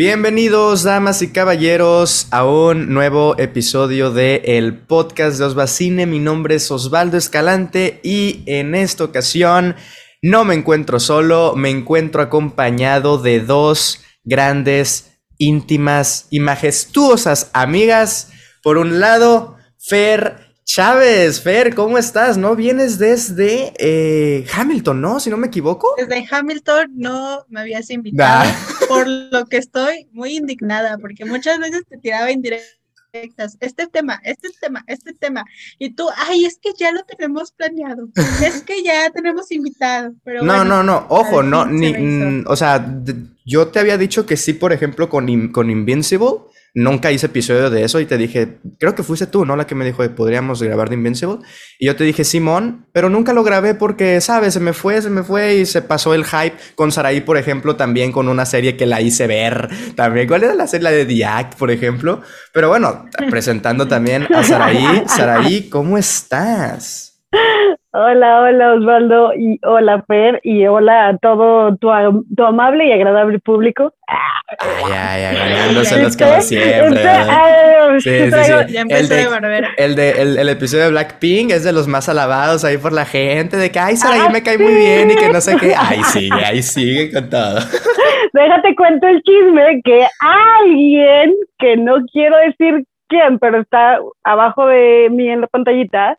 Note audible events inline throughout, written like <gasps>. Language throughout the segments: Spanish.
Bienvenidos, damas y caballeros, a un nuevo episodio de el podcast de Osvacine. Mi nombre es Osvaldo Escalante y en esta ocasión no me encuentro solo, me encuentro acompañado de dos grandes, íntimas y majestuosas amigas. Por un lado, Fer Chávez, Fer, ¿cómo estás? ¿No vienes desde eh, Hamilton, no? Si no me equivoco. Desde Hamilton no me habías invitado, <laughs> por lo que estoy muy indignada, porque muchas veces te tiraba indirectas. Este tema, este tema, este tema. Y tú, ay, es que ya lo tenemos planeado. es que ya tenemos invitado. Pero no, no, no, ojo, no, ni, o sea, yo te había dicho que sí, por ejemplo, con, con Invincible nunca hice episodio de eso y te dije, creo que fuiste tú, ¿no? La que me dijo, podríamos grabar de Invincible. Y yo te dije, Simón, pero nunca lo grabé porque, ¿sabes? Se me fue, se me fue y se pasó el hype con Saraí, por ejemplo, también con una serie que la hice ver también. ¿Cuál era la serie? La de The Act, por ejemplo. Pero bueno, presentando también a Saraí. <laughs> Saraí, ¿cómo estás? Hola, hola Osvaldo y hola Fer y hola a todo tu, tu amable y agradable público. Ay, ay, ganándose los como siempre. El de, el, el, episodio de Blackpink es de los más alabados ahí por la gente, de que, ay, Saraí me cae muy bien y que no sé qué. <laughs> Ay, sigue, ahí sigue con todo. <laughs> Déjate cuento el chisme que alguien, que no quiero decir quién, pero está abajo de mí en la pantallita,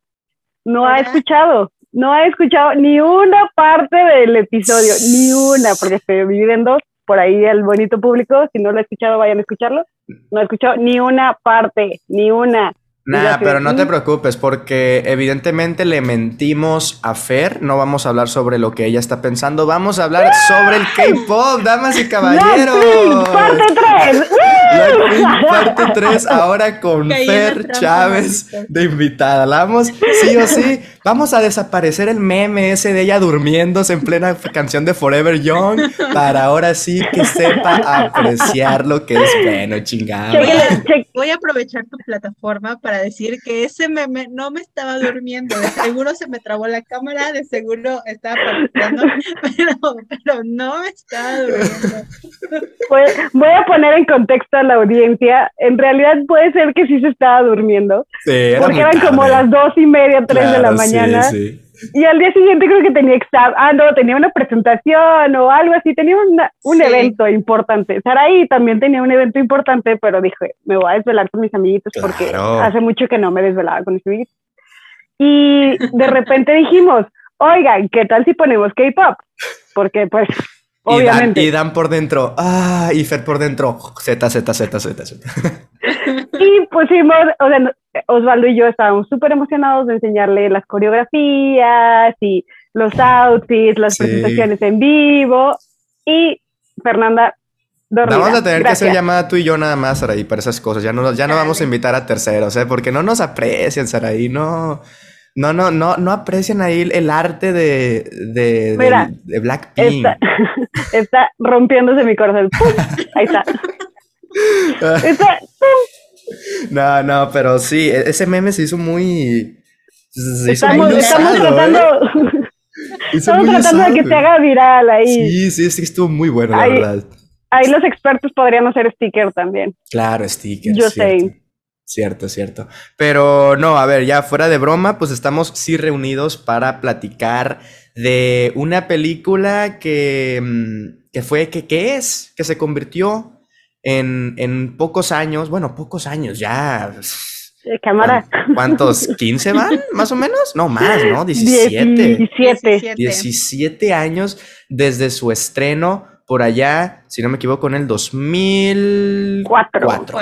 no ha escuchado, no ha escuchado ni una parte del episodio, ni una, porque se divide en dos. Por ahí el bonito público, si no lo ha escuchado, vayan a escucharlo. No ha escuchado ni una parte, ni una. Nada, pero no te preocupes, porque evidentemente le mentimos a Fer. No vamos a hablar sobre lo que ella está pensando, vamos a hablar sobre el K-pop, damas y caballeros. parte 3. <laughs> parte 3, ahora con Fer Chávez de invitada. La vamos, sí o sí, vamos a desaparecer el meme ese de ella durmiéndose en plena canción de Forever Young, para ahora sí que sepa apreciar lo que es bueno, chingado. Voy a aprovechar tu plataforma para decir que ese meme no me estaba durmiendo, de seguro se me trabó la cámara, de seguro estaba palpitando, <laughs> pero, pero no me estaba durmiendo. Pues, voy a poner en contexto a la audiencia, en realidad puede ser que sí se estaba durmiendo, porque eran como las dos y media, tres de la mañana. Y al día siguiente creo que tenía ah, no, tenía una presentación o algo así, tenía un evento importante. Saraí también tenía un evento importante, pero dije, me voy a desvelar con mis amiguitos porque hace mucho que no me desvelaba con mis amiguitos. Y de repente dijimos, oigan, ¿qué tal si ponemos K-pop? Porque pues Obviamente. Y Dan, por dentro, ah, y Fer por dentro, Z, Z, Z, Z, Z. <laughs> Y pusimos, o sea, Osvaldo y yo estábamos súper emocionados de enseñarle las coreografías y los outfits, las presentaciones en vivo. Y Fernanda Dormida. Vamos a tener que hacer llamada tú y yo nada más, Saraí, para esas cosas. Ya no, ya no vamos a invitar a terceros, ¿eh? Porque no nos aprecian, Saraí, no. No, no, no, no aprecian ahí el arte de, de, de, Blackpink. <laughs> Está, rompiéndose mi corazón. Ahí está. No, no, pero sí, e-, ese meme se hizo muy. Se hizo estamos, muy estamos tratando. <laughs> ¿eh? Estamos tratando de que se haga viral ahí. Sí, sí, sí, estuvo muy bueno, la verdad. Ahí los expertos podrían hacer sticker también. Claro, sticker. Yo sé. Cierto, cierto. Pero no, a ver, ya fuera de broma, pues estamos sí reunidos para platicar de una película que, mm, que fue, que, ¿qué es? Que se convirtió en, en pocos años, bueno, pocos años, ya. Cámara. ¿Cuántos? ¿15 van? ¿Más o menos? No, más, ¿no? 17. 17. 17 años desde su estreno por allá, si no me equivoco, en el 2004. Cuatro.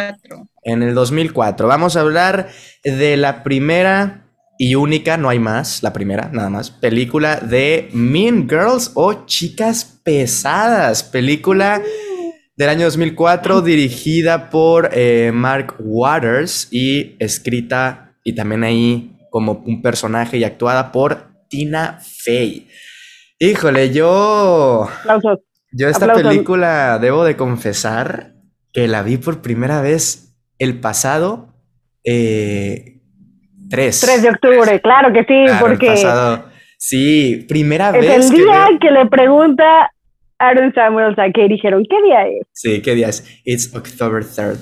En el 2004. Vamos a hablar de la primera y única, no hay más, la primera, nada más, película de Mean Girls o Chicas Pesadas. Película del año 2004 dirigida por eh, Mark Waters y escrita y también ahí como un personaje y actuada por Tina Fey. Híjole, yo... Yo esta película debo de confesar que la vi por primera vez el pasado eh, 3. 3 de octubre, claro que sí, porque... sí, primera es vez. El día que, le pregunta Aaron Samuels a Katie dijeron, ¿qué día es? Sí, ¿qué día es? It's October 3rd.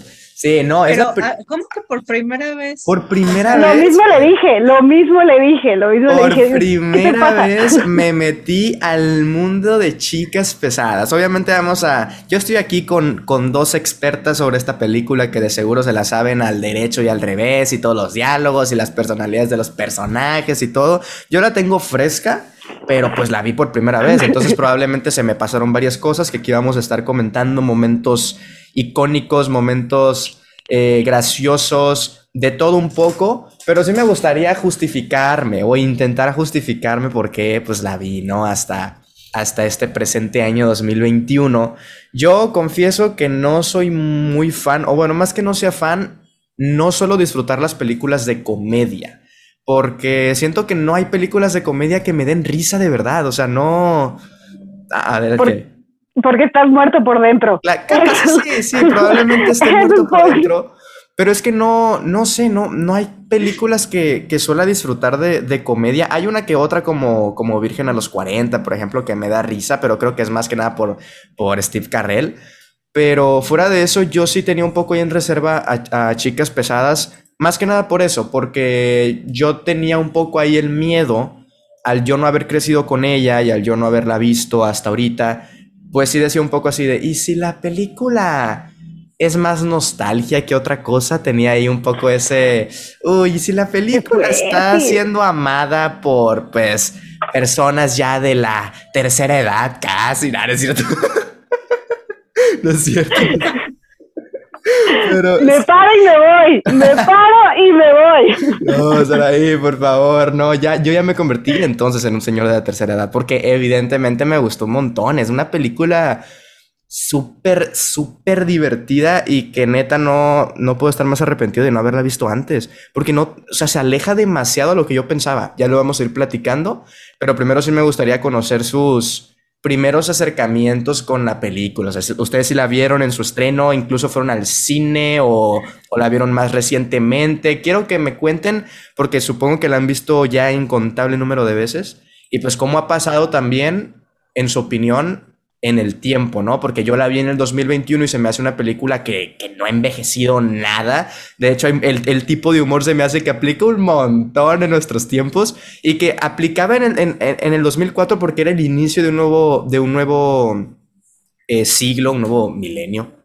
Sí, no, es ah, ¿Cómo que por primera vez? Por primera vez. Lo mismo le dije, lo mismo le dije, lo mismo le dije. Por primera vez <laughs> me metí al mundo de chicas pesadas. Obviamente vamos a... Yo estoy aquí con, con dos expertas sobre esta película que de seguro se la saben al derecho y al revés y todos los diálogos y las personalidades de los personajes y todo. Yo la tengo fresca pero pues la vi por primera vez, entonces <laughs> probablemente se me pasaron varias cosas que aquí vamos a estar comentando, momentos icónicos, momentos eh, graciosos, de todo un poco, pero sí me gustaría justificarme o intentar justificarme porque pues la vi, ¿no? Hasta, hasta este presente año 2021. Yo confieso que no soy muy fan, o bueno, más que no sea fan, no suelo disfrutar las películas de comedia porque siento que no hay películas de comedia que me den risa de verdad. O sea, no. A ver, ¿qué? Porque estás muerto por dentro. sí, sí, probablemente esté <laughs> muerto por dentro. Pero es que no, no sé, no, no hay películas que, que suela disfrutar de, de, comedia. Hay una que otra como, como Virgen a los 40, por ejemplo, que me da risa, pero creo que es más que nada por, por Steve Carrell. Pero fuera de eso, yo sí tenía un poco ahí en reserva a, a Chicas Pesadas más que nada por eso, porque yo tenía un poco ahí el miedo al yo no haber crecido con ella y al yo no haberla visto hasta ahorita, pues sí decía un poco así de, ¿y si la película es más nostalgia que otra cosa? Tenía ahí un poco ese, uy, ¿y si la película <laughs> está siendo amada por, pues, personas ya de la tercera edad casi? No, no es cierto. <laughs> no es cierto <laughs> me paro y me voy, me <laughs> paro y me voy. No, Saraí, por favor, no, ya, yo ya me convertí entonces en un señor de la tercera edad, porque evidentemente me gustó un montón, es una película súper, súper divertida y que neta no, no puedo estar más arrepentido de no haberla visto antes, porque no, o sea, se aleja demasiado a lo que yo pensaba, ya lo vamos a ir platicando, pero primero sí me gustaría conocer sus primeros acercamientos con la película? O sea, ustedes si la vieron en su estreno, incluso fueron al cine o, o, la vieron más recientemente. Quiero que me cuenten, porque supongo que la han visto ya incontable número de veces. Y pues cómo ha pasado también, en su opinión, en el tiempo, ¿no? Porque yo la vi en el 2021 y se me hace una película que, no ha envejecido nada. De hecho, el, tipo de humor se me hace que aplica un montón en nuestros tiempos y que aplicaba en, en, en el 2004 porque era el inicio de un nuevo, de un nuevo eh, siglo, un nuevo milenio.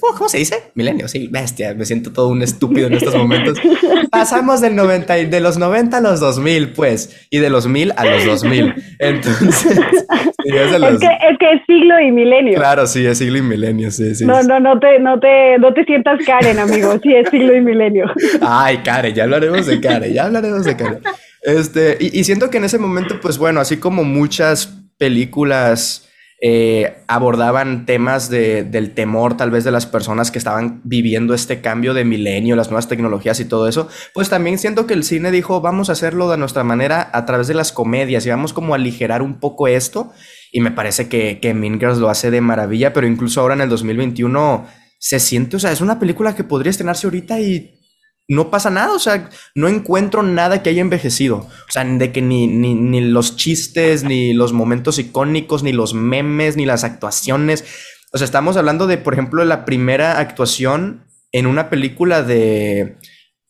¿Cómo, se dice? Milenio, sí, bestia, me siento todo un estúpido en estos momentos. <laughs> Pasamos del 90, de los 90 a los 2000, pues, y de los 1000 a los 2000. Entonces, <laughs> es, que, es, siglo y milenio. Claro, sí, es siglo y milenio, sí, sí. No, no, no te, no te, no te sientas Karen, amigo, sí, es siglo y milenio. Ay, Karen, ya hablaremos de Karen, ya hablaremos de Karen. Este, y, y siento que en ese momento, pues bueno, así como muchas películas eh, abordaban temas de, del temor tal vez de las personas que estaban viviendo este cambio de milenio, las nuevas tecnologías y todo eso, pues también siento que el cine dijo, vamos a hacerlo de nuestra manera a través de las comedias y vamos como a aligerar un poco esto y me parece que, que Mean lo hace de maravilla, pero incluso ahora en el 2021 se siente, o sea, es una película que podría estrenarse ahorita y no pasa nada, o sea, no encuentro nada que haya envejecido. O sea, de que ni, ni, ni, los chistes, ni los momentos icónicos, ni los memes, ni las actuaciones. O sea, estamos hablando de, por ejemplo, la primera actuación en una película de,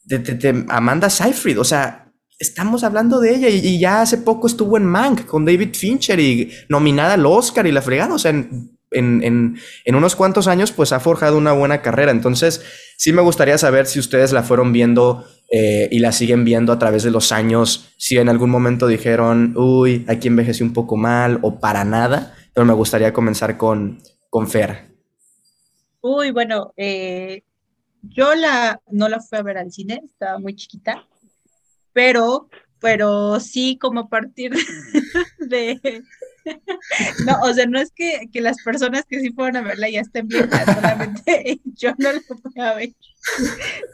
de, Amanda Seyfried. O sea, estamos hablando de ella y, ya hace poco estuvo en Mank con David Fincher y nominada al Oscar y la fregada. O sea, en, unos cuantos años, pues ha forjado una buena carrera. Entonces, sí me gustaría saber si ustedes la fueron viendo eh, y la siguen viendo a través de los años, si en algún momento dijeron, uy, aquí envejeció un poco mal o para nada, pero me gustaría comenzar con, con Fer. Uy, bueno, eh, yo la, no la fui a ver al cine, estaba muy chiquita, pero, pero sí como a partir <laughs> de, <laughs> no, o sea, no es que, las personas que sí fueron a verla ya estén bien, solamente <laughs> yo no la fui a ver.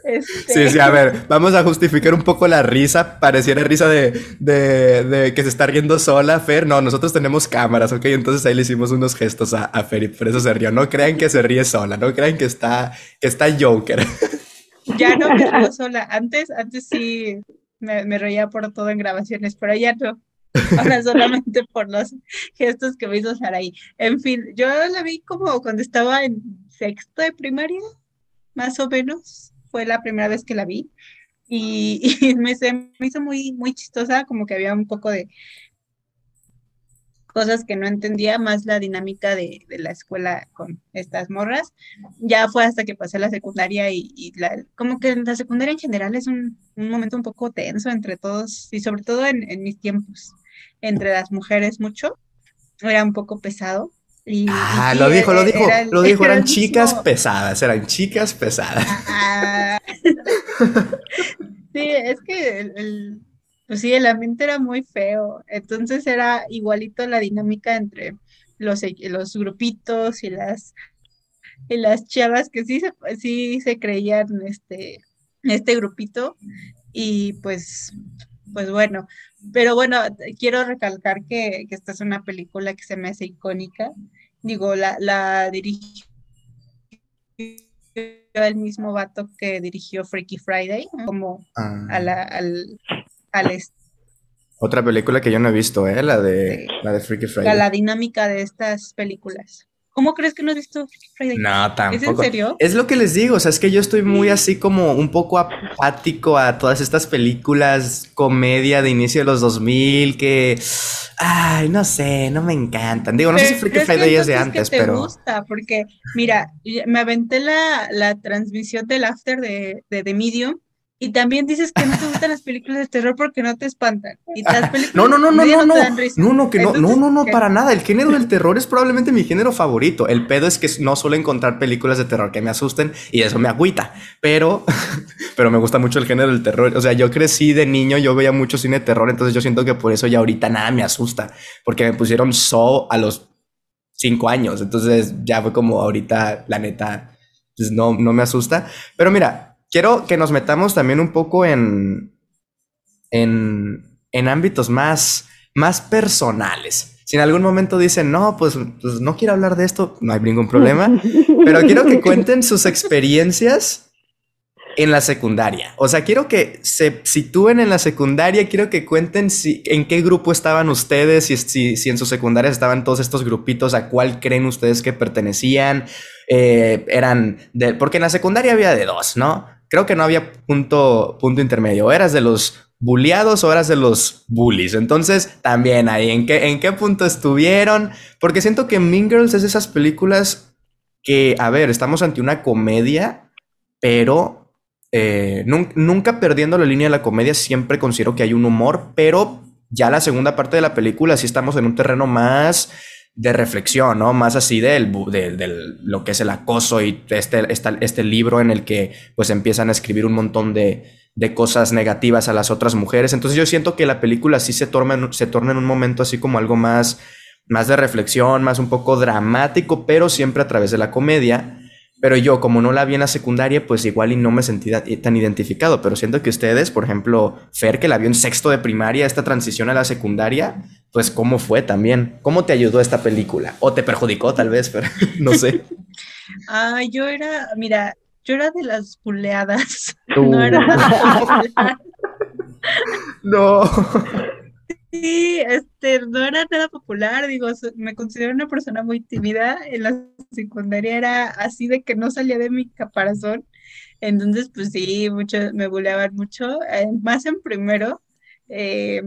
Este, sí, sí, a ver, vamos a justificar un poco la risa. Pareciera risa de, de, que se está riendo sola, Fer. No, nosotros tenemos cámaras, ¿ok? Entonces ahí le hicimos unos gestos a, a Fer y por eso se rió. No crean que se ríe sola, no crean que está, que está Joker. Ya no me río sola. Antes, antes sí me, me reía por todo en grabaciones, pero ya no. Ahora <laughs> solamente por los gestos que me hizo Saraí. En fin, yo la vi como cuando estaba en sexto de primaria, más o menos. Fue la primera vez que la vi. Y, <laughs> me, me hizo muy, muy chistosa, como que había un poco de cosas que no entendía, más la dinámica de, la escuela con estas morras. Ya fue hasta que pasé la secundaria y, la, como que la secundaria en general es un, momento un poco tenso entre todos y sobre todo en, mis tiempos, entre las mujeres mucho, era un poco pesado. Y, ah, lo dijo, lo dijo, lo dijo, eran chicas pesadas, eran chicas pesadas. <laughs> sí, es que el pues sí, el ambiente era muy feo. Entonces era igualito la dinámica entre los, e, los grupitos y las, y las chavas que sí se, sí se creían este, este grupito. Y pues, pues bueno, pero bueno, quiero recalcar que, esta es una película que se me hace icónica. Digo, la, la dirigió el mismo vato que dirigió Freaky Friday, como a ah. la, al, otra película que yo no he visto, ¿eh? La de, la de Freaky Friday. La, dinámica de estas películas. ¿Cómo crees que no has visto Freaky Friday? No, tampoco. ¿Es en serio? Es lo que les digo, o sea, es que yo estoy muy así como un poco apático a todas estas películas comedia de inicio de los 2000 que, ay, no sé, no me encantan. Digo, no sé si Freaky Friday es de antes, que te pero... me gusta, porque, mira, me aventé la, la transmisión del after de, de The Medium y también dices que no te gustan las películas de terror porque no te espantan. Y las películas no, no, no, no, no, no, no, no, que no, no, no, no, para nada. El género del terror es probablemente mi género favorito. El pedo es que no suelo encontrar películas de terror que me asusten y eso me agüita. Pero, <laughs> pero me gusta mucho el género del terror. O sea, yo crecí de niño, yo veía mucho cine de terror, entonces yo siento que por eso ya ahorita nada me asusta, porque me pusieron so a los cinco años. Entonces ya fue como ahorita, la neta, pues no, no me asusta. Pero mira, quiero que nos metamos también un poco en, en, ámbitos más, más personales. Si en algún momento dicen, no, pues, pues, no quiero hablar de esto, no hay ningún problema, <laughs> pero quiero que cuenten sus experiencias en la secundaria. O sea, quiero que se sitúen en la secundaria, quiero que cuenten si, en qué grupo estaban ustedes, si, si, si en su secundaria estaban todos estos grupitos, a cuál creen ustedes que pertenecían, eh, eran de, porque en la secundaria había de dos, ¿no? Creo que no había punto, punto intermedio. eras de los bulliados o eras de los bullies. Entonces, también ahí, ¿en qué, ¿en qué punto estuvieron? Porque siento que Mean Girls es esas películas que, a ver, estamos ante una comedia, pero eh, nunca perdiendo la línea de la comedia, siempre considero que hay un humor, pero ya la segunda parte de la película sí estamos en un terreno más de reflexión, ¿no? Más así del, de, lo que es el acoso y este, este libro en el que pues empiezan a escribir un montón de, de, cosas negativas a las otras mujeres. Entonces yo siento que la película sí se torna, se torna en un momento así como algo más, más de reflexión, más un poco dramático, pero siempre a través de la comedia. Pero yo, como no la vi en la secundaria, pues igual y no me sentí tan identificado. Pero siento que ustedes, por ejemplo, Fer, que la vio en sexto de primaria, esta transición a la secundaria, pues cómo fue también. ¿Cómo te ayudó esta película? ¿O te perjudicó tal vez? Pero <laughs> no sé. Ah, yo era, mira, yo era de las buleadas. <laughs> No era No. Sí, este, no era nada popular, digo, me considero una persona muy tímida, en la secundaria era así de que no salía de mi caparazón, entonces pues sí, mucho, me buleaban mucho, eh, más en primero, eh,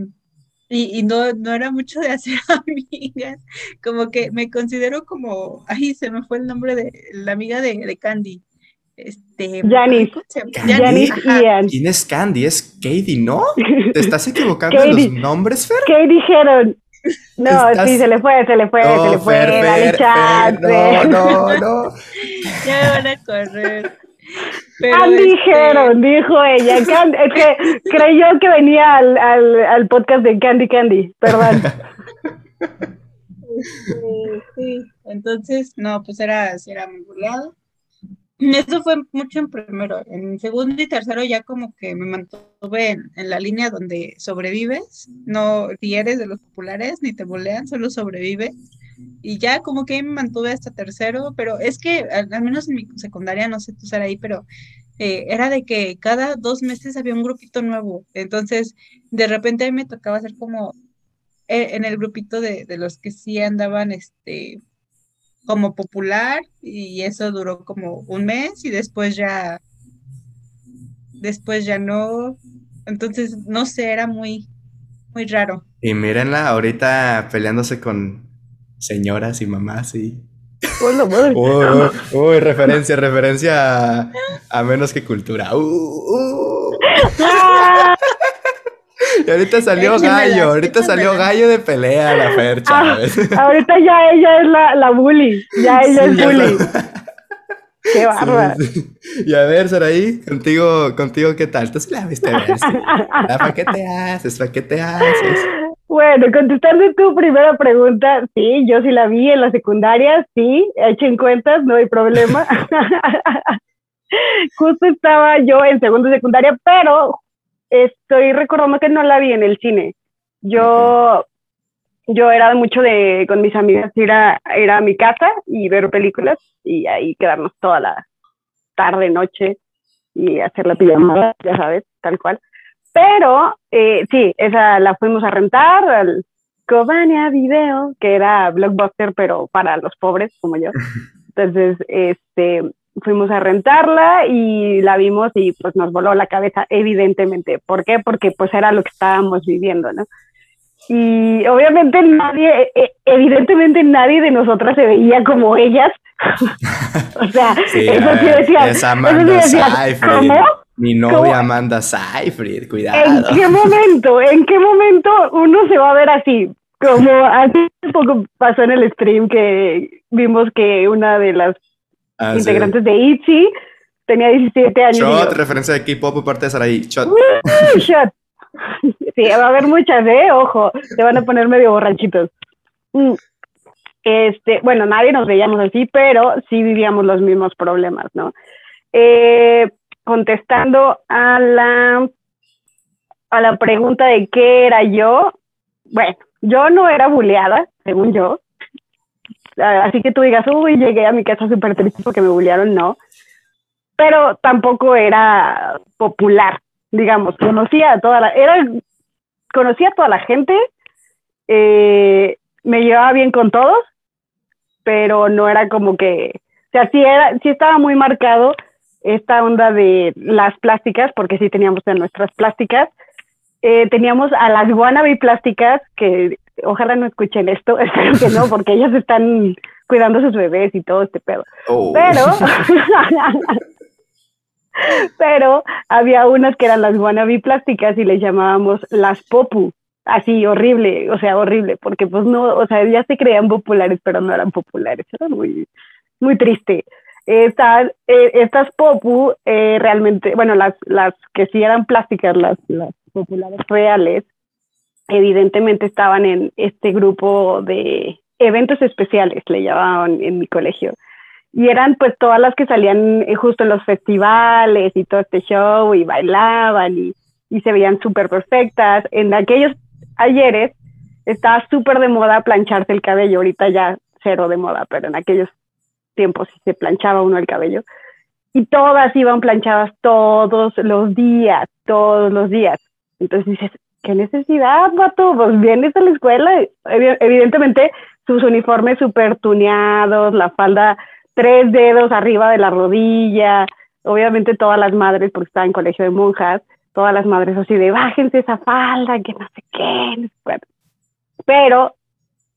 y, no, no era mucho de hacer <laughs> amigas, como que me considero como, ay, se me fue el nombre de la amiga de, de Candy, este, Janice. Janice ¿Quién es Candy? Es Katie, ¿no? <laughs> ¿Te estás equivocando en los nombres, Fer? ¿Qué dijeron? No, sí, se le fue, se le fue, se le fue. Fer, dale no, no, no. <laughs> ya me van a correr. Pero dijeron, este dijo ella. es que creyó que venía al, al, al, podcast de Candy Candy, perdón. Sí, <laughs> sí, entonces, no, pues era, era muy burlado. Eso fue mucho en primero. En segundo y tercero ya como que me mantuve en, la línea donde sobrevives. No, si eres de los populares, ni te bolean, solo sobrevive. Y ya como que me mantuve hasta tercero, pero es que al, menos en mi secundaria, no sé tú estar ahí, pero eh, era de que cada dos meses había un grupito nuevo. Entonces, de repente a mí me tocaba hacer como eh, en el grupito de, de, los que sí andaban este como popular y eso duró como un mes y después ya después ya no entonces no sé era muy muy raro y mírenla ahorita peleándose con señoras y mamás y <laughs> uy, referencia, referencia a, menos que cultura. Uh, uh. Y ahorita salió gallo, ahorita salió gallo de pelea la Fer ah, <laughs> ahorita ya ella es la, la bully, ya <laughs> ella es bully. <laughs> Qué bárbaro. Y a ver, Saraí, contigo, contigo, ¿qué tal? Tú sí la viste ver. ¿Para qué te haces? ¿Para qué te haces? Bueno, contestando tu primera pregunta, sí, yo sí la vi en la secundaria, sí, hecho en cuentas, no hay problema. Justo estaba yo en segundo secundaria, pero estoy recordando que no la vi en el cine. Yo, yo era mucho de, con mis amigas, ir a, ir a mi casa y ver películas y ahí quedarnos toda la tarde, noche y hacer la pijamada, ya sabes, tal cual. Pero eh, sí, esa la fuimos a rentar al Cobania Video, que era blockbuster, pero para los pobres como yo. <laughs> Entonces, este, fuimos a rentarla y la vimos y pues nos voló la cabeza, evidentemente. ¿Por qué? Porque pues era lo que estábamos viviendo, ¿no? Y obviamente nadie, e, evidentemente nadie de nosotras se veía como ellas. <laughs> o sea, eso sí decía, esa ¿cómo? Mi novia Amanda Seyfried, cuidado. ¿En qué momento, en qué momento uno se va a ver así? Como hace poco pasó en el stream que vimos que una de las ah, integrantes de ITZY tenía 17 años. Shot, referencia de K-pop por parte de Saraí. Shot. shot. Sí, va a haber muchas, ¿eh? Ojo, se van a poner medio borrachitos. Mm. Este, bueno, nadie nos veíamos así, pero sí vivíamos los mismos problemas, ¿no? Eh, contestando a la, a la pregunta de qué era yo, bueno, yo no era buleada, según yo. Así que tú digas, uy, llegué a mi casa súper triste porque me bullearon, no. Pero tampoco era popular, digamos. Conocía a toda la, era, conocía a toda la gente, eh, me llevaba bien con todos, pero no era como que, o sea, sí, era, sí estaba muy marcado esta onda de las plásticas, porque sí teníamos de nuestras plásticas. Eh, teníamos a las wannabe plásticas, que ojalá no escuchen esto, <laughs> espero que no, porque ellas están cuidando a sus bebés y todo este pedo. Oh. Pero, <laughs> pero había unas que eran las wannabe plásticas y les llamábamos las popu, así horrible, o sea, horrible, porque pues no, o sea, ya se creían populares, pero no eran populares, era muy, muy triste. Estas, eh, estas popu eh, realmente, bueno, las, las que sí eran plásticas, las, las populares reales, evidentemente estaban en este grupo de eventos especiales, le llamaban en mi colegio. Y eran pues todas las que salían eh, justo en los festivales y todo este show y bailaban y, y se veían súper perfectas. En aquellos ayeres estaba súper de moda plancharse el cabello, ahorita ya cero de moda, pero en aquellos tiempos se planchaba uno el cabello. Y todas iban planchadas todos los días, todos los días. Entonces dices, ¿qué necesidad, vato? Pues vienes a la escuela. Evidentemente, sus uniformes súper tuneados, la falda tres dedos arriba de la rodilla. Obviamente todas las madres, porque estaba en colegio de monjas, todas las madres así de, bájense esa falda, que no sé qué. pero,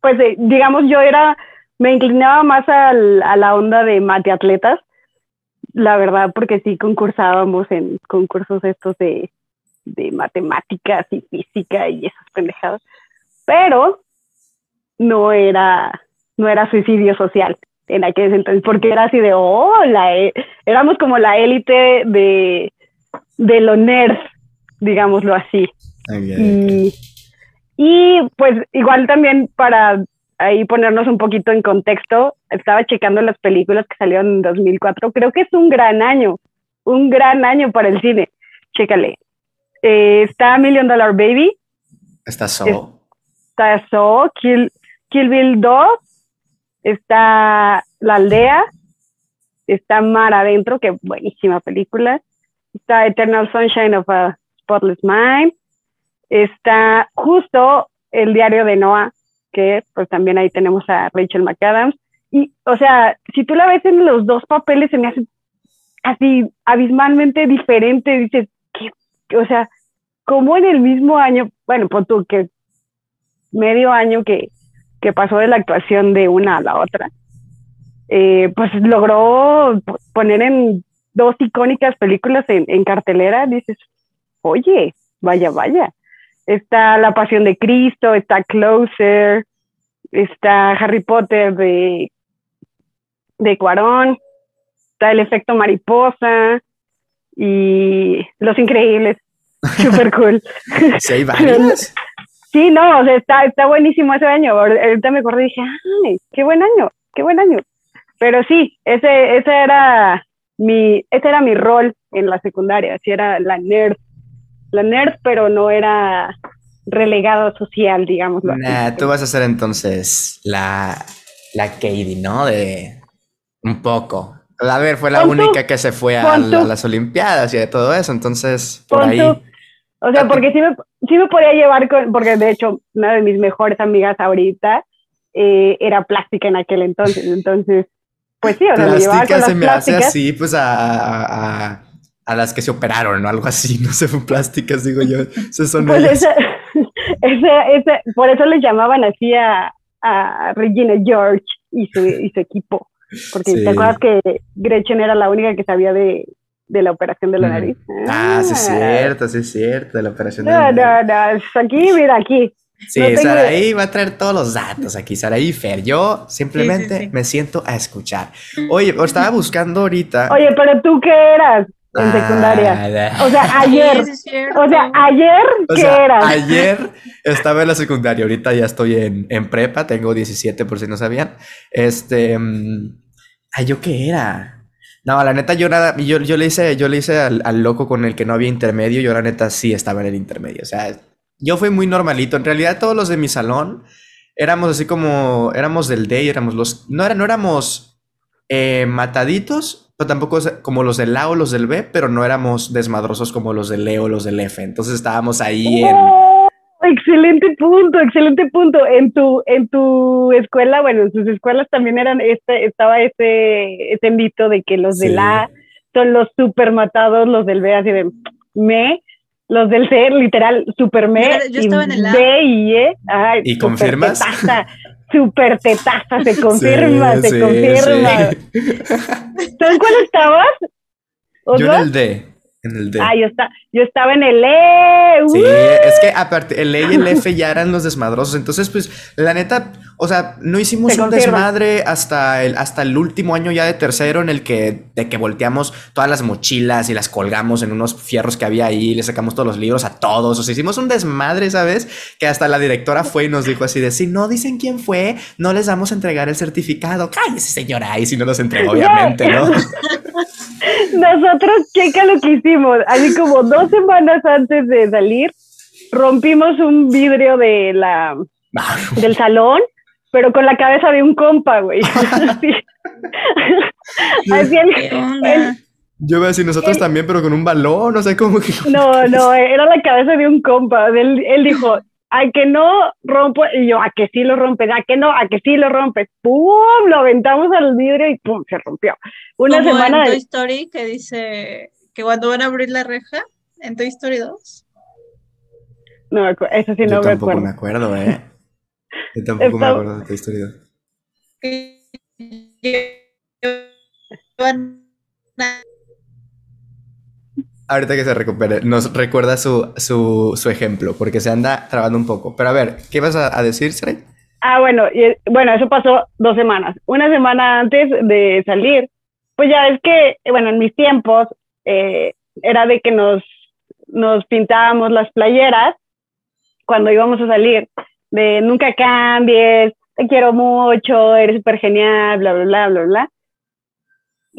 pues eh, digamos, yo era me inclinaba más a la onda de mate atletas, la verdad, porque sí concursábamos en concursos estos de, matemáticas y física y esas pendejadas, pero no era, no era suicidio social en aquel entonces, porque era así de, oh, e-", éramos como la élite de, de los nerds, digámoslo así. y, y pues igual también para ahí ponernos un poquito en contexto, estaba checando las películas que salieron en 2004, creo que es un gran año, un gran año para el cine, chécale. Eh, está Million Dollar Baby. Está So. Está So, Kill, Kill Bill 2, está La Aldea, está Mar Adentro, que buenísima película, está Eternal Sunshine of a Spotless Mind, está justo el diario de Noah, que pues también ahí tenemos a Rachel McAdams. Y, o sea, si tú la ves en los dos papeles, se me hace así abismalmente diferente. Dices. O sea, como en el mismo año, bueno, pues tú que medio año que, que pasó de la actuación de una a la otra, eh, pues logró poner en dos icónicas películas en, en cartelera, dices, oye, vaya, vaya. Está La Pasión de Cristo, está Closer, está Harry Potter de, de Cuarón, está El Efecto Mariposa y Los Increíbles. <laughs> Super cool. ¿Sí hay varios? Sí, no, o sea, está, está buenísimo ese año. Ahorita me acordé y dije, ay, qué buen año, qué buen año. Pero sí, ese, ese era mi, ese era mi rol en la secundaria, sí era la nerd, la nerd, pero no era relegado social, digamos. Nah, tú vas a ser entonces la, la Katie, ¿no? De un poco. A ver, fue la única que se fue a, las Olimpiadas y de todo eso, entonces por ahí. O sea, porque sí me, sí me podía llevar con, porque de hecho, una de mis mejores amigas ahorita eh, era plástica en aquel entonces, <laughs> entonces pues sí, o sea, me llevaba con se me hace así, pues a, a, las que se operaron o algo así, <laughs> no sé, plásticas, digo yo. son pues ese, ese, <laughs> por eso le llamaban así a, a Regina George y su, y su equipo. Porque te acuerdas que Gretchen era la única que sabía de, de la operación de la nariz. Ah, sí es ah. cierto, sí es cierto, de la operación de la nariz. No, no, aquí, mira, aquí. Sí, no Saraí va a traer todos los datos aquí, Saraí Fer. Yo simplemente me siento a escuchar. Oye, estaba buscando ahorita. Oye, pero tú qué eras en secundaria. <laughs> O sea, ayer. o sea, ayer, ¿qué eras? Ayer estaba en la secundaria, ahorita ya estoy en, en, prepa, tengo 17 por si no sabían. Este. Mm, ay, ¿yo qué era? No, la neta, yo nada, yo, yo le hice, yo le hice al, al, loco con el que no había intermedio, yo la neta sí estaba en el intermedio. O sea, yo fui muy normalito. En realidad, todos los de mi salón éramos así como, éramos del D éramos los, no, era, no éramos eh, mataditos, pero tampoco como los del A o los del B, pero no éramos desmadrosos como los del E o los del F. Entonces estábamos ahí en... ¡Oh! Excelente punto, excelente punto. En tu, en tu escuela, bueno, en sus escuelas también eran este, estaba ese, ese mito de que los del A son los super matados, los del B así de me, los del C, literal, super me. Yo, estaba en el A. B y E. Ay, ¿Y confirmas? <laughs> Super tetaza, se <laughs> confirma, se confirma. ¿Tú en cuál estabas? Yo en el D. En el D. Ah, yo, está, yo estaba en el E. Sí, es que aparte, el E y el F ya eran los desmadrosos. Entonces, pues, la neta, o sea, no hicimos un desmadre hasta el, hasta el último año ya de tercero en el que, de que volteamos todas las mochilas y las colgamos en unos fierros que había ahí, le sacamos todos los libros a todos. O sea, hicimos un desmadre, ¿sabes? Que hasta la directora fue y nos dijo así de, si no dicen quién fue, no les vamos a entregar el certificado. Cállese, señora. Y si no los entregó, obviamente, ¿no? <laughs> Nosotros, checa lo que hicimos. Así como dos semanas antes de salir, rompimos un vidrio de la, <laughs> del salón, pero con la cabeza de un compa, güey. <laughs> <laughs> Así, yo voy a decir nosotros también, pero con un balón, no sé cómo que. No, no, era la cabeza de un compa. Él, él dijo, a que no rompo, y yo, a que sí lo rompes, a que no, a que sí lo rompes, pum, lo aventamos al vidrio y pum, se rompió. Una Como semana en Toy Story que dice que cuando van a abrir la reja, en Toy Story 2. No, eso sí no me acuerdo. me acuerdo, eh. <laughs> Yo tampoco me acuerdo de Toy Story 2. Ahorita que se recupere, nos recuerda su, su, su, ejemplo, porque se anda trabando un poco. Pero a ver, ¿qué vas a, decir, Sray? Ah, bueno, bueno, eso pasó dos semanas. Una semana antes de salir, pues ya es que, bueno, en mis tiempos eh, era de que nos, nos pintábamos las playeras cuando íbamos a salir, de nunca cambies, te quiero mucho, eres súper genial, bla, bla, bla, bla, bla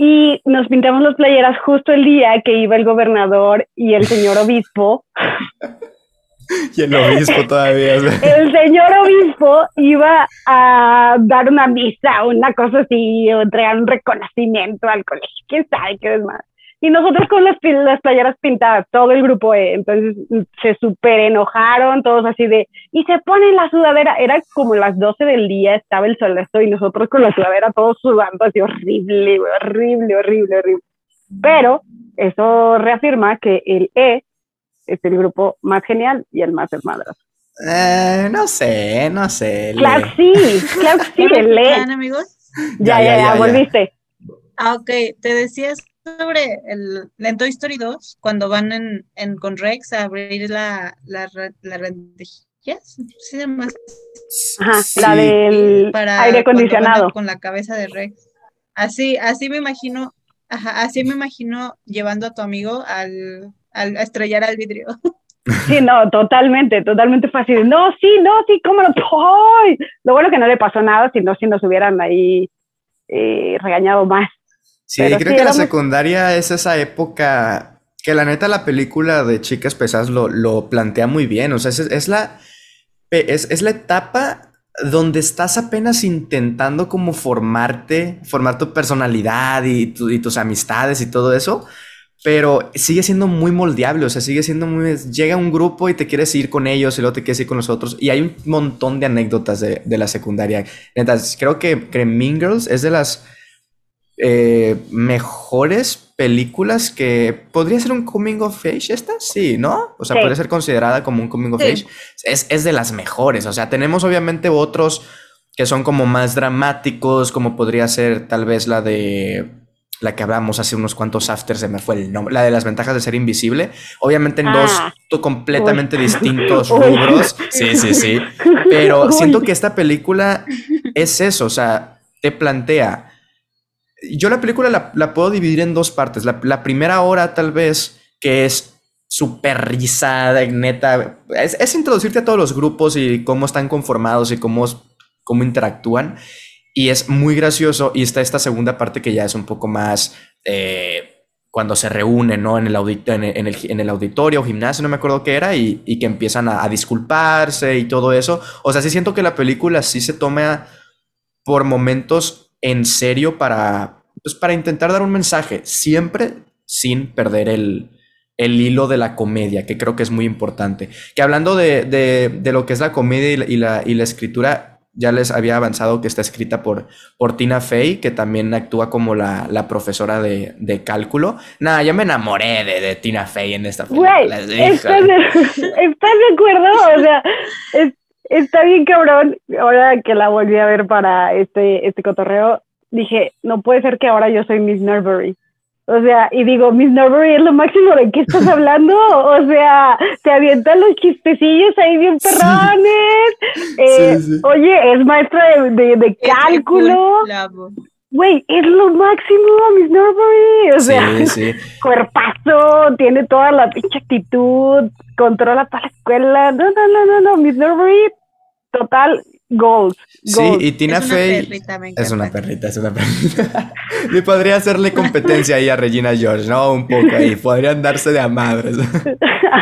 y nos pintamos las playeras justo el día que iba el gobernador y el señor obispo. <laughs> y el obispo todavía. <laughs> el señor obispo iba a dar una misa, una cosa así, o entregar un reconocimiento al colegio, quién sabe qué es más. Y nosotros con las, las playeras pintadas, todo el grupo E. Entonces se súper enojaron, todos así de, y se ponen la sudadera. Era como las 12 del día, estaba el solesto y nosotros con la sudadera todos sudando así horrible, horrible, horrible, horrible. Pero eso reafirma que el E es el grupo más genial y el más desmadroso. Eh, no sé, no sé. Claro sí, claro sí, el E. amigos? Ya, ya, ya, volviste. Ah, ok, te decías sobre el, en Toy Story 2, cuando van en, en con Rex a abrir la, la, la rendijillas, ¿sí Ajá, la del aire acondicionado. Con la cabeza de Rex. Así, así me imagino, ajá, así me imagino llevando a tu amigo al, al a estrellar al vidrio. <laughs> Sí, no, totalmente, totalmente fácil. No, sí, no, sí, cómo no. <laughs> ¡Ay! Lo bueno que no le pasó nada, sino si nos hubieran ahí eh, regañado más. Sí, creo que la secundaria es esa época que la neta la película de Chicas Pesadas lo, lo plantea muy bien. O sea, es, la, es, es la etapa donde estás apenas intentando como formarte, formar tu personalidad y, y tus amistades y todo eso pero sigue siendo muy moldeable, o sea, sigue siendo muy... Llega un grupo y te quieres ir con ellos y luego te quieres ir con los otros. Y hay un montón de anécdotas de, la secundaria. Entonces, creo que, que Mean Girls es de las eh, mejores películas que... ¿Podría ser un coming of age esta? Sí, ¿no? O sea, podría ser considerada como un coming of age. Es, es de las mejores, o sea, tenemos obviamente otros que son como más dramáticos, como podría ser tal vez la de la que hablamos hace unos cuantos afters, se me fue el nombre, la de las ventajas de ser invisible, obviamente en ah. dos completamente distintos <laughs> rubros, sí, sí, sí, pero siento que esta película es eso, o sea, te plantea, yo la película la, puedo dividir en dos partes, la, primera hora tal vez, que es súper risada, neta, es, es, introducirte a todos los grupos y cómo están conformados y cómo, cómo interactúan. Y es muy gracioso. Y está esta segunda parte que ya es un poco más eh, cuando se reúnen, ¿no? En el, en, el, en, el, auditorio o gimnasio, no me acuerdo qué era, y, que empiezan a, disculparse y todo eso. O sea, sí siento que la película sí se toma por momentos en serio para, pues, para intentar dar un mensaje, siempre sin perder el, el hilo de la comedia, que creo que es muy importante. Que hablando de, de, lo que es la comedia y la, y la escritura, ya les había avanzado que está escrita por, por Tina Fey, que también actúa como la, profesora de, cálculo. Nada, yo me enamoré de, Tina Fey en esta película. <laughs> ¿estás, de, acuerdo? O sea, está bien cabrón. Ahora que la volví a ver para este, este cotorreo, dije, no puede ser que ahora yo soy Miss Norbury. O sea, y digo, Miss Norbury es lo máximo, ¿de qué estás <laughs> hablando? O sea, te avientan los chistecillos ahí bien perrones. Eh, oye, es maestra de, de, cálculo. Güey, es lo máximo, Miss Norbury. O sea, cuerpazo, tiene toda la pinche actitud, controla toda la escuela. No, no, no, no, no, Miss Norbury, total, Gold. Sí, y Tina Fey es una perrita, es una perrita. <laughs> y podría hacerle competencia ahí a Regina George, ¿no? Un poco ahí, podrían darse de a madres.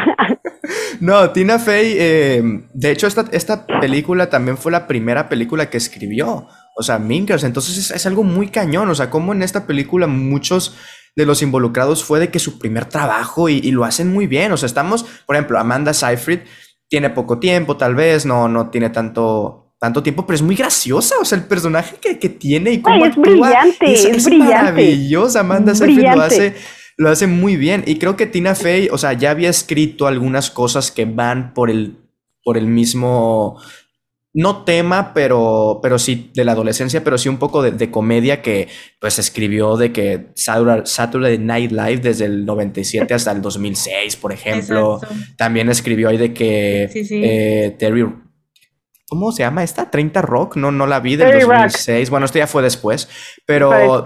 <laughs> no, Tina Fey, eh, de hecho, esta, esta película también fue la primera película que escribió. O sea, Minkers, entonces es, algo muy cañón. O sea, como en esta película muchos de los involucrados fue de que su primer trabajo y, y lo hacen muy bien. O sea, estamos, por ejemplo, Amanda Seyfried tiene poco tiempo, tal vez, no, no tiene tanto tanto tiempo, pero es muy graciosa, o sea, el personaje que, que tiene y cómo es brillante, es, es, brillante. maravillosa, Amanda Seyfried lo hace, lo hace muy bien, y creo que Tina Fey, o sea, ya había escrito algunas cosas que van por el, por el mismo, no tema, pero, pero sí de la adolescencia, pero sí un poco de, comedia que pues escribió de que Saturday Night Live desde el 97 hasta el 2006, por ejemplo. También escribió ahí de que eh, Terry ¿Cómo se llama esta? 30 Rock, no, no la vi del 2006. Bueno, esto ya fue después, pero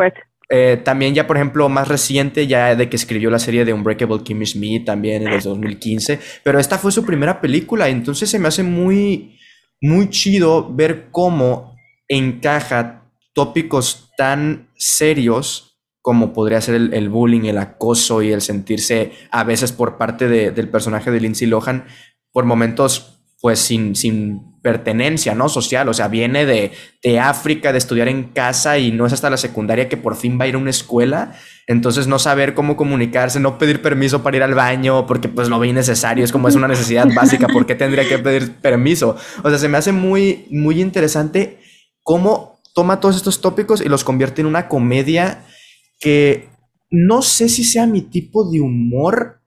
eh, también ya, por ejemplo, más reciente, ya de que escribió la serie de Unbreakable Kimmy Schmidt también en el 2015, pero esta fue su primera película, entonces se me hace muy, muy chido ver cómo encaja tópicos tan serios como podría ser el, bullying, el acoso y el sentirse a veces por parte del personaje de Lindsay Lohan por momentos pues sin, sin pertenencia, ¿no? Social, o sea, viene de, de, África, de estudiar en casa y no es hasta la secundaria que por fin va a ir a una escuela, entonces no saber cómo comunicarse, no pedir permiso para ir al baño porque pues lo ve innecesario, es como es una necesidad <laughs> básica, ¿por qué tendría que pedir permiso? O sea, se me hace muy, muy interesante cómo toma todos estos tópicos y los convierte en una comedia que no sé si sea mi tipo de humor,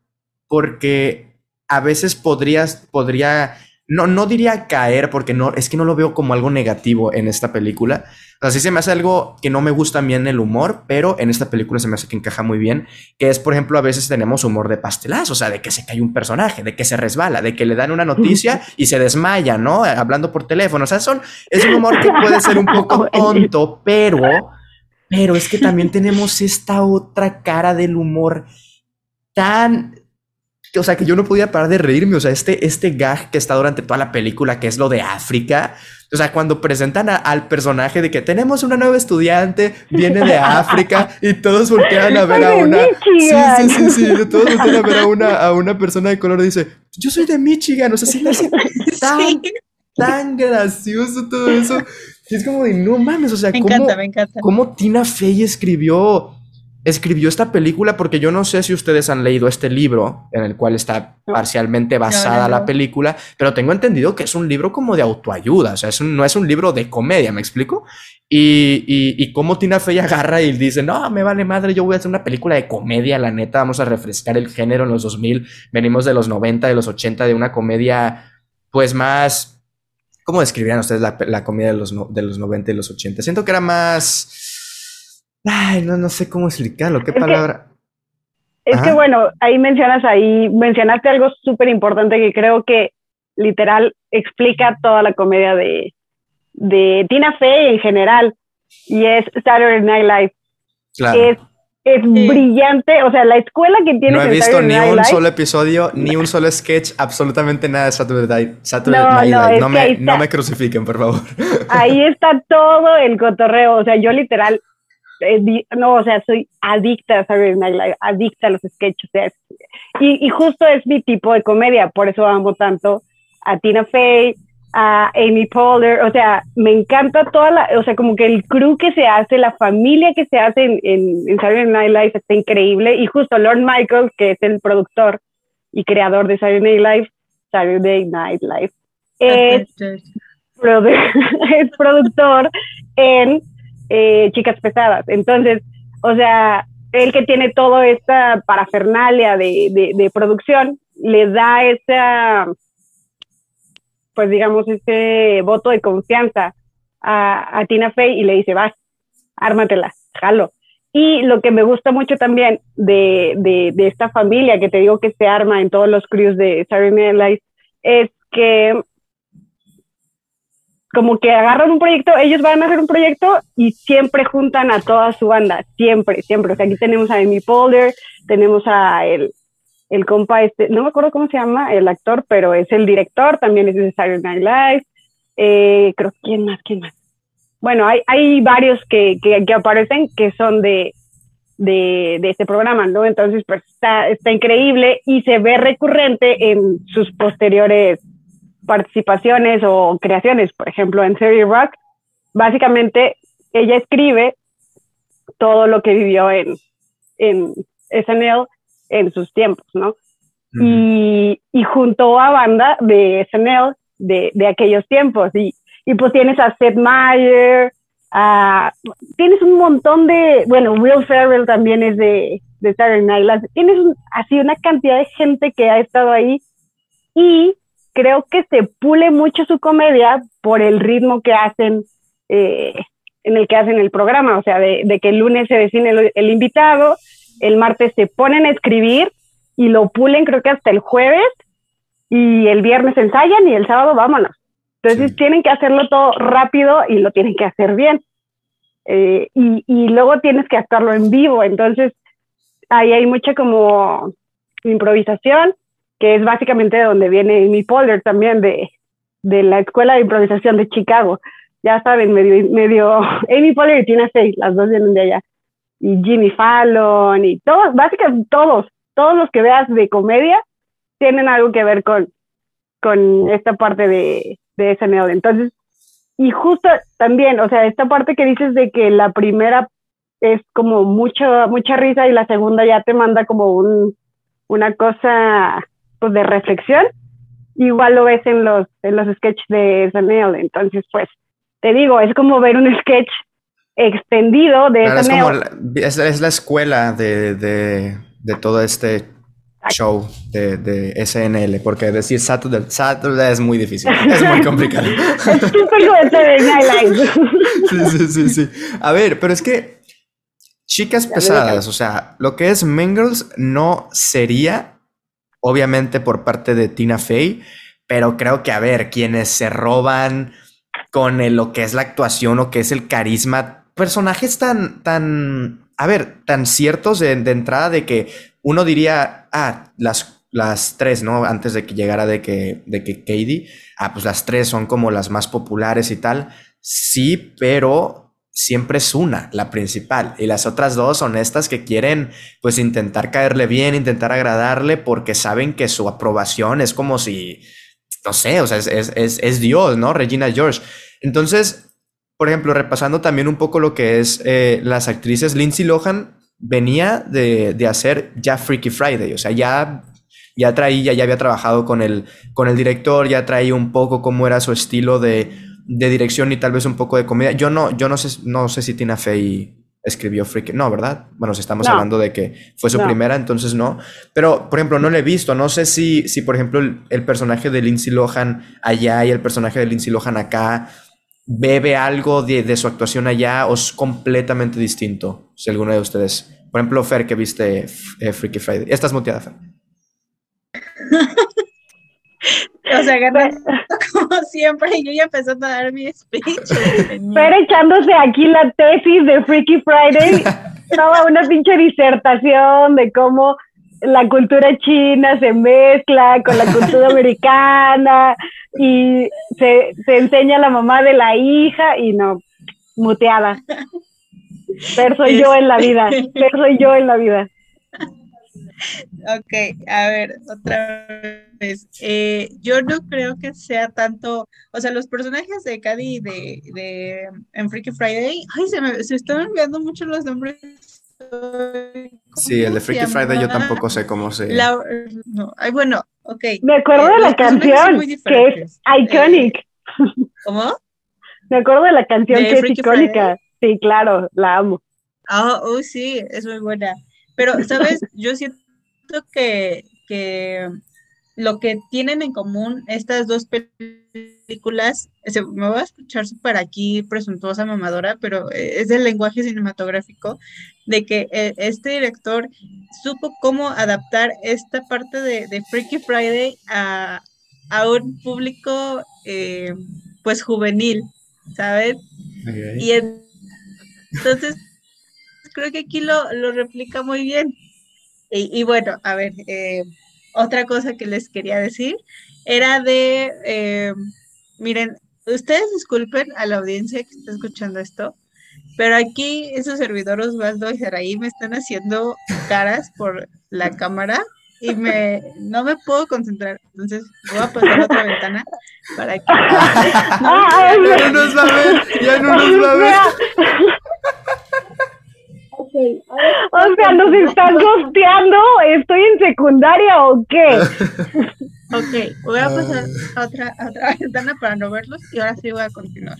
porque a veces podrías, podría no, no diría caer porque no, es que no lo veo como algo negativo en esta película. O sea, sí se me hace algo que no me gusta bien el humor, pero en esta película se me hace que encaja muy bien, que es, por ejemplo, a veces tenemos humor de pastelazo, o sea, de que se cae un personaje, de que se resbala, de que le dan una noticia <laughs> y se desmaya, ¿no? Hablando por teléfono, o sea, son, es un humor que puede ser un poco <laughs> tonto, pero, pero es que también tenemos esta otra cara del humor tan o sea, que yo no podía parar de reírme. O sea, este, este gag que está durante toda la película, que es lo de África. O sea, cuando presentan al personaje de que tenemos una nueva estudiante, viene de <laughs> África y todos voltean a ver a una. Sí, sí, sí, sí. Todos voltean a ver a <laughs> una, a una persona de color y dice: Yo soy de Michigan. O sea, sí me hace <laughs> tan, tan gracioso todo eso. Y es como de no mames. O sea, me encanta, me encanta. ¿cómo Tina Fey escribió escribió esta película porque yo no sé si ustedes han leído este libro en el cual está parcialmente basada la película, pero tengo entendido que es un libro como de autoayuda, o sea, no es un libro de comedia, ¿me explico? Y, y, y cómo Tina Fey agarra y dice, no, me vale madre, yo voy a hacer una película de comedia, la neta, vamos a refrescar el género en los 2000, venimos de los 90, de los 80, de una comedia pues más... ¿Cómo describirían ustedes la, la comedia de los, de los 90 y los 80? Siento que era más Ay, no, no sé cómo explicarlo. ¿Qué palabra? es que bueno, ahí mencionas ahí, mencionaste algo súper importante que creo que literal explica toda la comedia de, de Tina Fey en general y es Saturday Night Live. Claro. Es, es brillante, o sea, la escuela que tiene. No he visto ni un solo episodio, ni un solo sketch, absolutamente nada de Saturday, Night Live. No, me, no me crucifiquen, por favor. Ahí está todo el cotorreo, o sea, yo literal no, o sea, soy adicta a Saturday Night Live, adicta a los sketches. y, y, justo es mi tipo de comedia, por eso amo tanto a Tina Fey, a Amy Poehler, o sea, me encanta toda la, o sea, como que el crew que se hace, la familia que se hace en, en, Saturday Night Live está increíble, y justo Lord Michael, que es el productor y creador de Saturday Night Live, Saturday Night Live, es, <laughs> es productor en eh, chicas pesadas. Entonces, o sea, el que tiene toda esta parafernalia de, de, producción, le da esa, pues digamos, ese voto de confianza a, Tina Fey y le dice, vas, ármatela, jalo. Y lo que me gusta mucho también de, de, de, esta familia que te digo que se arma en todos los crews de Saturday Night Live es que como que agarran un proyecto, ellos van a hacer un proyecto y siempre juntan a toda su banda, siempre, siempre. O sea, aquí tenemos a Amy Polder, tenemos a el, el compa este, no me acuerdo cómo se llama el actor, pero es el director, también es de Saturday Night Live. Eh, creo, ¿quién más? ¿Quién más? Bueno, hay, hay varios que, que, que aparecen que son de, de, de, este programa, ¿no? Entonces, pues está, está increíble y se ve recurrente en sus posteriores participaciones o creaciones, por ejemplo, en Serie Rock, básicamente ella escribe todo lo que vivió en, en SNL en sus tiempos, ¿no? y, y, junto a banda de SNL de, de aquellos tiempos. Y, y, pues tienes a Seth Meyer, tienes un montón de, bueno, Will Ferrell también es de, de Saturday Night Live. Tienes así una cantidad de gente que ha estado ahí y creo que se pule mucho su comedia por el ritmo que hacen, eh, en el que hacen el programa, o sea, de, que el lunes se decide el, invitado, el martes se ponen a escribir y lo pulen creo que hasta el jueves y el viernes ensayan y el sábado vámonos. Entonces tienen que hacerlo todo rápido y lo tienen que hacer bien. Eh, y, y luego tienes que actuarlo en vivo, entonces ahí hay mucha como improvisación que es básicamente de donde viene mi Poehler también, de, de la Escuela de Improvisación de Chicago. Ya saben, medio, medio <laughs> Amy Poehler y Tina Fey, las dos vienen de allá. Y Jimmy Fallon y todos, básicamente todos, todos los que veas de comedia tienen algo que ver con, con esta parte de, de SNL. Entonces, y justo también, o sea, esta parte que dices de que la primera es como mucha, mucha risa y la segunda ya te manda como un, una cosa pues, de reflexión, igual lo ves en los, en los sketches de SNL. Entonces, pues, te digo, es como ver un sketch extendido de es, como la, es, la escuela de, de, de todo este show de, de, SNL, porque decir Saturday, Saturday es muy difícil, es muy <laughs> complicado. es <laughs> sí, sí, sí, sí. A ver, pero es que chicas pesadas, o sea, lo que es Mingles no sería, obviamente, por parte de Tina Fey, pero creo que, a ver, quienes se roban con lo que es la actuación o que es el carisma, personajes tan, tan, a ver, tan ciertos de, de entrada de que uno diría, ah, las, las tres, ¿no? Antes de que llegara de que, de que Katie, ah, pues las tres son como las más populares y tal. Sí, pero siempre es una, la principal. Y las otras dos son estas que quieren, pues, intentar caerle bien, intentar agradarle, porque saben que su aprobación es como si, no sé, o sea, es, es, es Dios, ¿no? Regina George. Entonces, por ejemplo, repasando también un poco lo que es eh, las actrices, Lindsay Lohan venía de, hacer ya Freaky Friday, o sea, ya, ya traía, ya había trabajado con el, con el director, ya traía un poco cómo era su estilo de, dirección y tal vez un poco de comedia. Yo no, yo no sé, no sé si Tina Fey escribió Freaky, no, ¿verdad? Bueno, si estamos hablando de que fue su primera, entonces no. Pero, por ejemplo, no le he visto, no sé si, si por ejemplo, el, personaje de Lindsay Lohan allá y el personaje de Lindsay Lohan acá bebe algo de, de, su actuación allá o es completamente distinto, si alguno de ustedes por ejemplo, Fer, que viste eh, Freaky Friday. Estás muteada, Fer. <laughs> o sea, ganando <laughs> como siempre, y yo ya empezando a dar mi speech. <laughs> Fer echándose aquí la tesis de Freaky Friday, <laughs> toda una pinche disertación de cómo la cultura china se mezcla con la cultura americana y se, se enseña la mamá de la hija y no, muteada. Pero soy yo en la vida, pero soy yo en la vida. Ok, a ver, otra vez. Eh, yo no creo que sea tanto, o sea, los personajes de Cady de, de en Freaky Friday, ay, se me se están olvidando mucho los nombres. Sí, el de Freaky Friday yo tampoco sé cómo se. no, ay, bueno, ok. Me acuerdo de la eh, canción que es iconic. ¿Cómo? Me acuerdo de la canción que es icónica. Sí, claro, la amo. Ah, oh, sí, es muy buena. Pero, ¿sabes? Yo siento que, que lo que tienen en común estas dos películas, me voy a escuchar súper aquí presuntuosa mamadora, pero eh, es del lenguaje cinematográfico, de que eh, este director supo cómo adaptar esta parte de, Freaky Friday a, un público eh, pues juvenil, ¿sabes? Y en, entonces, creo que aquí lo, lo replica muy bien. Y, bueno, a ver, eh, otra cosa que les quería decir era de, eh, miren, ustedes disculpen a la audiencia que está escuchando esto, pero aquí esos servidores Osvaldo y Saraí me están haciendo caras por la cámara y me no me puedo concentrar. Entonces voy a pasar a otra ventana para que. <laughs> ya no nos va a ver, ya no nos va a ver. <laughs> O sea, ¿nos están gosteando? ¿Estoy en secundaria o qué? <laughs> Ok, voy a pasar a otra, a otra ventana para no verlos y ahora sí voy a continuar.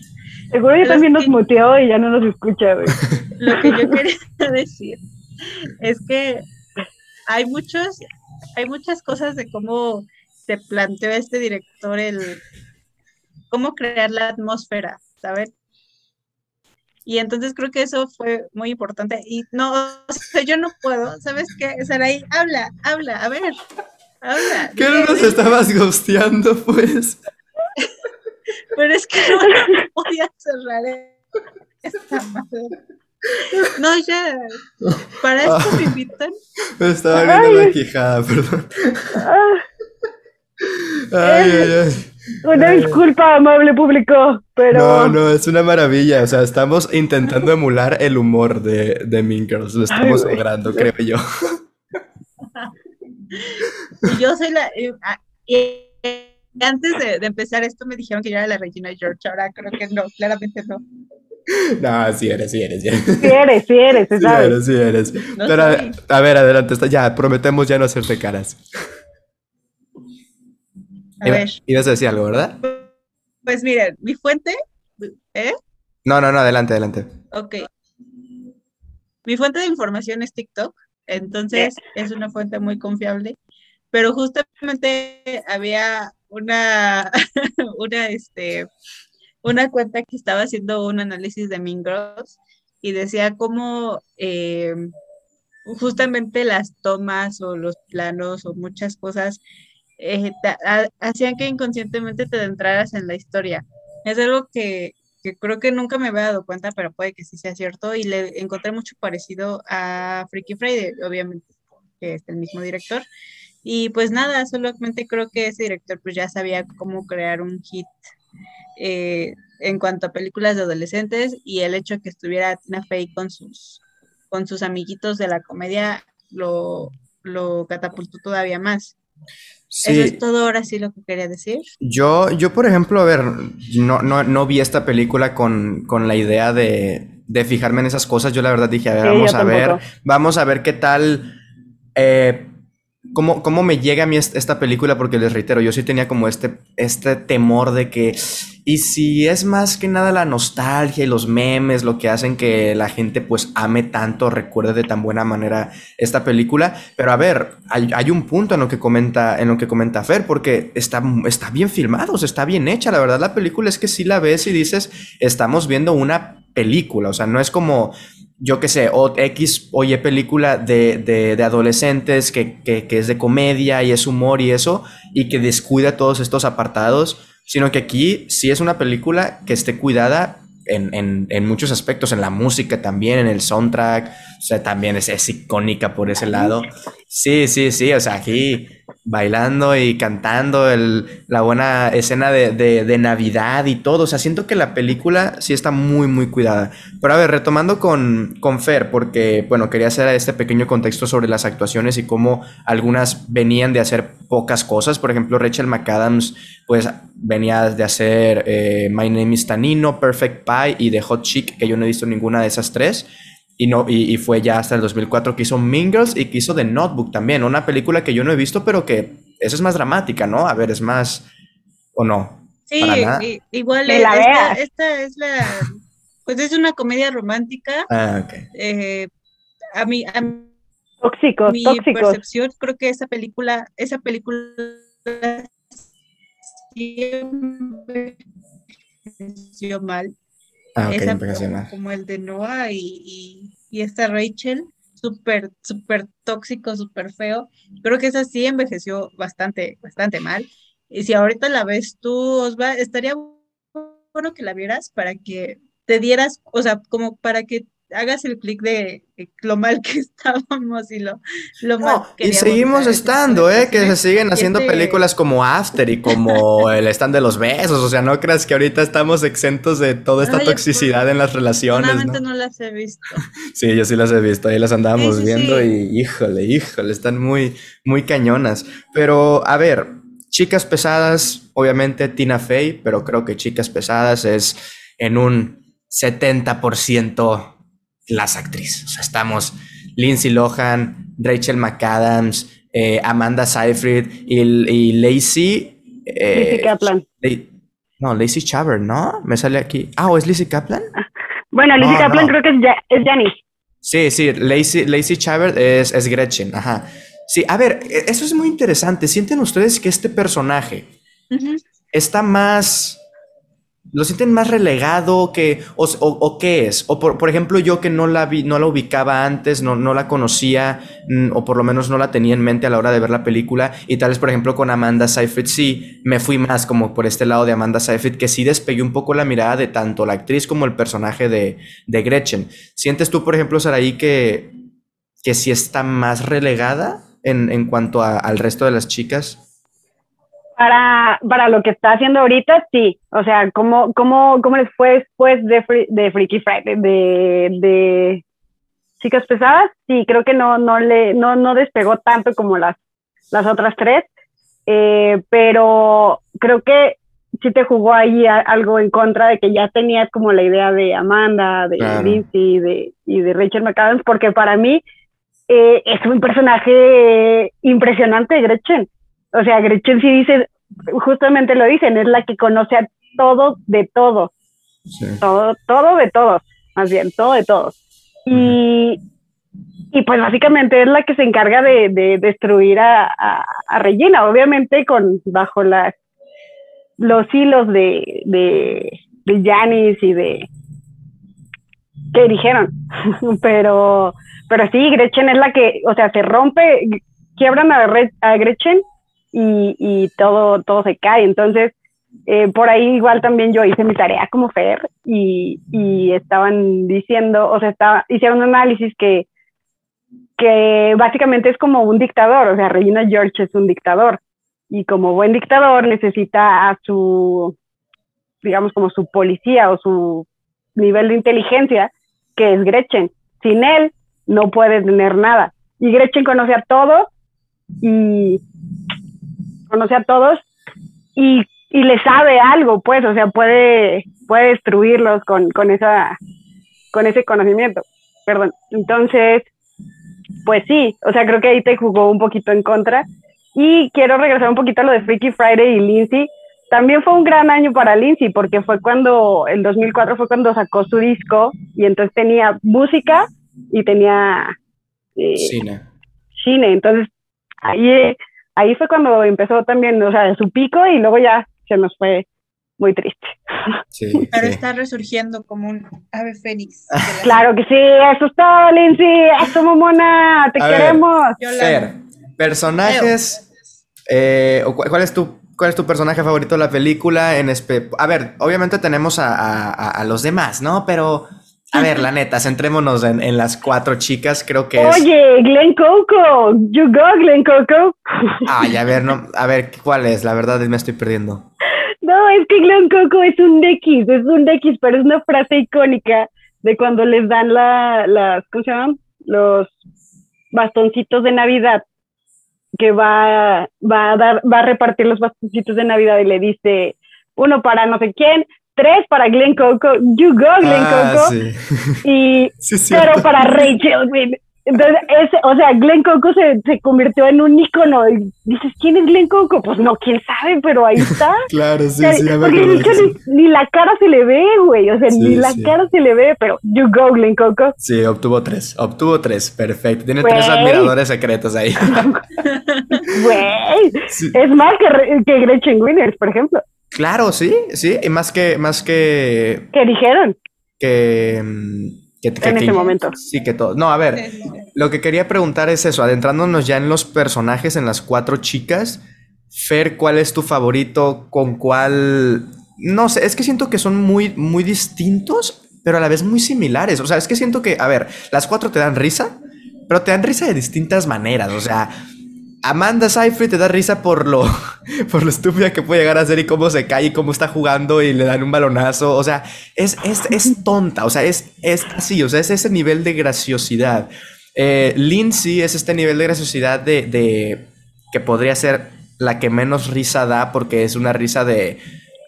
Seguro yo también nos muteó y ya no nos escucha, <laughs> Lo que yo quería <laughs> decir es que hay muchos hay muchas cosas de cómo se planteó este director el cómo crear la atmósfera, ¿sabes? Y entonces creo que eso fue muy importante. Y no, o sea, yo no puedo, ¿sabes qué? Saraí, habla, habla, a ver, habla. ¿Qué no nos estabas gosteando, pues? Pero es que no, podía cerrar esta madre. No, ya. Para esto me invitan. Me estaba viendo la quijada, perdón. Ay, ay, ay. Una disculpa, amable público, pero... No, no, es una maravilla. O sea, estamos intentando emular el humor de, de Mean Girls. Lo estamos logrando, creo yo. Y <laughs> yo soy la... Eh, ah, antes de, empezar esto me dijeron que yo era la Regina George, ahora creo que no, claramente no. No, sí eres, sí eres. Sí eres, sí eres, sí eres, sí eres. Pero, a ver, adelante, ya, prometemos ya no hacerte caras. A ver. Ibas a decir algo, ¿verdad? Pues miren, mi fuente, ¿eh? No, no, no, adelante, adelante. Ok. Mi fuente de información es TikTok, entonces es una fuente muy confiable, pero justamente había una, <laughs> una, este, una cuenta que estaba haciendo un análisis de Mingros y decía cómo eh, justamente las tomas o los planos o muchas cosas eh, hacían que inconscientemente te adentraras en la historia. Es algo que, que creo que nunca me había dado cuenta, pero puede que sí sea cierto, y le encontré mucho parecido a Freaky Friday, obviamente, que es el mismo director. Y pues nada, solamente creo que ese director pues ya sabía cómo crear un hit eh, en cuanto a películas de adolescentes y el hecho de que estuviera Tina Fey con sus, con sus amiguitos de la comedia lo, lo catapultó todavía más. Eso es todo ahora sí lo que quería decir. Yo, yo por ejemplo, a ver, no, no, no vi esta película con, con la idea de, de, fijarme en esas cosas. Yo la verdad dije, a ver, vamos a ver, vamos a ver qué tal. Eh, cómo, cómo me llega a mí esta película, porque les reitero, yo sí tenía como este, este temor de que, y si es más que nada la nostalgia y los memes lo que hacen que la gente pues ame tanto, recuerde de tan buena manera esta película, pero a ver, hay, un punto en lo que comenta, en lo que comenta Fer, porque está, está bien filmado, está bien hecha, la verdad la película es que si la ves y dices, estamos viendo una película, o sea, no es como yo qué sé, o X película de, de, adolescentes que, que, que, es de comedia y es humor y eso, y que descuida todos estos apartados, sino que aquí sí es una película que esté cuidada en, en, en muchos aspectos, en la música también, en el soundtrack, sea, también es, es icónica por ese lado. Sí, sí, sí, o sea, aquí bailando y cantando, el, la buena escena de, de, Navidad y todo. O sea, siento que la película sí está muy, muy cuidada. Pero a ver, retomando con, con Fer, porque, bueno, quería hacer este pequeño contexto sobre las actuaciones y cómo algunas venían de hacer pocas cosas. Por ejemplo, Rachel McAdams, pues venía de hacer eh, My Name is Tanino, Perfect Pie y The Hot Chick, que yo no he visto ninguna de esas tres. Y, no, y, fue ya hasta el 2004 que hizo Mingles y que hizo The Notebook también, una película que yo no he visto, pero que esa es más dramática, ¿no? A ver, es más... ¿O no? Sí, igual esta, esta, es la... Pues es una comedia romántica. Ah, ok. Eh, a mí... A tóxicos, mi percepción, creo que esa película, esa película siempre mal Ah, esa, como, el de Noah y, y, esta Rachel, súper, súper tóxico, súper feo. Creo que esa sí envejeció bastante, bastante mal. Y si ahorita la ves tú, Osva, estaría bueno que la vieras para que te dieras, o sea, como para que hagas el clic de, lo mal que <laughs> estábamos y lo, lo mal que Y seguimos estando, ¿eh? Que se siguen haciendo películas como After y como <laughs> el stand de los besos. O sea, no creas que ahorita estamos exentos de toda esta toxicidad en las relaciones. Realmente ¿no? las he visto. <laughs> sí, yo sí las he visto. Ahí las andábamos viendo y híjole, híjole, están muy, muy cañonas. Pero, a ver, chicas pesadas, obviamente Tina Fey, pero creo que chicas pesadas es en un 70% las actrices. O sea, estamos Lindsay Lohan, Rachel McAdams, eh, Amanda Seyfried y, y Lacey. Eh, Lacey Kaplan. no, Lacey Chaver, ¿no? Me sale aquí. Ah, ¿o es Lacey Kaplan? Bueno, Lacey Kaplan creo que es, es Janice. Sí, sí, Lacey, Lacey Chaver es, es Gretchen, ajá. Sí, a ver, e, eso es muy interesante. ¿Sienten ustedes que este personaje está más lo sienten más relegado que, o, qué es, o por, ejemplo yo que no la vi, no la ubicaba antes, no, no la conocía, mm, o por lo menos no la tenía en mente a la hora de ver la película, y tal vez por ejemplo con Amanda Seyfried sí, me fui más como por este lado de Amanda Seyfried, que sí despegué un poco la mirada de tanto la actriz como el personaje de, de Gretchen. ¿Sientes tú por ejemplo, Saraí, que, que sí está más relegada en, en cuanto al resto de las chicas? Para, para lo que está haciendo ahorita, sí. O sea, ¿cómo, cómo, cómo les fue después de, de Freaky Friday? De, de Chicas Pesadas, sí, creo que no, no, le, no, no despegó tanto como las, las otras tres. Eh, pero creo que sí te jugó ahí algo en contra de que ya tenías como la idea de Amanda, de Lindsay de, y de Rachel McAdams, porque para mí eh, es un personaje impresionante, Gretchen. O sea, Gretchen sí dice, justamente lo dicen, es la que conoce a todo de todo. Todo, todo de todos, más bien, todo de todos. Y, y pues básicamente es la que se encarga de, de destruir a, a, Regina, obviamente con bajo las los hilos de, de, de Janis y de que dijeron, <laughs> pero pero sí, Gretchen es la que, o sea, se rompe, quiebran a, a Gretchen y, y, todo, todo se cae. Entonces, eh, por ahí igual también yo hice mi tarea como Fer y, estaban diciendo, o sea, estaba, hicieron un análisis que, que básicamente es como un dictador, o sea, Regina George es un dictador y como buen dictador necesita a su, digamos, como su policía o su nivel de inteligencia, que es Gretchen. Sin él, no puede tener nada. Y Gretchen conoce a todos y conoce a todos y, y le sabe algo, pues, o sea, puede, puede destruirlos con, con, esa, con ese conocimiento. Perdón. Entonces, pues sí, o sea, creo que ahí te jugó un poquito en contra. Y quiero regresar un poquito a lo de Freaky Friday y Lindsay. También fue un gran año para Lindsay porque fue cuando, el 2004 fue cuando sacó su disco y entonces tenía música y tenía eh, cine. cine. Entonces, ahí, ahí fue cuando empezó también, o sea, su pico y luego ya se nos fue muy triste. Sí, <laughs> Pero está resurgiendo como un ave fénix. <laughs> claro que sí, eso es todo, Lindsay, eso, mamona, te queremos. Ver, personajes, eh, ¿cuál es tu ¿Cuál es tu personaje favorito de la película? En a ver, obviamente tenemos a, a, a, los demás, ¿no? Pero a ver, la neta, centrémonos en, las cuatro chicas, creo que es... Oye, Glen Coco, you go, Glen Coco. Ay, a ver, no, a ver, ¿cuál es? La verdad me estoy perdiendo. No, es que Glen Coco es un X, es un X, pero es una frase icónica de cuando les dan la, las, ¿cómo se llaman? Los bastoncitos de Navidad, que va, va a dar, va a repartir los bastoncitos de Navidad y le dice uno para no sé quién, tres para Glen Coco, You Go Glen ah, Coco, y <laughs> pero para Rachel, Entonces, ese, o sea, Glen Coco se, se, convirtió en un ícono. Y dices, ¿quién es Glen Coco? Pues no, quién sabe, pero ahí está. <laughs> claro, sí, sí. Porque ni, la cara se le ve, güey. O sea, ni la cara se le ve, pero you go, Glen Coco. Sí, obtuvo tres. Obtuvo tres. Perfecto. Tiene tres admiradores secretos ahí. <laughs> Güey. Es más que, que Gretchen Winners, por ejemplo. Claro, sí, sí, y más que, más que. ¿Qué dijeron? Que. Mm, en ese momento. Sí, que todo. No, a ver, lo que quería preguntar es eso, adentrándonos ya en los personajes, en las cuatro chicas. Fer, ¿cuál es tu favorito? ¿Con cuál? No sé, es que siento que son muy, muy distintos, pero a la vez muy similares. O sea, es que siento que, a ver, las cuatro te dan risa, pero te dan risa de distintas maneras. O sea, Amanda Seyfried te da risa por lo, <laughs> por lo estúpida que puede llegar a ser y cómo se cae y cómo está jugando y le dan un balonazo. O sea, es, es, tonta, o sea, es, es así, o sea, es ese nivel de graciosidad. Eh, Lindsay es este nivel de graciosidad de, de, que podría ser la que menos risa da porque es una risa de,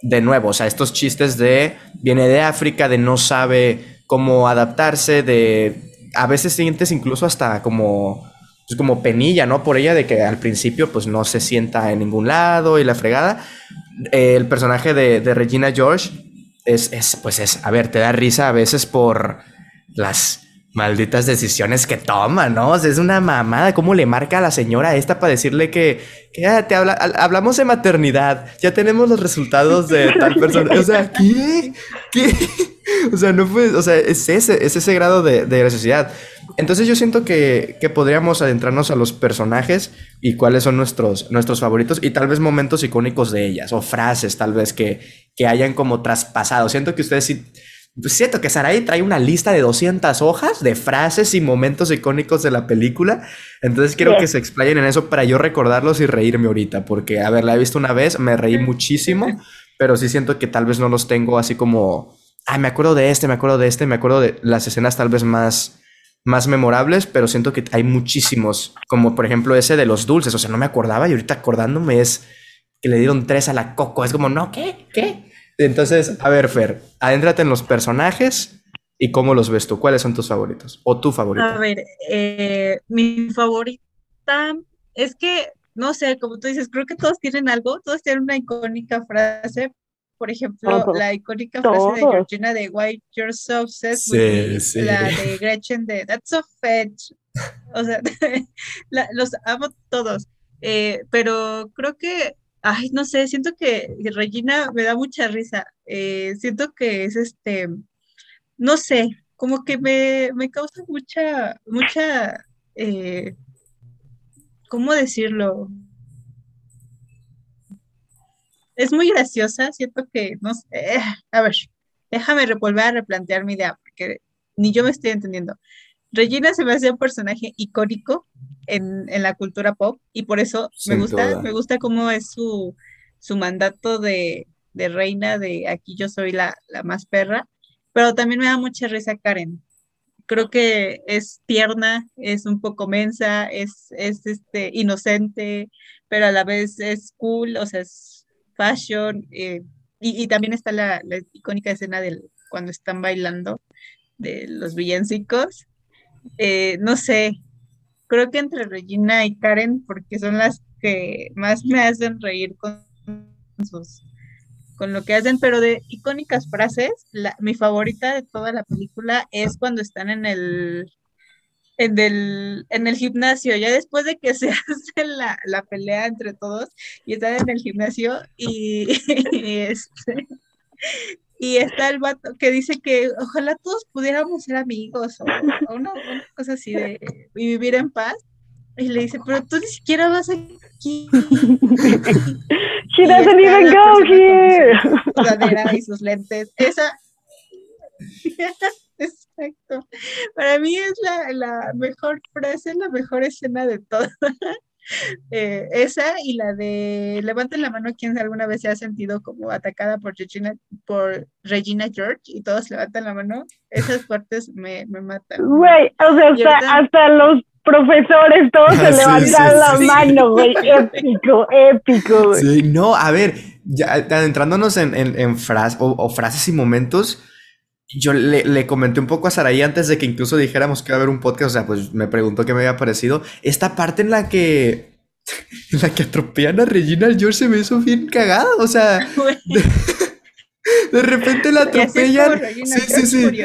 de nuevo, o sea, estos chistes de viene de África, de no sabe cómo adaptarse, de a veces sientes incluso hasta como es como penilla, ¿no? Por ella de que al principio pues no se sienta en ningún lado y la fregada. el personaje de, Regina George es, es, pues es, a ver, te da risa a veces por las malditas decisiones que toma, ¿no? O sea, es una mamada. ¿Cómo le marca a la señora esta para decirle que, que ah, te habla, hablamos de maternidad? Ya tenemos los resultados de tal persona. O sea, ¿qué? ¿Qué? <laughs> O sea, no fue, o sea, es ese, es ese grado de, de graciosidad. Entonces yo siento que, que, podríamos adentrarnos a los personajes y cuáles son nuestros, nuestros favoritos y tal vez momentos icónicos de ellas o frases tal vez que, que hayan como traspasado. Siento que ustedes sí... Siento que Sarai trae una lista de 200 hojas de frases y momentos icónicos de la película. Entonces quiero que se explayen en eso para yo recordarlos y reírme ahorita. Porque, a ver, la he visto una vez, me reí muchísimo, pero sí siento que tal vez no los tengo así como... Ay, me acuerdo de este, me acuerdo de este, me acuerdo de las escenas tal vez más más memorables, pero siento que hay muchísimos, como por ejemplo ese de los dulces, o sea, no me acordaba y ahorita acordándome es que le dieron tres a la Coco. Es como, no, ¿qué? ¿Qué? Entonces, a ver, Fer, adéntrate en los personajes y cómo los ves tú. ¿Cuáles son tus favoritos? ¿O tu favorito? A ver, eh, mi favorita es que, no sé, como tú dices, creo que todos tienen algo, todos tienen una icónica frase. Por ejemplo, la icónica frase de Georgina de Why You're So Obsessed sí, la de Gretchen de That's so fetch. O sea, <laughs> los amo todos. Eh, pero creo que ay, no sé, siento que Regina me da mucha risa. Eh, siento que es este, no sé, como que me, causa mucha, mucha, eh, ¿cómo decirlo? Es muy graciosa, siento que, no sé, eh, a ver, déjame volver a replantear mi idea, porque ni yo me estoy entendiendo. Regina se me hace un personaje icónico en, la cultura pop y por eso me gusta, me gusta cómo es su, su mandato de, reina de aquí yo soy la, más perra, pero también me da mucha risa Karen. Creo que es tierna, es un poco mensa, es, es este, inocente, pero a la vez es cool, o sea, es fashion. Eh, y, también está la, la icónica escena del cuando están bailando de los villancicos eh, no sé, creo que entre Regina y Karen, porque son las que más me hacen reír con sus con lo que hacen, pero de icónicas frases, mi favorita de toda la película es cuando están en el en el, en el gimnasio, ya después de que <laughs> se hace la, la pelea entre todos y están en el gimnasio <laughs> y, este, y está el vato que dice que ojalá todos pudiéramos ser amigos o, una, cosa así de vivir en paz. Y le dice, pero tú ni siquiera vas aquí. She doesn't even go here. Su y sus lentes. Esa. Exacto. Para mí es la, la mejor frase, la mejor escena de todas. <laughs> Eh, esa y la de levanten la mano quien alguna vez se ha sentido como atacada por Regina, por Regina George y todos levantan la mano, esas partes me, me matan. Güey, o sea, hasta, los profesores todos se <laughs> levantan la mano, güey, <laughs> épico, épico. Sí, no, a ver, ya adentrándonos en, en, en o frases y momentos, yo le, le, comenté un poco a Saraí antes de que incluso dijéramos que iba a haber un podcast, o sea, pues me preguntó qué me había parecido. Esta parte en la que <laughs> en la que atropellan a Regina George se me hizo bien cagado, o sea, <laughs> de, repente la atropellan. Sí, sí, sí. <laughs>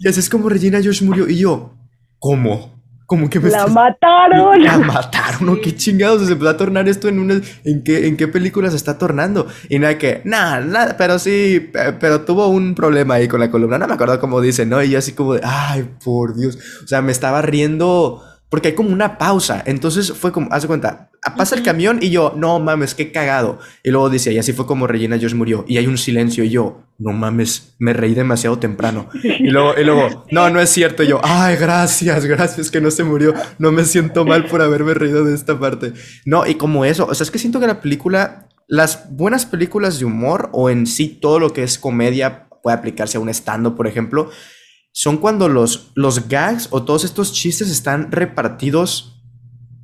Y así es como Regina George murió y yo, ¿cómo? Como que me la mataron. La mataron, ¿no? Qué chingados. Se empezó a tornar esto en una. ¿En qué, en qué película se está tornando? Y nada que, nada, nada, pero sí, pero tuvo un problema ahí con la columna. No me acuerdo cómo dice, ¿no? Y yo así como de, ay, por Dios. O sea, me estaba riendo porque hay como una pausa. Entonces fue como, haz de cuenta, pasa el camión y yo, no mames, qué cagado. Y luego dice, y así fue como Regina George murió. Y hay un silencio y yo, no mames, me reí demasiado temprano. Y luego, y luego no, no es cierto. Y yo, ay, gracias, gracias que no se murió. No me siento mal por haberme reído de esta parte. No, y como eso, o sea, es que siento que la película, las buenas películas de humor o en sí todo lo que es comedia puede aplicarse a un estando, por ejemplo, son cuando los, los gags o todos estos chistes están repartidos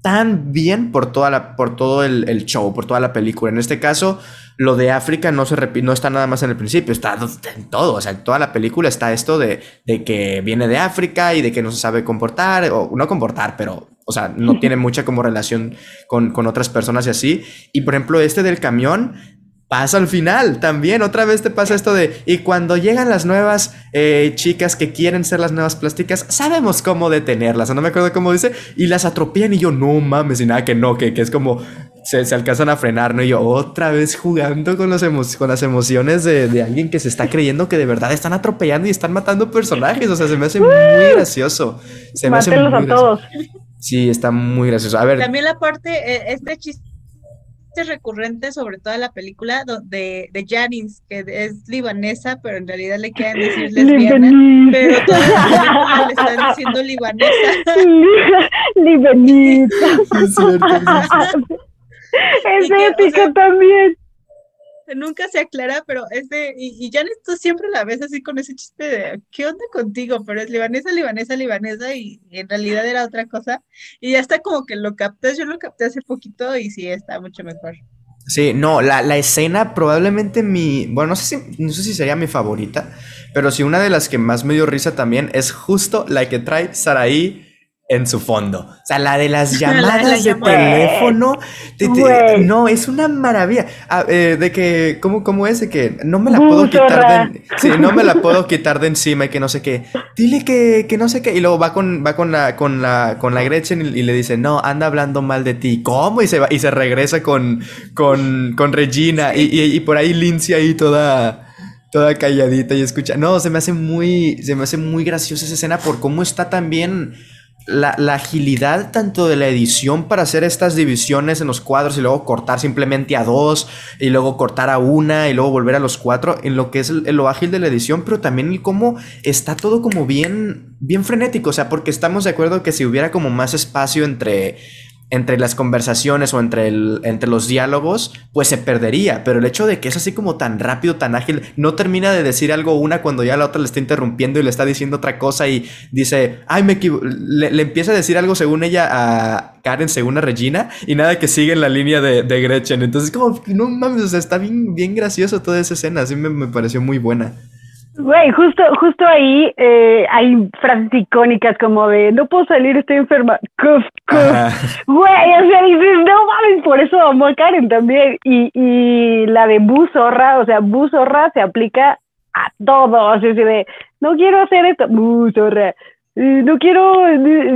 tan bien por, toda la, por todo el, show, por toda la película. En este caso, lo de África no, se no está nada más en el principio, está en todo. O sea, en toda la película está esto de, de que viene de África y de que no se sabe comportar, o no comportar, pero, o sea, no <laughs> tiene mucha como relación con, con otras personas y así. Y por ejemplo, este del camión pasa al final también. Otra vez te pasa esto de, y cuando llegan las nuevas eh, chicas que quieren ser las nuevas plásticas, sabemos cómo detenerlas. No me acuerdo cómo dice, y las atropellan y yo, no mames, y nada, que no, que, que es como, se, se, alcanzan a frenar, ¿no? Y yo otra vez jugando con, los con las emociones de, de, alguien que se está creyendo que de verdad están atropellando y están matando personajes. O sea, se me hace muy <laughs> gracioso. Se me hace muy a todos. Sí, está muy gracioso. A ver. También la parte, eh, este chiste recurrente sobre toda la película de, de Janice, que es libanesa, pero en realidad le quieren decir <laughs> lesbiana, pero toda la le <laughs> están diciendo libanesa. Libanesa. Es, épico también nunca se aclara, pero este, y, y Janet, tú siempre la ves así con ese chiste de, ¿qué onda contigo? Pero es libanesa, libanesa, libanesa, y, en realidad era otra cosa, y ya está como que lo captas, yo lo capté hace poquito y sí, está mucho mejor. Sí, no, la, la, escena probablemente mi, bueno, no sé si, no sé si sería mi favorita, pero sí una de las que más me dio risa también es justo la que trae Saraí en su fondo. O sea, la de las <laughs> llamadas de, teléfono. no, es una maravilla. Ah, eh, de que, ¿cómo, ¿cómo es? De que no me la puedo quitar de <laughs> Sí, no me la puedo quitar de encima y que no sé qué. Dile que, que no sé qué. Y luego va con, va con la, con la, con la Gretchen y, le dice, no, anda hablando mal de ti. ¿Cómo? Y se va, y se regresa con, con, con Regina. Y, y, y por ahí Lindsay ahí toda toda calladita y escucha. No, se me hace muy, se me hace muy graciosa esa escena por cómo está también la, agilidad tanto de la edición para hacer estas divisiones en los cuadros y luego cortar simplemente a dos y luego cortar a una y luego volver a los cuatro en lo que es lo ágil de la edición, pero también el cómo está todo como bien, bien frenético, o sea, porque estamos de acuerdo que si hubiera como más espacio entre entre las conversaciones o entre, el, entre los diálogos, pues se perdería. Pero el hecho de que es así como tan rápido, tan ágil, no termina de decir algo una cuando ya la otra le está interrumpiendo y le está diciendo otra cosa y dice, ay, me le, le, empieza a decir algo según ella a Karen, según a Regina, y nada que sigue en la línea de, de Gretchen. Entonces, como, no mames, o sea, está bien, bien gracioso toda esa escena, así me, me pareció muy buena. Güey, justo, justo ahí eh, hay frases icónicas como de no puedo salir, estoy enferma. Cuf, cuf. Güey, o sea, dices, no mames, por eso amo a Karen también. Y, y la de Bu Zorra, o sea, Bu Zorra se aplica a todos. O sea, de no quiero hacer esto, Bu Zorra. No quiero,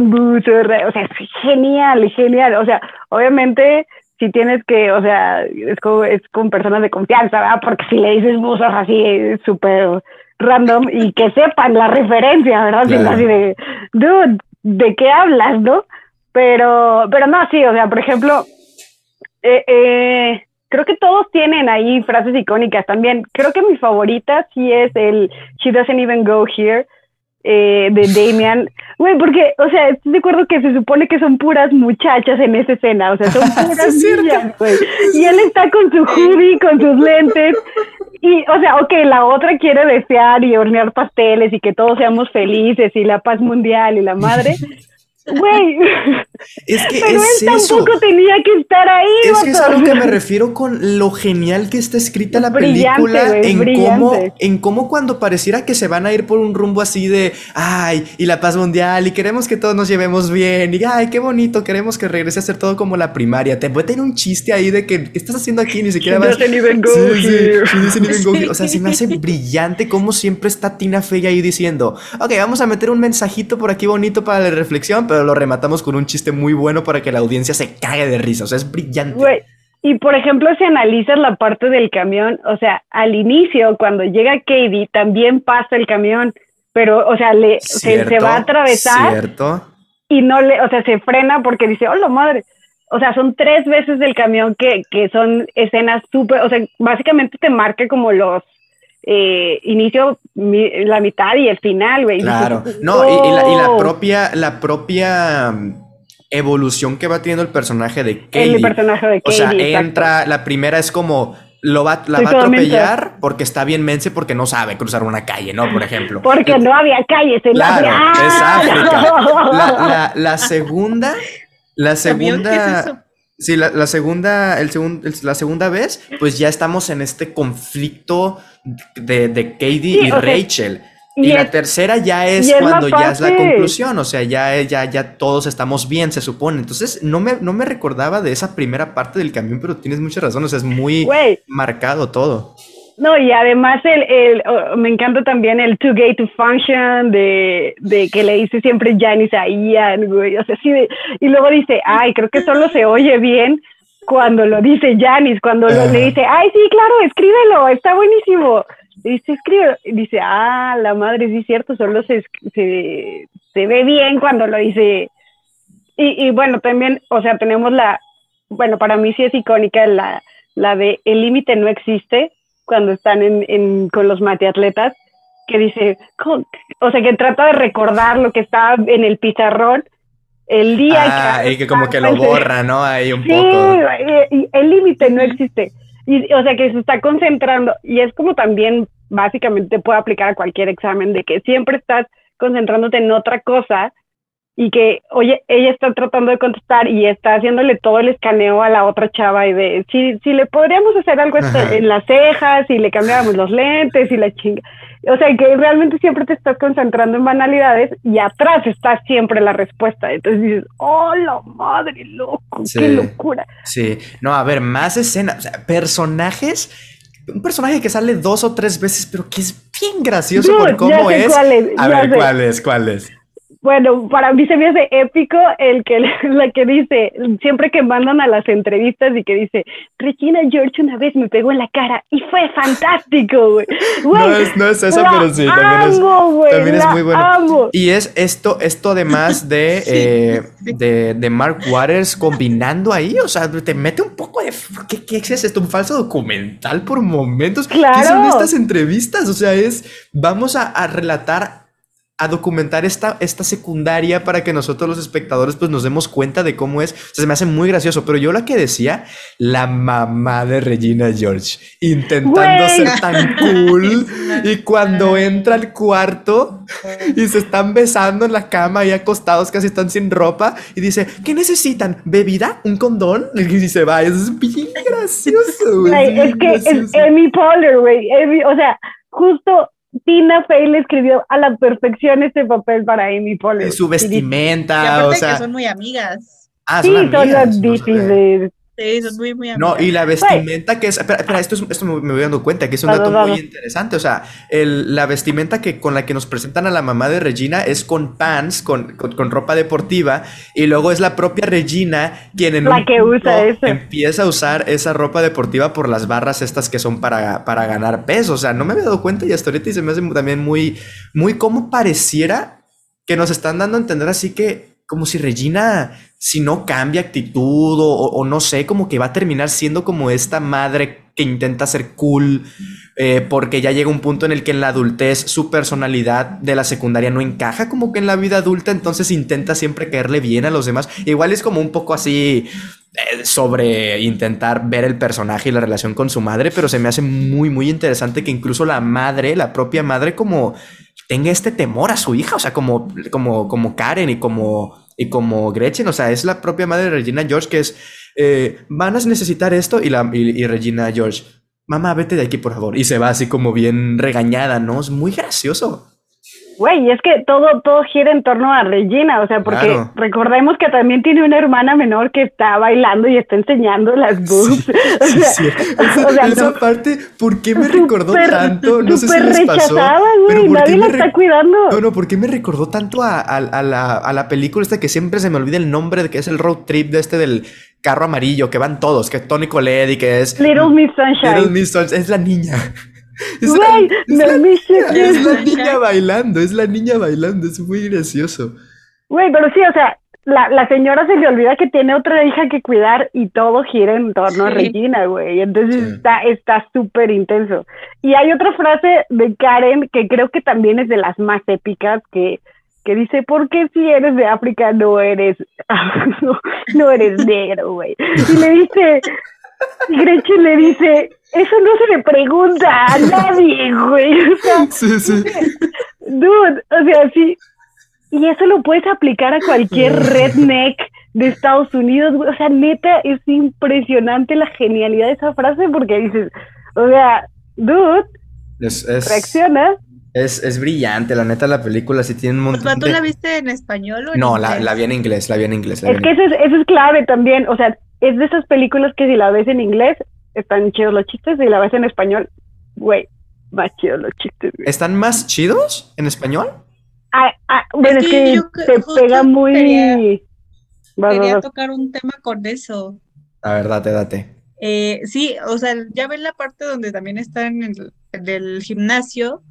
Bu Zorra. O sea, es genial, genial. O sea, obviamente si tienes que, o sea, es con, es con personas de confianza, ¿verdad? Porque si le dices Bu Zorra así, súper random y que sepan la referencia, ¿verdad? Así de, dude, ¿de qué hablas, no? Pero, pero no, sí, o sea, por ejemplo, eh, eh, creo que todos tienen ahí frases icónicas también. Creo que mi favorita sí es el She Doesn't Even Go Here. Eh, de Damian, güey, porque, o sea, estoy de acuerdo que se supone que son puras muchachas en esa escena, o sea, son <laughs> puras niñas, güey. Y él está con su hoodie, con sus lentes, y, o sea, ok, la otra quiere desear y hornear pasteles y que todos seamos felices y la paz mundial y la madre. <laughs> Güey. Es que Pero es él tampoco tenía que estar ahí. Es que es a lo que me refiero con lo genial que está escrita la película en cómo, en cómo cuando pareciera que se van a ir por un rumbo así de ay, y la paz mundial, y queremos que todos nos llevemos bien, y ay, qué bonito, queremos que regrese a ser todo como la primaria. Te puede tener un chiste ahí de que ¿qué estás haciendo aquí? Ni siquiera vas. Sí, sí, O sea, sí me hace <laughs> brillante como siempre está Tina Fey ahí diciendo, ok, vamos a meter un mensajito por aquí bonito para la reflexión, pero lo rematamos con un chiste muy bueno para que la audiencia se cague de risa. O sea, es brillante. y por ejemplo, si analizas la parte del camión, o sea, al inicio, cuando llega Katie, también pasa el camión, pero, o sea, le, se, va a atravesar. Cierto. Y no le, o sea, se frena porque dice, oh, la madre. O sea, son tres veces del camión que, que son escenas súper, o sea, básicamente te marca como los eh, inicio, la mitad y el final, güey. Claro, <laughs> no, y, la, oh". propia, la propia mm, evolución que va teniendo el personaje de Katie. El personaje de Katie. O sea, entra, la primera es como lo va, la va a atropellar porque está bien mense porque no sabe cruzar una calle, ¿no? Por ejemplo. Porque no había calles en claro, La, la, segunda, la segunda... Sí, la, segunda, el la segunda vez, pues ya estamos en este conflicto de, de Katie y Rachel. y, la tercera ya es, cuando ya es la conclusión, o sea, ya, ya, ya todos estamos bien, se supone. Entonces, no me, no me recordaba de esa primera parte del camión, pero tienes mucha razón, o sea, es muy marcado todo. No, y además el, el me encanta también el too gay to function de, de que le dice siempre Janice a Ian, güey, o sea, sí, y luego dice, ay, creo que solo se oye bien cuando lo dice Janice, cuando le dice, ay, sí, claro, escríbelo, está buenísimo. dice, escribe, dice, ah, la madre, sí es cierto, solo se, se, se ve bien cuando lo dice. Y, y bueno, también, o sea, tenemos la, bueno, para mí sí es icónica la, la de el límite no existe, cuando están en, en, con los mateatletas, que dice, o sea, que trata de recordar lo que está en el pizarrón el día ah, que... y que como que lo borra, ¿no? Ahí un sí, Y el límite no existe. Y, o sea, que se está concentrando y es como también básicamente puede aplicar a cualquier examen de que siempre estás concentrándote en otra cosa y que, oye, ella está tratando de contestar y está haciéndole todo el escaneo a la otra chava y de, si, si le podríamos hacer algo este, en las cejas, si le cambiábamos los lentes y la chinga. O sea, que realmente siempre te estás concentrando en banalidades y atrás está siempre la respuesta. Entonces dices, oh, la madre, loco, qué locura. Sí, no, a ver, más escenas, o sea, personajes un personaje que sale dos o tres veces, pero que es bien gracioso por cómo es. a ver, ¿cuál es? ¿Cuál es? Bueno, para mí se me hace épico el que <laughs> la que dice, siempre que mandan a las entrevistas y que dice, Regina George una vez me pegó en la cara y fue fantástico, güey. <laughs> No es, no es eso, pero sí, también, es, también es muy bueno. Y es esto, esto además de, <laughs> eh, de, de, Mark Waters combinando ahí, o sea, te mete un poco de, ¿qué, qué es esto? Un falso documental por momentos. Claro. ¿Qué son estas entrevistas? O sea, es, vamos a, a relatar a documentar esta, esta secundaria para que nosotros los espectadores pues nos demos cuenta de cómo es. se me hace muy gracioso, pero yo la que decía, la mamá de Regina George, intentando ser tan cool <laughs> y cuando entra al cuarto y se están besando en la cama y acostados casi están sin ropa y dice, ¿qué necesitan? ¿Bebida? ¿Un condón? <laughs> Y se va, es bien gracioso. es que es Amy Poehler, güey. O sea, justo Tina Fey le escribió a la perfección este papel para Amy Poehler. Su vestimenta, o sea, que son muy amigas. Ah, sí, son las difíciles. Sí, son muy, muy No, y la vestimenta que es. Espera, espera esto, esto me voy dando cuenta que es un dato muy interesante. O sea, el, la vestimenta que, con la que nos presentan a la mamá de Regina es con pants, con, con, ropa deportiva. Y luego es la propia Regina quien en la que usa eso. empieza a usar esa ropa deportiva por las barras estas que son para, para ganar peso. O sea, no me había dado cuenta y hasta ahorita y se me hace también muy, muy como pareciera que nos están dando a entender así que como si Regina si no cambia actitud o, no sé, como que va a terminar siendo como esta madre que intenta ser cool, eh, porque ya llega un punto en el que en la adultez su personalidad de la secundaria no encaja como que en la vida adulta, entonces intenta siempre caerle bien a los demás. Igual es como un poco así eh, sobre intentar ver el personaje y la relación con su madre, pero se me hace muy, muy interesante que incluso la madre, la propia madre, como tenga este temor a su hija, o sea, como, como, como Karen y como y como Gretchen, o sea, es la propia madre de Regina George que es, eh, van a necesitar esto y, la, y, Regina George, mamá, vete de aquí, por favor. Y se va así como bien regañada, ¿no? Es muy gracioso. Güey, es que todo, todo gira en torno a Regina, o sea, porque recordemos que también tiene una hermana menor que está bailando y está enseñando las boobs. <laughs> o sea, Esa, parte, ¿por qué me recordó tanto? No sé si les pasó. Güey, nadie la está cuidando. No, no, ¿por qué me recordó tanto a, a, la, a la película esta que siempre se me olvida el nombre de que es el road trip de este del carro amarillo, que van todos, que es Tony Colette y que es... Little Miss Sunshine. Little Miss Sunshine, es la niña. Es, la, niña, bailando, es la niña bailando, es muy gracioso. Güey, pero sí, o sea, la, la, señora se le olvida que tiene otra hija que cuidar y todo gira en torno a Regina, güey. Entonces está está súper intenso. Y hay otra frase de Karen que creo que también es de las más épicas que, que dice, ¿por qué si eres de África no eres, <laughs> no, eres negro, güey? Y le dice, Gretchen le dice, eso no se le pregunta a <laughs> nadie, güey. O sea, sí, sí. <laughs> Dude, o sea, sí. Y eso lo puedes aplicar a cualquier redneck de Estados Unidos, güey. O sea, neta, es impresionante la genialidad de esa frase porque dices, o sea, dude, es, reacciona. Es, es, brillante, la neta, la película sí tiene un montón ¿Tú la viste en español o en No, la, la, vi en inglés, la vi en inglés. es que eso es, eso es clave también, o sea, es de esas películas que si la ves en inglés, están chidos los chistes y la ves en español, güey, más chidos los chistes. ¿Están más chidos en español? Ah, ah, bueno, es, que, te pega muy... Quería, tocar un tema con eso. A ver, date, date. Eh, sí, o sea, ya ven la parte donde también están en el, gimnasio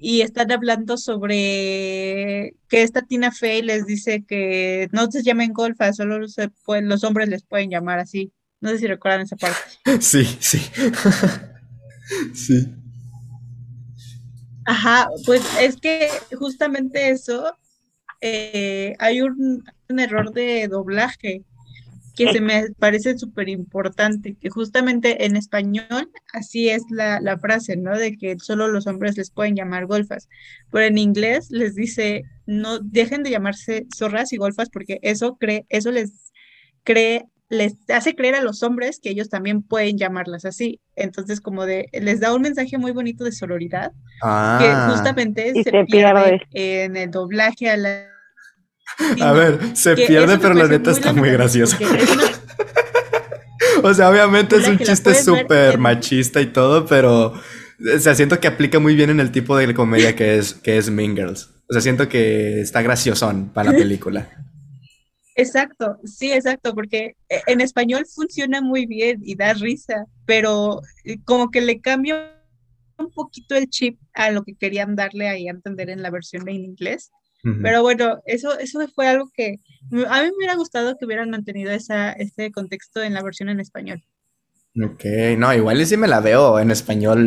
y están hablando sobre que esta Tina Fey les dice que no se llamen golfa, solo se los hombres les pueden llamar así. No sé si recuerdan esa parte. <laughs> Sí, sí. <laughs> sí. Ajá, pues es que justamente eso, eh, hay un, error de doblaje que se me parece súper importante, que justamente en español así es la, la, frase, ¿no? De que solo los hombres les pueden llamar golfas, pero en inglés les dice no dejen de llamarse zorras y golfas porque eso cree, eso les cree, les hace creer a los hombres que ellos también pueden llamarlas así. Entonces, como de, les da un mensaje muy bonito de sororidad, que ah. justamente se, pierde en el doblaje a la a ver, se pierde, pero la neta está muy gracioso. <laughs> o sea, obviamente es un chiste súper machista y todo, pero o sea, siento que aplica muy bien en el tipo de comedia que es, que es Mean Girls. O sea, siento que está graciosón para la <laughs> película. Exacto, sí, exacto, porque eh, en español funciona muy bien y da risa, pero eh, como que le cambia un poquito el chip a lo que querían darle ahí a entender en la versión en inglés. Pero bueno, eso, eso fue algo que a mí me hubiera gustado que hubieran mantenido esa, ese contexto en la versión en español. Ok, no, igual sí me la veo en español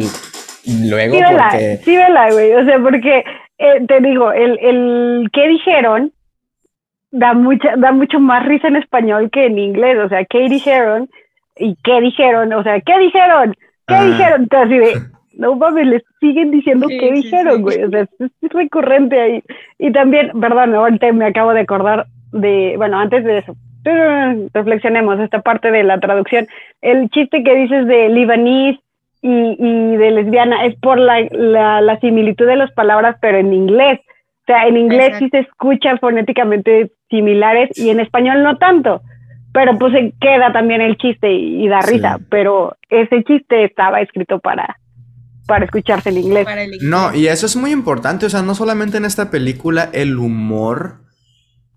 luego sí, porque... Sí, vela, güey, o sea, porque eh, te digo, el, el ¿qué dijeron? Da, mucha, da mucho más risa en español que en inglés, o sea, ¿qué dijeron? ¿Y qué dijeron? O sea, ¿qué dijeron? ¿Qué dijeron? Entonces, así de, <laughs> no mames, les siguen diciendo qué dijeron, güey. O sea, es, recurrente ahí. Y también, perdón, ahorita me acabo de acordar de, bueno, antes de eso, reflexionemos esta parte de la traducción. El chiste que dices de libanís y, y de lesbiana es por la, la, similitud de las palabras, pero en inglés. O sea, en inglés sí se escuchan fonéticamente similares y en español no tanto. Pero pues se queda también el chiste y, da risa. Pero ese chiste estaba escrito para, para escucharse en inglés. No, y eso es muy importante, o sea, no solamente en esta película el humor,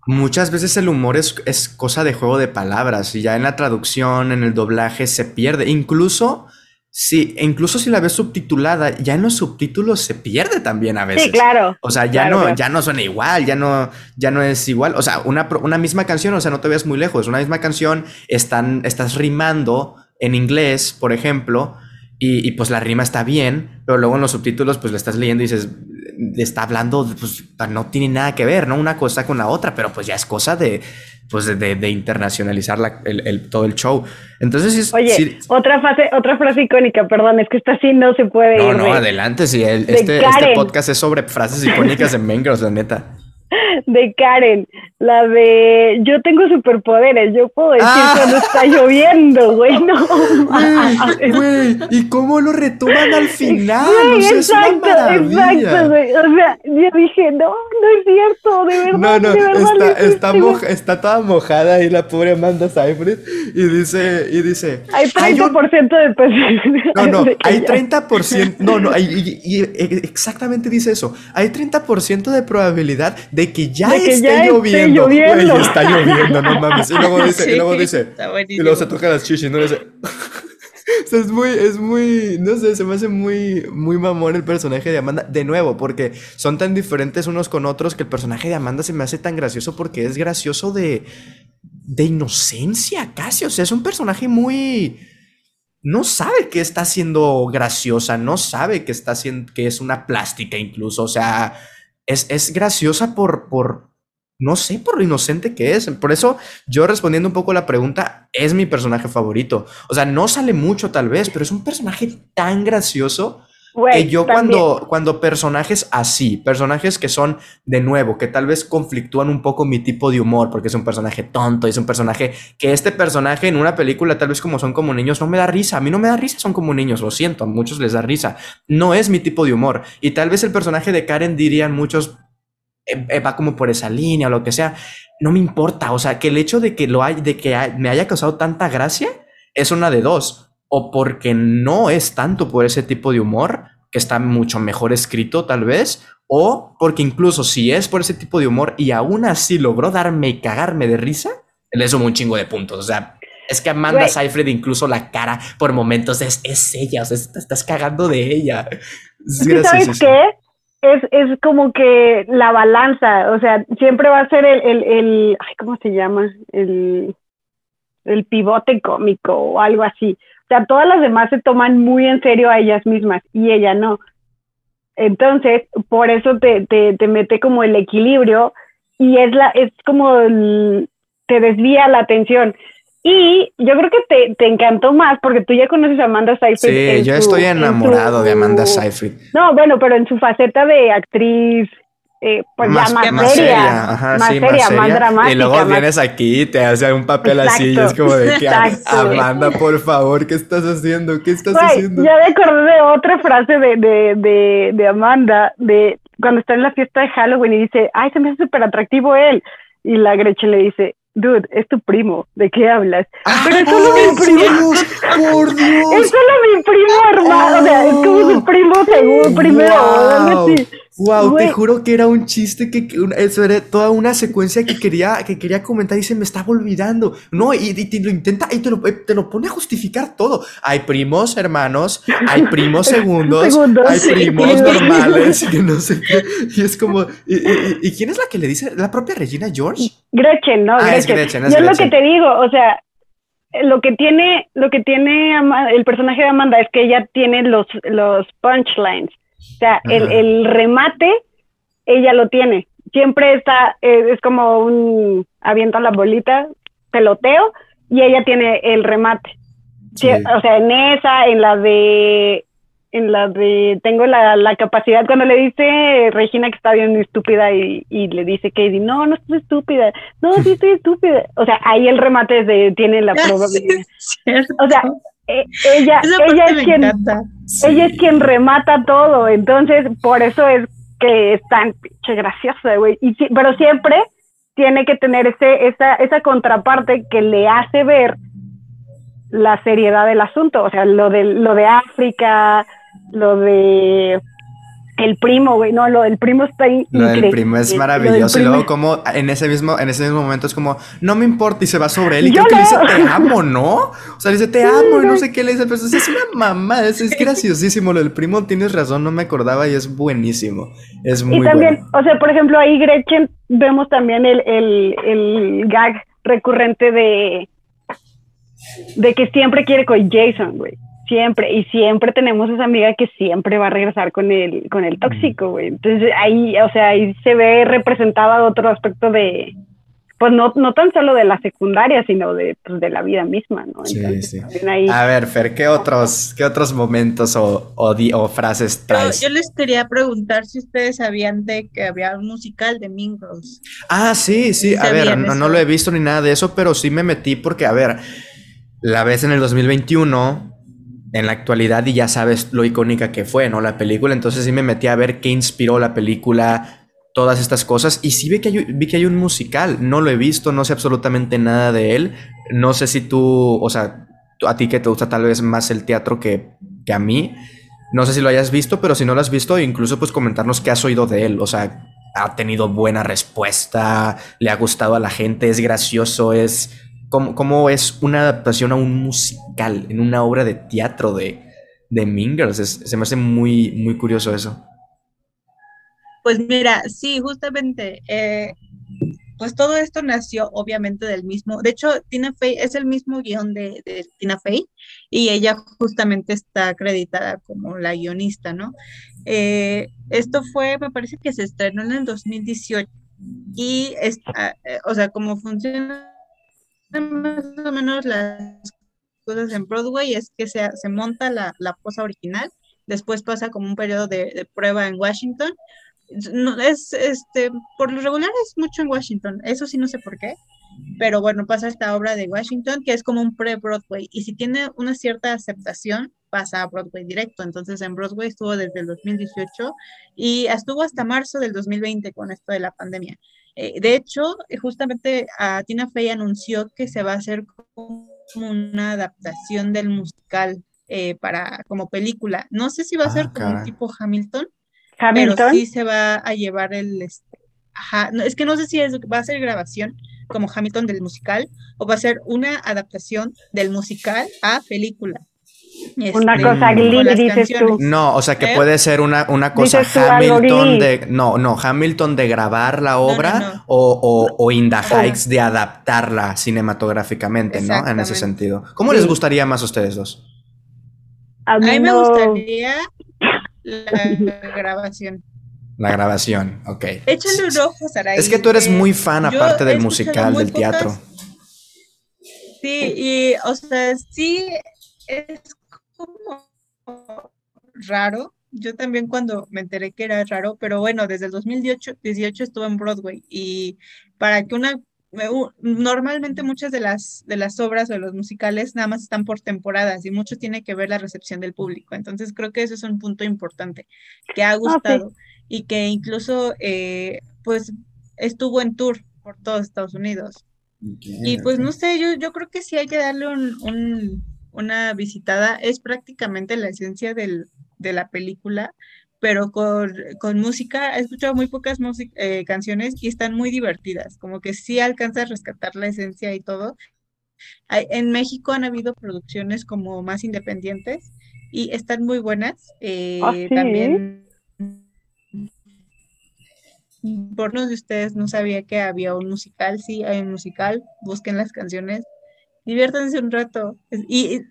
muchas veces el humor es, es cosa de juego de palabras y ya en la traducción, en el doblaje se pierde, incluso... Sí, incluso si la ves subtitulada, ya en los subtítulos se pierde también a veces. Sí, claro. O sea, ya no, ya no suena igual, ya no, ya no es igual. O sea, una, una misma canción, o sea, no te veas muy lejos. Una misma canción, están, estás rimando en inglés, por ejemplo, y, pues la rima está bien, pero luego en los subtítulos pues le estás leyendo y dices, está hablando, pues no tiene nada que ver, ¿no? Una cosa con la otra, pero pues ya es cosa de, pues de, internacionalizar el, todo el show. Entonces, Oye, otra, fase, otra frase icónica, perdón, es que esta sí no se puede No, no, adelante, sí, este, este, podcast es sobre frases icónicas de Mengros, la neta de Karen, la de yo tengo superpoderes, yo puedo decir ah. cuando está lloviendo, <laughs> güey, no. Güey, ¿y cómo lo retoman al final? Güey, exacto, exacto, güey. O sea, yo dije, no, no es cierto, de verdad. No, no, de verdad, está, está, está, toda mojada ahí la pobre Amanda Seyfried y dice, y dice. Hay 30% de <laughs> posibilidad. No, no, hay 30%, no, no, hay, y, exactamente dice eso. Hay 30% de probabilidad de que ya, esté, lloviendo. Güey, está lloviendo, no mames. Y luego <laughs> dice, y luego dice, y luego se toca las chichis, ¿no? Dice, <laughs> es muy, es muy, no sé, se me hace muy, muy mamón el personaje de Amanda. De nuevo, porque son tan diferentes unos con otros que el personaje de Amanda se me hace tan gracioso porque es gracioso de, de inocencia casi. O sea, es un personaje muy... No sabe que está siendo graciosa, no sabe que está haciendo, que es una plástica incluso. O sea, es, graciosa por, por, no sé, por lo inocente que es. Por eso yo respondiendo un poco la pregunta, es mi personaje favorito. O sea, no sale mucho tal vez, pero es un personaje tan gracioso que yo cuando, cuando personajes así, personajes que son de nuevo, que tal vez conflictúan un poco mi tipo de humor, porque es un personaje tonto, es un personaje que este personaje en una película tal vez como son como niños no me da risa, a mí no me da risa, son como niños, lo siento, a muchos les da risa, no es mi tipo de humor. Y tal vez el personaje de Karen dirían muchos, eh, eh, va como por esa línea o lo que sea, no me importa, o sea, que el hecho de que, lo hay, de que me haya causado tanta gracia es una de dos o porque no es tanto por ese tipo de humor, que está mucho mejor escrito tal vez, o porque incluso si es por ese tipo de humor y aún así logró darme y cagarme de risa, le sumo un chingo de puntos. O sea, es que Amanda Seyfried incluso la cara por momentos es, es ella, o sea, te estás cagando de ella. ¿Sabes qué? Es, es como que la balanza, o sea, siempre va a ser el, el, el ay, ¿cómo se llama? El, el pivote cómico o algo así. O sea, todas las demás se toman muy en serio a ellas mismas y ella no. Entonces, por eso te, te, te mete como el equilibrio y es, la, es como te desvía la atención. Y yo creo que te, te, encantó más porque tú ya conoces a Amanda Seyfried. Sí, yo estoy enamorado de Amanda Seyfried. No, bueno, pero en su faceta de actriz eh, pues ya más, seria, más, seria, más, dramática. Y luego vienes aquí y te hace un papel así y es como de que Amanda, por favor, ¿qué estás haciendo? ¿Qué estás haciendo? Ya me acordé de otra frase de, de, de, de Amanda, de cuando está en la fiesta de Halloween y dice, ay, se me hace súper atractivo él. Y la Gretchen le dice, dude, es tu primo, ¿de qué hablas? Ah, Pero es solo mi primo. por <laughs> Dios. Es solo mi primo hermano, o sea, es como su primo segundo, primero, wow. Wow, te juro que era un chiste que, eso era toda una secuencia que quería, que quería comentar y se me estaba olvidando. No, y, te lo intenta y te lo, te lo, pone a justificar todo. Hay primos hermanos, hay primos <laughs> segundos, hay primos normales, y no sé qué. Y es como, ¿y, quién es la que le dice? ¿La propia Regina George? Gretchen, ¿no? Ah, Gretchen. Es Gretchen, Yo lo que te digo, o sea, lo que tiene, lo que tiene el personaje de Amanda es que ella tiene los, los punchlines. O sea, el, el, remate, ella lo tiene. Siempre está, eh, es como un aviento la bolita, peloteo, y ella tiene el remate. O sea, en esa, en la de en la de tengo la, la, capacidad cuando le dice Regina que está bien estúpida y, y le dice Katie no no estoy estúpida. No sí <laughs> estoy estúpida o sea ahí el remate de tiene la <laughs> probabilidad. o sea e, ella ella es quien ella es quien remata todo entonces por eso es que es tan pinche graciosa güey. Y pero siempre tiene que tener ese esa esa contraparte que le hace ver la seriedad del asunto, o sea, lo de, lo de África, lo de el primo, güey, no, lo del primo está ahí. Lo del primo es maravilloso. y luego como en ese mismo, en ese mismo momento es como, no me importa, y se va sobre él. Y creo que le dice te amo, ¿no? O sea, le dice te <laughs> amo, y no sé qué le dice, pero es una mamá, es, es, <laughs> graciosísimo. Lo del primo, tienes razón, no me acordaba y es buenísimo. Es muy Y también, o sea, por ejemplo, ahí Gretchen vemos también el, el, el gag recurrente de de que siempre quiere con Jason, güey siempre, y siempre tenemos esa amiga que siempre va a regresar con el, con el tóxico, güey. Entonces ahí, o sea, ahí se ve representado otro aspecto de, pues no, no tan solo de la secundaria, sino de, pues, de la vida misma, ¿no? sí, sí. A ver, Fer, ¿qué otros, qué otros momentos o, o, o frases traes? Yo, les quería preguntar si ustedes sabían de que había un musical de Mingles. Ah, sí, sí, a ver, no, no, lo he visto ni nada de eso, pero sí me metí porque, a ver, la ves en el 2021 en la actualidad y ya sabes lo icónica que fue, ¿no? La película. Entonces sí me metí a ver qué inspiró la película, todas estas cosas. Y sí vi que hay, vi que hay un musical. No lo he visto, no sé absolutamente nada de él. No sé si tú, o sea, a ti que te gusta tal vez más el teatro que, que a mí. No sé si lo hayas visto, pero si no lo has visto, incluso pues comentarnos qué has oído de él. O sea, ha tenido buena respuesta, le ha gustado a la gente, es gracioso, es cómo, es una adaptación a un musical, en una obra de teatro de, de Mingers. se me hace muy, muy curioso eso. Pues mira, sí, justamente, eh, pues todo esto nació obviamente del mismo, de hecho, Tina Fey es el mismo guion de, Tina Fey y ella justamente está acreditada como la guionista, ¿no? Eh, esto fue, me parece que se estrenó en el 2018 y, está, eh, o sea, como funciona más o menos las cosas en Broadway es que se, se monta la, la posa original, después pasa como un periodo de, prueba en Washington. Es, este, por lo regular es mucho en Washington, eso sí no sé por qué, pero bueno, pasa esta obra de Washington que es como un pre-Broadway y si tiene una cierta aceptación, pasa a Broadway directo. Entonces en Broadway estuvo desde el 2018 y estuvo hasta marzo del 2020 con esto de la pandemia. Eh, de hecho, justamente a Tina Fey anunció que se va a hacer como una adaptación del musical eh, para como película. No sé si va a ser ah, como un tipo Hamilton, Hamilton, pero sí se va a llevar el este, es que no sé si va a ser grabación como Hamilton del musical o va a ser una adaptación del musical a película una este, cosa Glee, dices tú. No, o sea que ¿Eh? puede ser una, una cosa Hamilton de. No, no, Hamilton de grabar la obra O, o, o, In the Heights de adaptarla cinematográficamente, ¿no? En ese sentido. ¿Cómo les gustaría más a ustedes dos? A mí, me gustaría la <laughs> grabación. La grabación, ok. Échale un ojo, Saray. Es que tú eres muy fan, aparte del musical, del teatro. Sí, y, o sea, sí es como raro yo también cuando me enteré que era raro, pero bueno, desde el 2018 18 estuve en Broadway y para que una normalmente muchas de las de las obras o de los musicales nada más están por temporadas y mucho tiene que ver la recepción del público. Entonces creo que eso es un punto importante que ha gustado y que incluso eh, pues estuvo en tour por todos Estados Unidos. Y pues no sé, yo, yo creo que sí hay que darle un, una visitada. Es prácticamente la esencia del, de la película, pero con, música. He escuchado muy pocas eh, canciones y están muy divertidas, como que sí alcanza a rescatar la esencia y todo. en México han habido producciones como más independientes y están muy buenas. Eh, ¿Ah, también por uno de ustedes no sabía que había un musical, sí, hay un musical, busquen las canciones, diviértanse un rato. Y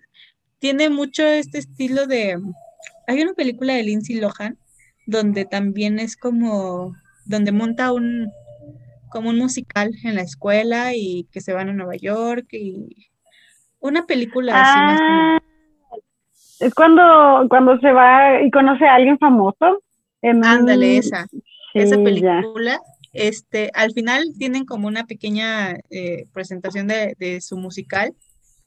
tiene mucho este estilo de... Hay una película de Lindsay Lohan donde también es como, donde monta un, como un musical en la escuela y que se van a Nueva York y una película así más ah, Es cuando, cuando se va y conoce a alguien famoso. Ándale, esa esa película. Este, al final tienen como una pequeña eh, presentación de, su musical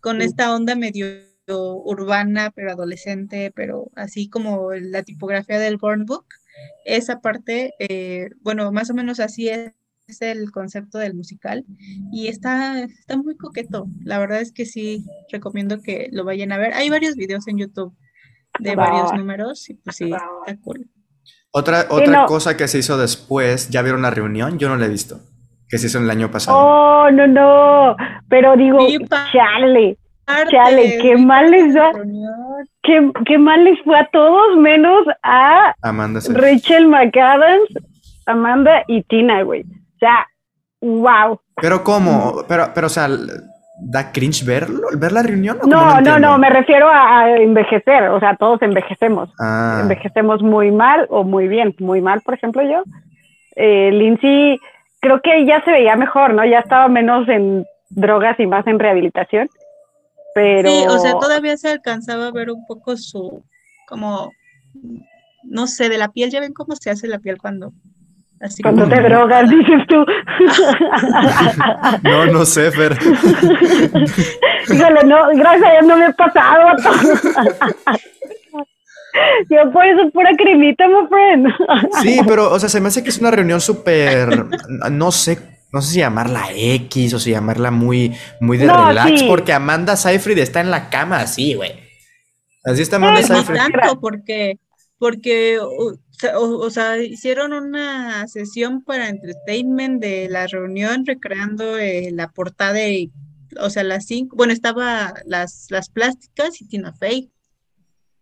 con esta onda medio urbana, pero adolescente, pero así como la tipografía del Born Book. Esa parte, eh, bueno, más o menos así es, el concepto del musical y está, está muy coqueto. La verdad es que sí, recomiendo que lo vayan a ver. Hay varios videos en YouTube de varios números y pues sí, está cool. Otra, otra cosa que se hizo después, ¿ya vieron la reunión? Yo no la he visto. Que se hizo en el año pasado. Oh, no, no. Pero digo, chale. Chale, qué mal les va. Qué, mal les fue a todos, menos a Amanda Rachel McAdams, Amanda y Tina, güey. O sea, wow. Pero cómo, pero, pero, o sea, da cringe verlo, ver la reunión? no, no, no, me refiero a, envejecer, o sea, todos envejecemos. Ah. Envejecemos muy mal o muy bien, muy mal, por ejemplo, yo. Eh, Lindsay, creo que ya se veía mejor, ¿no? Ya estaba menos en drogas y más en rehabilitación. Pero... Sí, o sea, todavía se alcanzaba a ver un poco su, como, no sé, de la piel, ya ven cómo se hace la piel cuando cuando te drogas, dices tú. no, no sé, Fer. Híjole, no, gracias a Dios no me he pasado. Yo por eso pura cremita, my friend. Sí, pero, o sea, se me hace que es una reunión súper, no sé, no sé si llamarla X o si llamarla muy, muy de relax, porque Amanda Seyfried está en la cama así, güey. Así está Amanda Seyfried. No tanto, porque, porque o, sea, hicieron una sesión para entertainment de la reunión recreando eh, la portada y, o sea, las cinco, bueno, estaba las, las plásticas y Tina Fey.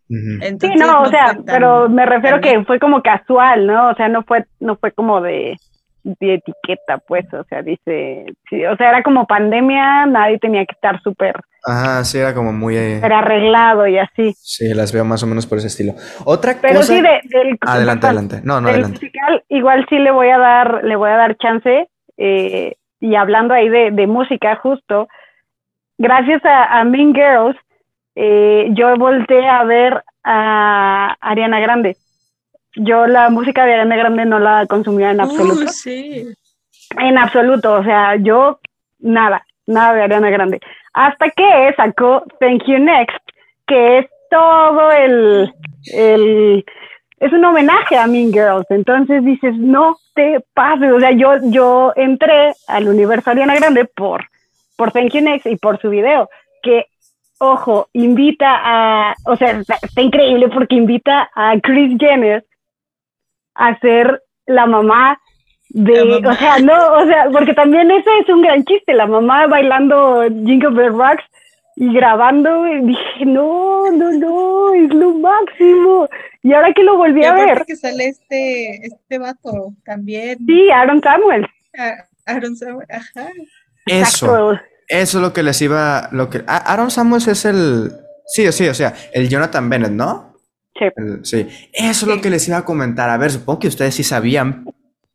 sí, no, o sea, pero me refiero que fue como casual, ¿no? O sea, no fue, no fue como de, de etiqueta, pues, o sea, dice, sí, o sea, era como pandemia, nadie tenía que estar súper Ajá, sí, era como muy... Eh, era arreglado y así. Sí, las veo más o menos por ese estilo. Otra Pero cosa... sí, del... Adelante, adelante. No, no, adelante. Musical, igual sí le voy a dar, le voy a dar chance. Eh, y hablando ahí de, de, música, justo, gracias a, a Mean Girls, eh, yo volteé a ver a Ariana Grande. Yo la música de Ariana Grande no la consumía en uh, absoluto. sí. En absoluto, o sea, yo nada, nada de Ariana Grande. Hasta que sacó Thank You Next, que es todo el, el es un homenaje a Mean Girls. Entonces dices, no te pases. O sea, yo, yo entré al universo Ariana Grande por, por Thank You Next y por su video, que, ojo, invita a, o sea, está, está increíble porque invita a Chris Jenner a ser la mamá de, o sea, no, o sea, porque también ese es un gran chiste, la mamá bailando Jingle Bell Rocks y grabando, y dije, no, no, no, es lo máximo. Y ahora que lo volví a ver. que sale este, este vato también. Sí, Aaron Samuel. Aaron Samuel, ajá. Eso, eso es lo que les iba, lo que, Aaron Samuel es el, sí, sí, o sea, el Jonathan Bennett, ¿no? Sí. sí. Eso es lo que les iba a comentar. A ver, supongo que ustedes sí sabían,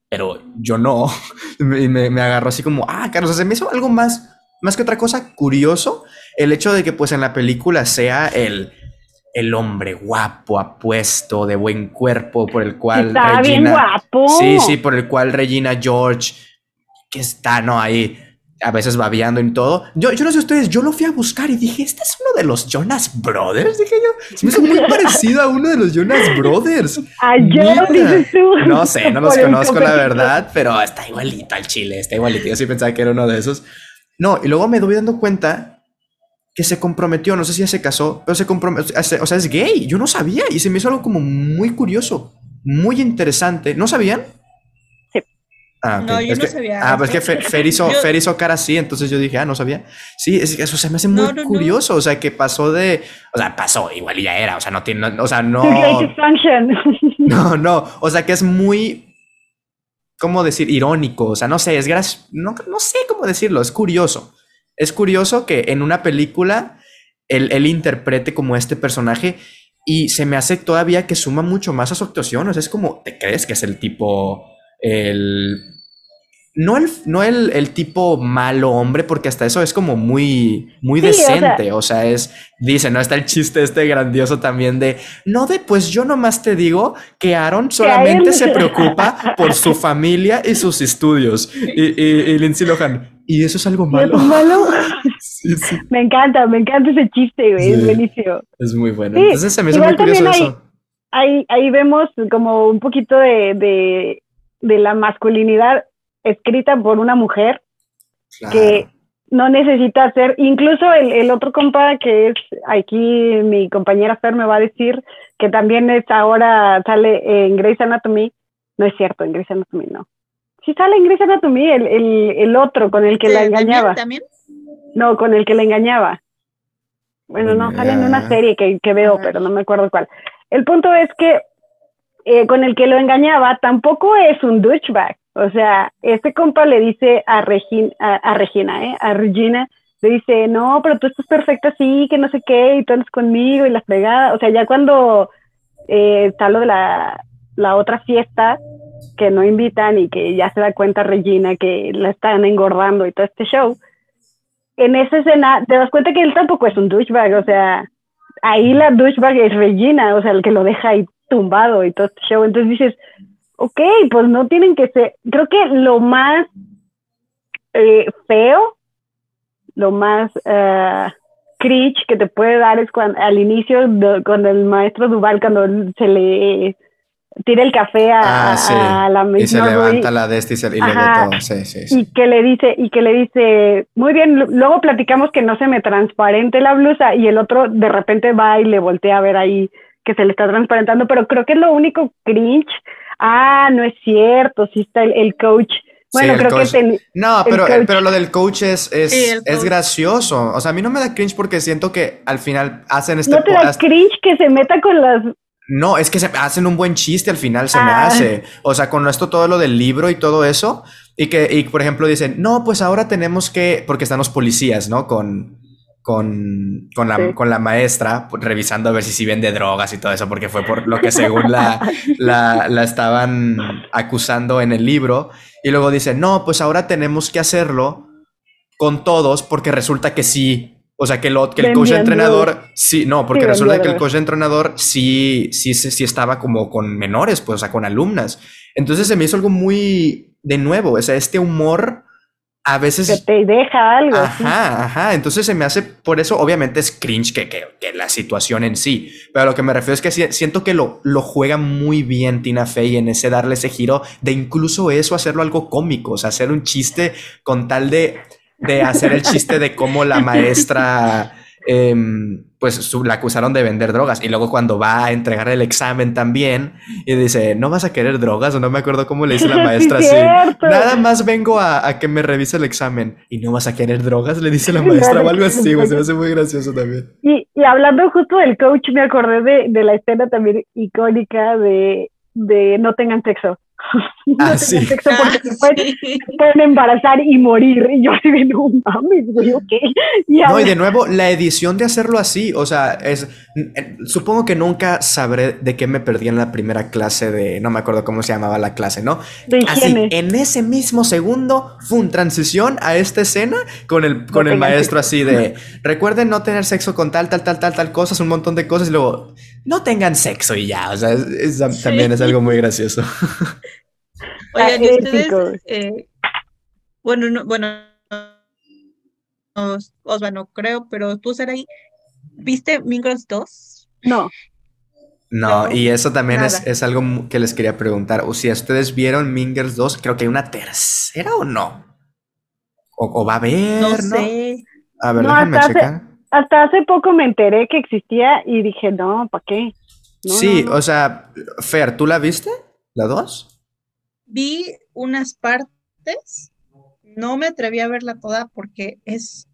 pero yo no. <laughs> Y me, me, agarró así como, ah, Carlos, se me hizo algo más, más que otra cosa curioso el hecho de que pues en la película sea el, el hombre guapo, apuesto, de buen cuerpo, por el cual Regina, bien guapo. Sí, sí, por el cual Regina George, que está, ¿no? Ahí a veces babeando en todo. Yo, yo no sé ustedes, yo lo fui a buscar y dije, ¿este es uno de los Jonas Brothers? Dije yo, se me hizo muy <laughs> parecido a uno de los Jonas Brothers. Ayer dices tú. No sé, no los conozco la verdad, pero está igualito al chile, está igualito. Yo sí pensaba que era uno de esos. No, y luego me doy dando cuenta que se comprometió, no sé si ya se casó, pero se comprometió, o sea, es gay. Yo no sabía y se me hizo algo como muy curioso, muy interesante. ¿No sabían? Ah, no, yo no sabía. Ah, pues es que <laughs> Fer, hizo, cara así, entonces yo dije, ah, no sabía. Sí, es, eso se me hace muy curioso, o sea, que pasó de, o sea, pasó, igual ya era, o sea, no tiene, o sea, <laughs> no. <laughs> No, no, o sea, que es muy, ¿cómo decir? Irónico, o sea, no sé, es gracioso, no, no sé cómo decirlo, es curioso. Es curioso que en una película él, él interprete como este personaje y se me hace todavía que suma mucho más a su actuación, o sea, es como, ¿te crees que es el tipo, el no el, no el, tipo malo hombre, porque hasta eso es como muy, muy decente. O sea, es, dice, ¿no? Está el chiste este grandioso también de, no de, pues yo nomás te digo que Aaron solamente se preocupa por su familia y sus estudios. Y, y, Lindsay Lohan, ¿y eso es algo malo? ¿Es malo? <laughs> Me encanta, me encanta ese chiste, güey, es buenísimo. Es muy bueno. Entonces se me hizo muy curioso eso. Ahí, ahí vemos como un poquito de, de, de la masculinidad escrita por una mujer que no necesita ser, incluso el, otro compa que es aquí mi compañera Fer me va a decir que también es ahora sale en Grey's Anatomy, no es cierto, en Grey's Anatomy no. Sí sale en Grey's Anatomy el, el, otro con el que la engañaba. ¿También? No, con el que la engañaba. Bueno, no, sale en una serie que, que veo, pero no me acuerdo cuál. El punto es que eh, con el que lo engañaba tampoco es un douchebag. O sea, este compa le dice a, Regina, a, Regina, ¿eh? A Regina, le dice, no, pero tú estás perfecta así, que no sé qué, y tú andas conmigo y la fregada. O sea, ya cuando eh, está lo de la, la otra fiesta que no invitan y que ya se da cuenta Regina que la están engordando y todo este show, en esa escena te das cuenta que él tampoco es un douchebag, o sea, ahí la douchebag es Regina, o sea, el que lo deja ahí tumbado y todo este show. Entonces dices, ok, pues no tienen que ser, creo que lo más eh, feo, lo más uh, cringe que te puede dar es cuando al inicio, con el maestro Duval, cuando se le tira el café a, ah, la misma. Y se levanta la de este y, se, le todo. Sí, sí, sí. Y que le dice, y que le dice, muy bien, luego platicamos que no se me transparente la blusa, y el otro de repente va y le voltea a ver ahí que se le está transparentando, pero creo que es lo único cringe ah, no es cierto, sí está el, coach. Bueno, creo que... no, pero, pero lo del coach es, es, gracioso. O sea, a mí no me da cringe porque siento que al final hacen este... No te da cringe que se meta con las... No, es que se hacen un buen chiste al final, se me ah. hace. O sea, con esto todo lo del libro y todo eso. Y que, y por ejemplo, dicen, no, pues ahora tenemos que, porque están los policías, ¿no? Con, con, con, la, con la maestra, revisando a ver si sí vende drogas y todo eso, porque fue por lo que según la, <laughs> la, la, estaban acusando en el libro. Y luego dice, no, pues ahora tenemos que hacerlo con todos porque resulta que sí. O sea, que, lo, que el coach de entrenador, sí, no, porque resulta que el coach de entrenador sí, sí, sí estaba como con menores, pues, o sea, con alumnas. Entonces se me hizo algo muy, de nuevo, o sea, este humor a veces... Que te deja algo. Ajá, ajá. Entonces se me hace, por eso obviamente es cringe que, que, que, la situación en sí. Pero a lo que me refiero es que siento que lo, lo juega muy bien Tina Fey en ese darle ese giro de incluso eso hacerlo algo cómico, o sea, hacer un chiste con tal de, de hacer el chiste de cómo la maestra <laughs> Em, pues la acusaron de vender drogas. Y luego cuando va a entregar el examen también, y dice, ¿no vas a querer drogas? O no me acuerdo cómo le dice la maestra así. Nada más vengo a, que me revise el examen. ¿Y no vas a querer drogas? Le dice la maestra o algo así. se me hace muy gracioso también. Y, y hablando justo del coach, me acordé de, de la escena también icónica de, de No tengan sexo. <laughs> no ah, sí. sexo porque se, pueden, embarazar y morir. Y yo así de no mames, güey, ok. <laughs> no, y de nuevo, la edición de hacerlo así, o sea, es. Supongo que nunca sabré de qué me perdí en la primera clase de. No me acuerdo cómo se llamaba la clase, ¿no? así, en ese mismo segundo, fue una transición a esta escena con el, con el maestro así de. Recuerden no tener sexo con tal, tal, tal, tal, tal cosas, un montón de cosas y luego. No tengan sexo y ya, o sea, también es algo muy gracioso. <laughs> Oigan, ¿y ustedes, eh, bueno, no, bueno, Osva, no creo, pero tú, ahí ¿viste Mingles 2? No. No, y eso también es, es, algo que les quería preguntar. O si ustedes vieron Mingers 2, creo que hay una tercera o no. O, va a haber, ¿no? sé. A ver, déjenme checar. Hasta hace poco me enteré que existía y dije, no, ¿para qué? sí, o sea, Fer, ¿tú la viste? ¿La 2? vi unas partes, no me atreví a verla toda porque es,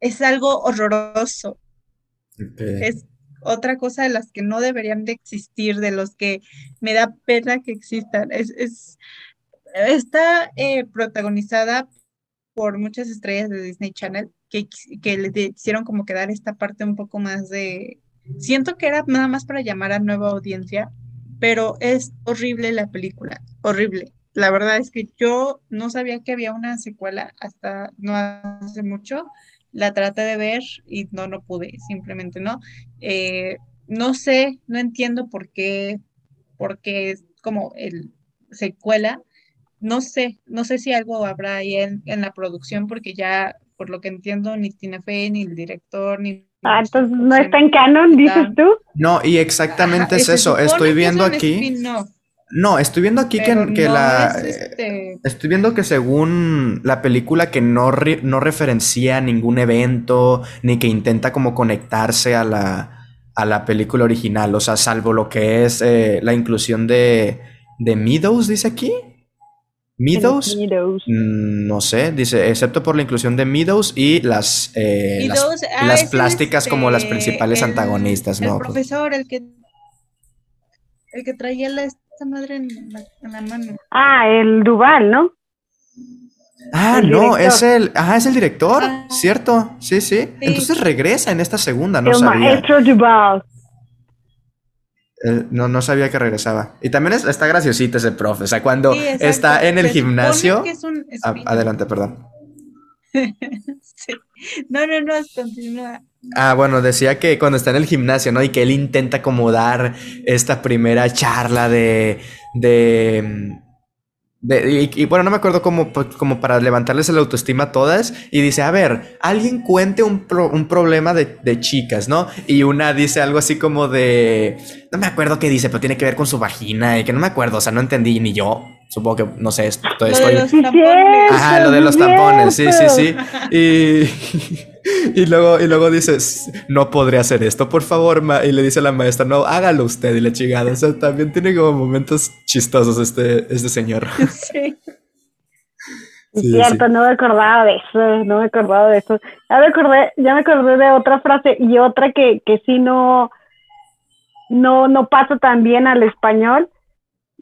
es algo horroroso. Es otra cosa de las que no deberían de existir, de los que me da pena que existan. Es, es está eh, protagonizada por muchas estrellas de Disney Channel que, que le hicieron como que dar esta parte un poco más de... Siento que era nada más para llamar a nueva audiencia, pero es horrible la película, horrible. La verdad es que yo no sabía que había una secuela hasta no hace mucho. La traté de ver y no, no pude, simplemente no. Eh, no sé, no entiendo por qué, porque es como el secuela. No sé, no sé si algo habrá ahí en, en la producción, porque ya, por lo que entiendo, ni Tina Fey, ni el director, ni Ah, entonces no está en canon, dices tú. No, y exactamente es eso. Estoy viendo aquí. No, estoy viendo aquí que, que la. Este estoy viendo que según la película que no, no referencia ningún evento, ni que intenta como conectarse a la, a la película original. O sea, salvo lo que es eh, la inclusión de, de Meadows, dice aquí. Meadows, mm, no sé, dice, excepto por la inclusión de Meadows y las, eh, las, ah, plásticas como las este, principales antagonistas, ¿no? El profesor, el que, el que traía la, esta madre en la, mano. Ah, el Duval, ¿no? Ah, no, es el, ah, es el director, ah. ¿cierto? Sí, sí, Entonces regresa en esta segunda, no el maestro Duval. No, no sabía que regresaba. Y también está graciosito ese profe. O sea, cuando está en el gimnasio. adelante, perdón. <laughs> No, no, no, continúa. Ah, bueno, decía que cuando está en el gimnasio, ¿no? Y que él intenta acomodar esta primera charla de. de y, bueno, no me acuerdo cómo, pues, como para levantarles el autoestima a todas. Y dice, a ver, alguien cuente un, un problema de, de, chicas, ¿no? Y una dice algo así como de... No me acuerdo qué dice, pero tiene que ver con su vagina y que no me acuerdo, o sea, no entendí ni yo. Supongo que, no sé, estoy... Lo de los tampones. Ajá, lo de los tampones, sí, sí, sí. Y... <laughs> Y luego, y luego dices, no podría hacer esto, por favor. y le dice a la maestra, no, hágalo usted y la chingada. O sea, también tiene como momentos chistosos este, este señor. <laughs> Sí. Cierto, no me acordaba de eso, no me acordaba de eso. Ya me acordé, ya me acordé de otra frase y otra que, que sí no, no, no pasa tan bien al español,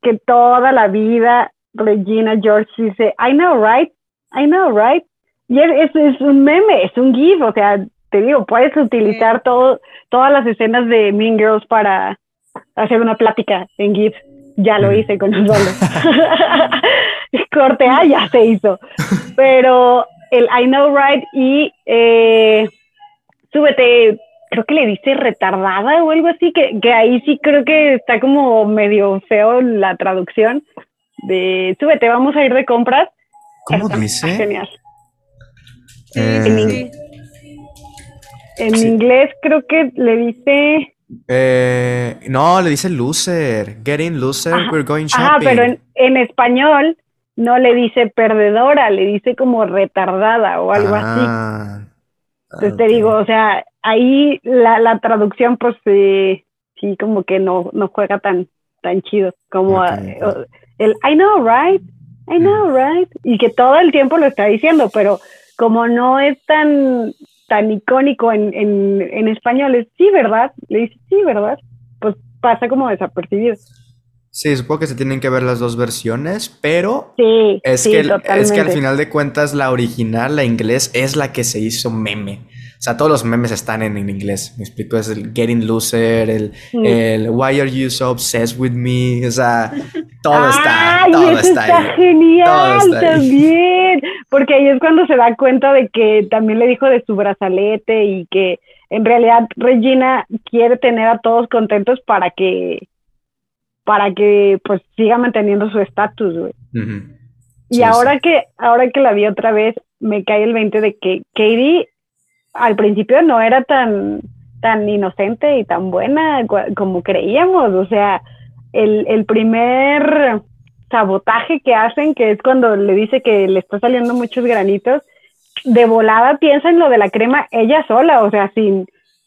que toda la vida Regina George dice, I know, right? I know, right? Y es, es, un meme, es un GIF, o sea, te digo, puedes utilizar todo, todas las escenas de Mean Girls para hacer una plática en GIF. Ya lo hice con los <laughs> <laughs> Corte A ya se hizo. Pero el I Know Right y eh, súbete, creo que le dice retardada o algo así, que, que ahí sí creo que está como medio feo la traducción de súbete, vamos a ir de compras. ¿Cómo dice? Genial. Eh, en, inglés creo que le dice... Eh, no, le dice loser. Getting loser, we're going shopping. Ah, pero en, español no le dice perdedora, le dice como retardada o algo así. Ah, Entonces te digo, o sea, ahí la, traducción pues sí, como que no, no juega tan, tan chido como el I know, right? I know, mm. right? Y que todo el tiempo lo está diciendo, pero como no es tan, tan icónico en, en, español, es sí, ¿verdad? Le dice sí, ¿verdad? Pues pasa como desapercibido. Sí, supongo que se tienen que ver las dos versiones, pero sí, es, que, es que al final de cuentas la original, la inglés, es la que se hizo meme. O sea, todos los memes están en, inglés. Me explico, es el Getting Loser, el, el Why Are You So Obsessed With Me. O sea, todo está, todo eso está, está genial también. Porque ahí es cuando se da cuenta de que también le dijo de su brazalete y que en realidad Regina quiere tener a todos contentos para que para que pues siga manteniendo su estatus, güey. y ahora que ahora que la vi otra vez, me cae el 20 de que Katie al principio no era tan tan inocente y tan buena como creíamos, o sea, el, el primer sabotaje que hacen, que es cuando le dice que le está saliendo muchos granitos, de volada piensa en lo de la crema ella sola, o sea, sin,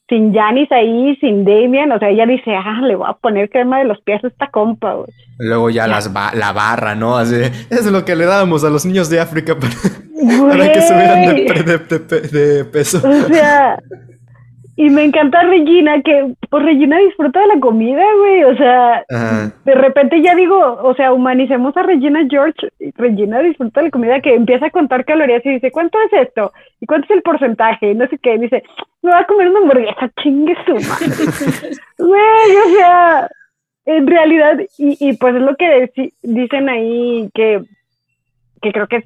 sin Janis ahí, sin Damien, o sea, ella dice, ah, le voy a poner crema de los pies a esta compa, güey. Luego ya, Las la barra, ¿no? Así, es lo que le dábamos a los niños de África para, <laughs> para que subieran de, de, de, peso. O sea, y me encanta Regina, que pues Regina disfruta de la comida, güey. O sea, de repente ya digo, o sea, humanicemos a Regina George. Regina disfruta de la comida, que empieza a contar calorías y dice, ¿cuánto es esto? ¿Y cuánto es el porcentaje? Y no sé qué. dice, me voy a comer una hamburguesa, chingue su madre. <laughs> güey, o sea, en realidad, y, y pues es lo que dicen ahí que, que creo que es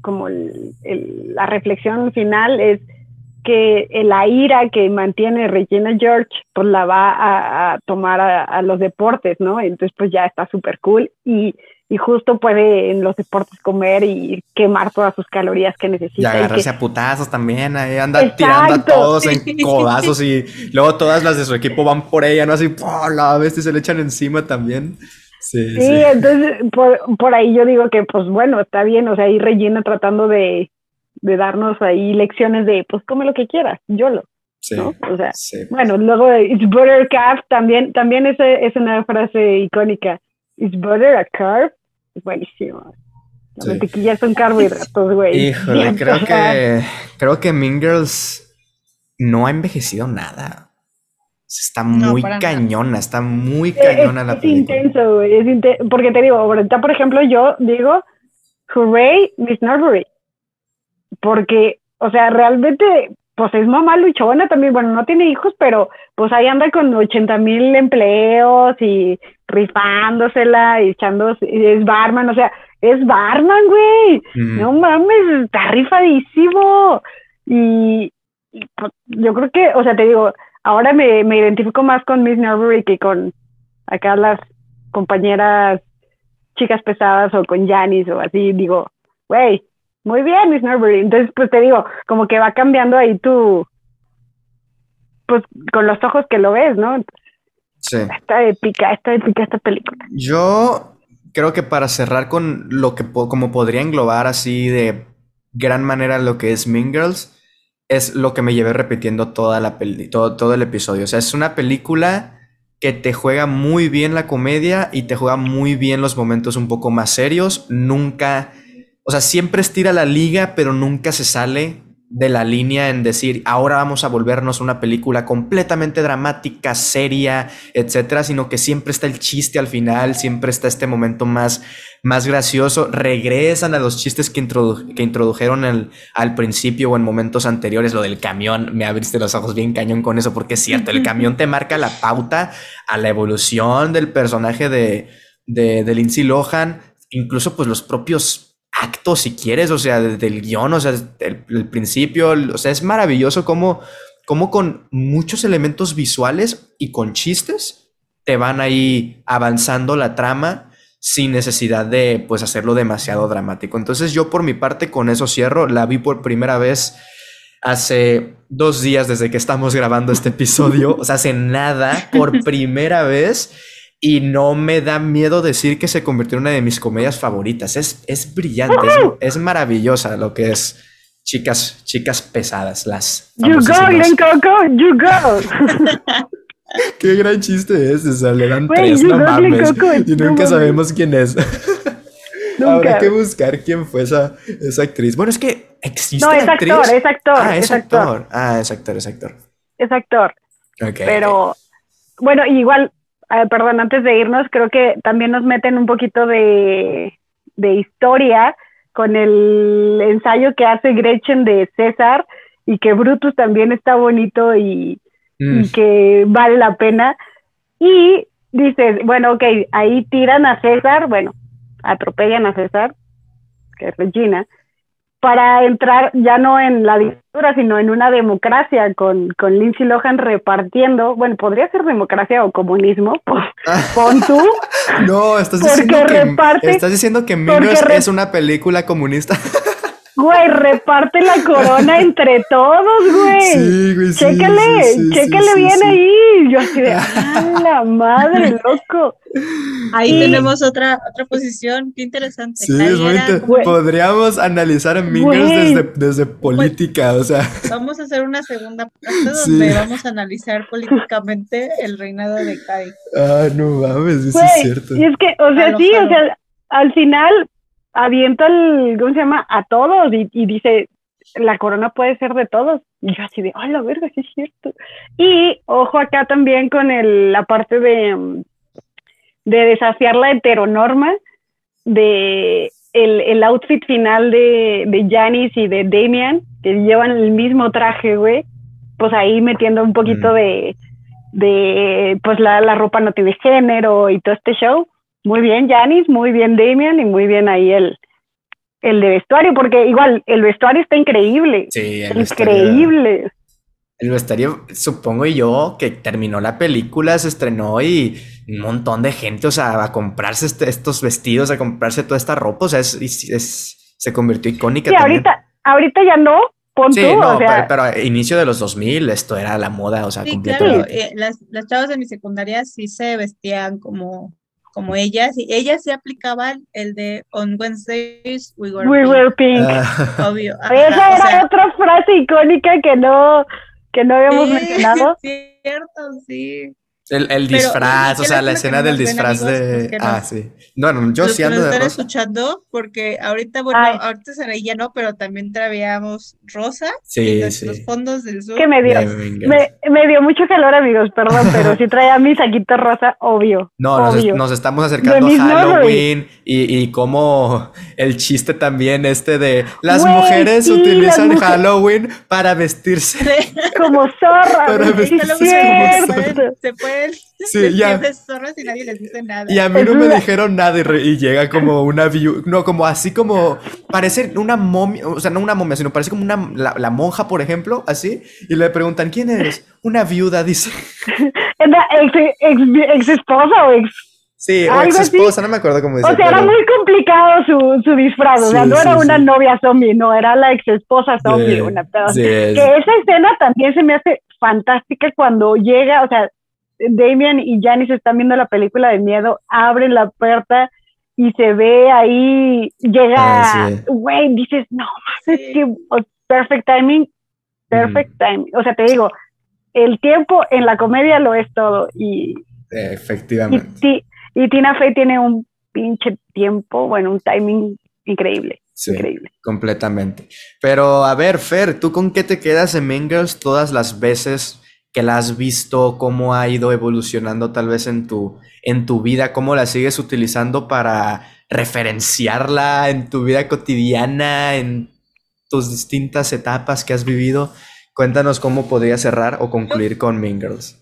como la reflexión final, es que la ira que mantiene Regina George, pues la va a, tomar a, los deportes, ¿no? Entonces, pues ya está súper cool y, y, justo puede en los deportes comer y quemar todas sus calorías que necesita. Y agarrarse a putazos también, ahí anda tirando a todos en <laughs> codazos y luego todas las de su equipo van por ella, ¿no? Así, ¡oh, la bestia se le echan encima también. Sí, sí, entonces por, por ahí yo digo que, pues bueno, está bien, o sea, ahí Regina tratando de de darnos ahí lecciones de, pues come lo que quieras, yo lo. Sí, ¿no? O sea, bueno, luego It's butter calf también, también es, es una frase icónica. It's butter a carb, es buenísimo. Las mantequillas son carbohidratos, güey. Híjole, creo que, creo que Mean Girls no ha envejecido nada. Está muy cañona, está muy cañona la película. Es intenso, güey. Es porque te digo, ahorita, por ejemplo, yo digo, hooray, Miss Norbury porque, o sea, realmente, pues es mamá luchona también, bueno, no tiene hijos, pero pues ahí anda con 80 mil empleos y rifándosela y echando, es barman, o sea, es barman, güey, no mames, está rifadísimo. Y, pues, yo creo que, o sea, te digo, ahora me, me identifico más con Miss Norbury que con acá las compañeras chicas pesadas o con Janis o así, digo, güey, muy bien, Miss Norbury. Entonces, pues te digo, como que va cambiando ahí tu, pues con los ojos que lo ves, ¿no? Sí. Está épica, está épica esta película. Yo creo que para cerrar con lo que como podría englobar así de gran manera lo que es Mean Girls, es lo que me llevé repitiendo toda la peli todo, todo el episodio. O sea, es una película que te juega muy bien la comedia y te juega muy bien los momentos un poco más serios. Nunca o sea, siempre estira la liga, pero nunca se sale de la línea en decir, ahora vamos a volvernos una película completamente dramática, seria, etcétera, sino que siempre está el chiste al final, siempre está este momento más, más gracioso. Regresan a los chistes que, que introdujeron al principio o en momentos anteriores. Lo del camión, me abriste los ojos bien cañón con eso, porque es cierto, el camión te marca la pauta a la evolución del personaje de, de, de Lindsay Lohan, incluso pues los propios acto, si quieres, o sea, desde el guion, o sea, el, principio, o sea, es maravilloso cómo, cómo con muchos elementos visuales y con chistes te van ahí avanzando la trama sin necesidad de, pues, hacerlo demasiado dramático. Entonces yo por mi parte con eso cierro, la vi por primera vez hace dos días desde que estamos grabando este episodio, o sea, hace nada, por <laughs> primera vez y no me da miedo decir que se convirtió en una de mis comedias favoritas. Es, es brillante, es, maravillosa lo que es chicas, chicas pesadas, las. You go, Glen Coco, you go. <laughs> Qué gran chiste es, o sea, le dan tres, no mames. y nunca sabemos quién es. Nunca. Habrá que buscar quién fue esa, esa actriz. Bueno, es que existe. No, es actor, es actor. Ah, es, actor. Ah, es actor, es actor. Es actor. Pero, bueno, igual perdón, antes de irnos, creo que también nos meten un poquito de, de historia con el ensayo que hace Gretchen de César y que Brutus también está bonito y, mm. que vale la pena. Y dices, bueno, ok, ahí tiran a César, bueno, atropellan a César, que es Regina, para entrar ya no en la dictadura, sino en una democracia con, con Lindsay Lohan repartiendo, bueno, podría ser democracia o comunismo, <laughs> pon tú. <laughs> no, estás diciendo, que, estás diciendo que es una película comunista. <laughs> Güey, reparte la corona entre todos, güey. Sí, güey, sí, Chécale, sí, chécale bien ahí. Yo así de, ¡ah, <laughs> la madre, loco! Ahí tenemos otra, otra posición, qué interesante. Sí, es muy Podríamos analizar a Mingers desde, desde política, o sea. Vamos a hacer una segunda parte <laughs> donde vamos a analizar políticamente el reinado de Kai. Ah, no mames, eso es cierto. Y es que, o sea, sí, o sea, al final avienta el, ¿cómo se llama? A todos y, dice, la corona puede ser de todos. Y yo así de, ay, la verga, sí es cierto. Y ojo acá también con el, la parte de, de desafiar la heteronorma, de el, el outfit final de, de Janice y de Damian, que llevan el mismo traje, güey, pues ahí metiendo un poquito mm. de, de, pues la, la ropa no tiene género y todo este show. Muy bien, Janis, muy bien, Damian, y muy bien ahí el, el de vestuario, porque igual el vestuario está increíble. Sí, increíble. el vestuario, supongo yo, que terminó la película, se estrenó y un montón de gente, o sea, a comprarse este, estos vestidos, a comprarse toda esta ropa, o sea, es, se convirtió icónica. Sí, ahorita, ahorita ya no, sí, no, pero, a inicio de los 2000 esto era la moda, o sea, sí, Claro, eh, las, las chavas de mi secundaria sí se vestían como como ellas, y ellas se aplicaban el de On Wednesdays We Were Pink. Ah. <laughs> Obvio. Esa era otra frase icónica que no, que no habíamos <laughs> mencionado. Sí, cierto, sí. El, disfraz, o sea, la escena del disfraz de. ah, sí. No, no, yo sí ando de rosa. escuchando porque ahorita, bueno, ahorita se ya no, pero también traíamos rosa. Sí, los, sí. Los fondos del sur. Que me dio, me, dio mucho calor, amigos, perdón, pero <laughs> sí traía mi saquito rosa, obvio. No, Nos, estamos acercando a Halloween y, y como el chiste también este de las mujeres utilizan Halloween para vestirse. <laughs> Como zorra. Para vestirse como zorra. Se puede Sí, ya. y nadie les dice nada. Y a mí no me dijeron nada y, llega como una view, no, como así como, parece una momia, o sea, no una momia, sino parece como una, la, monja, por ejemplo, así, y le preguntan, ¿quién eres? Una viuda, dice. <laughs> ¿Ex, ex, esposa o ex Sí, o ex esposa, no me acuerdo cómo dice. O sea, era muy complicado su, su disfraz. o sea, no era una novia zombie, no, era la ex esposa zombie, una que esa escena también se me hace fantástica cuando llega, o sea, Damian y Janice están viendo la película de miedo, abren la puerta y se ve ahí, llega, ah, güey, dices, no, es que perfect timing, perfect timing. O sea, te digo, el tiempo en la comedia lo es todo. Y, Efectivamente. Y, Tina Fey tiene un pinche tiempo, bueno, un timing increíble. increíble. Completamente. Pero a ver, Fer, ¿tú con qué te quedas en Mingles todas las veces que la has visto, cómo ha ido evolucionando tal vez en tu, en tu vida, cómo la sigues utilizando para referenciarla en tu vida cotidiana, en tus distintas etapas que has vivido. Cuéntanos cómo podría cerrar o concluir con Mean Girls.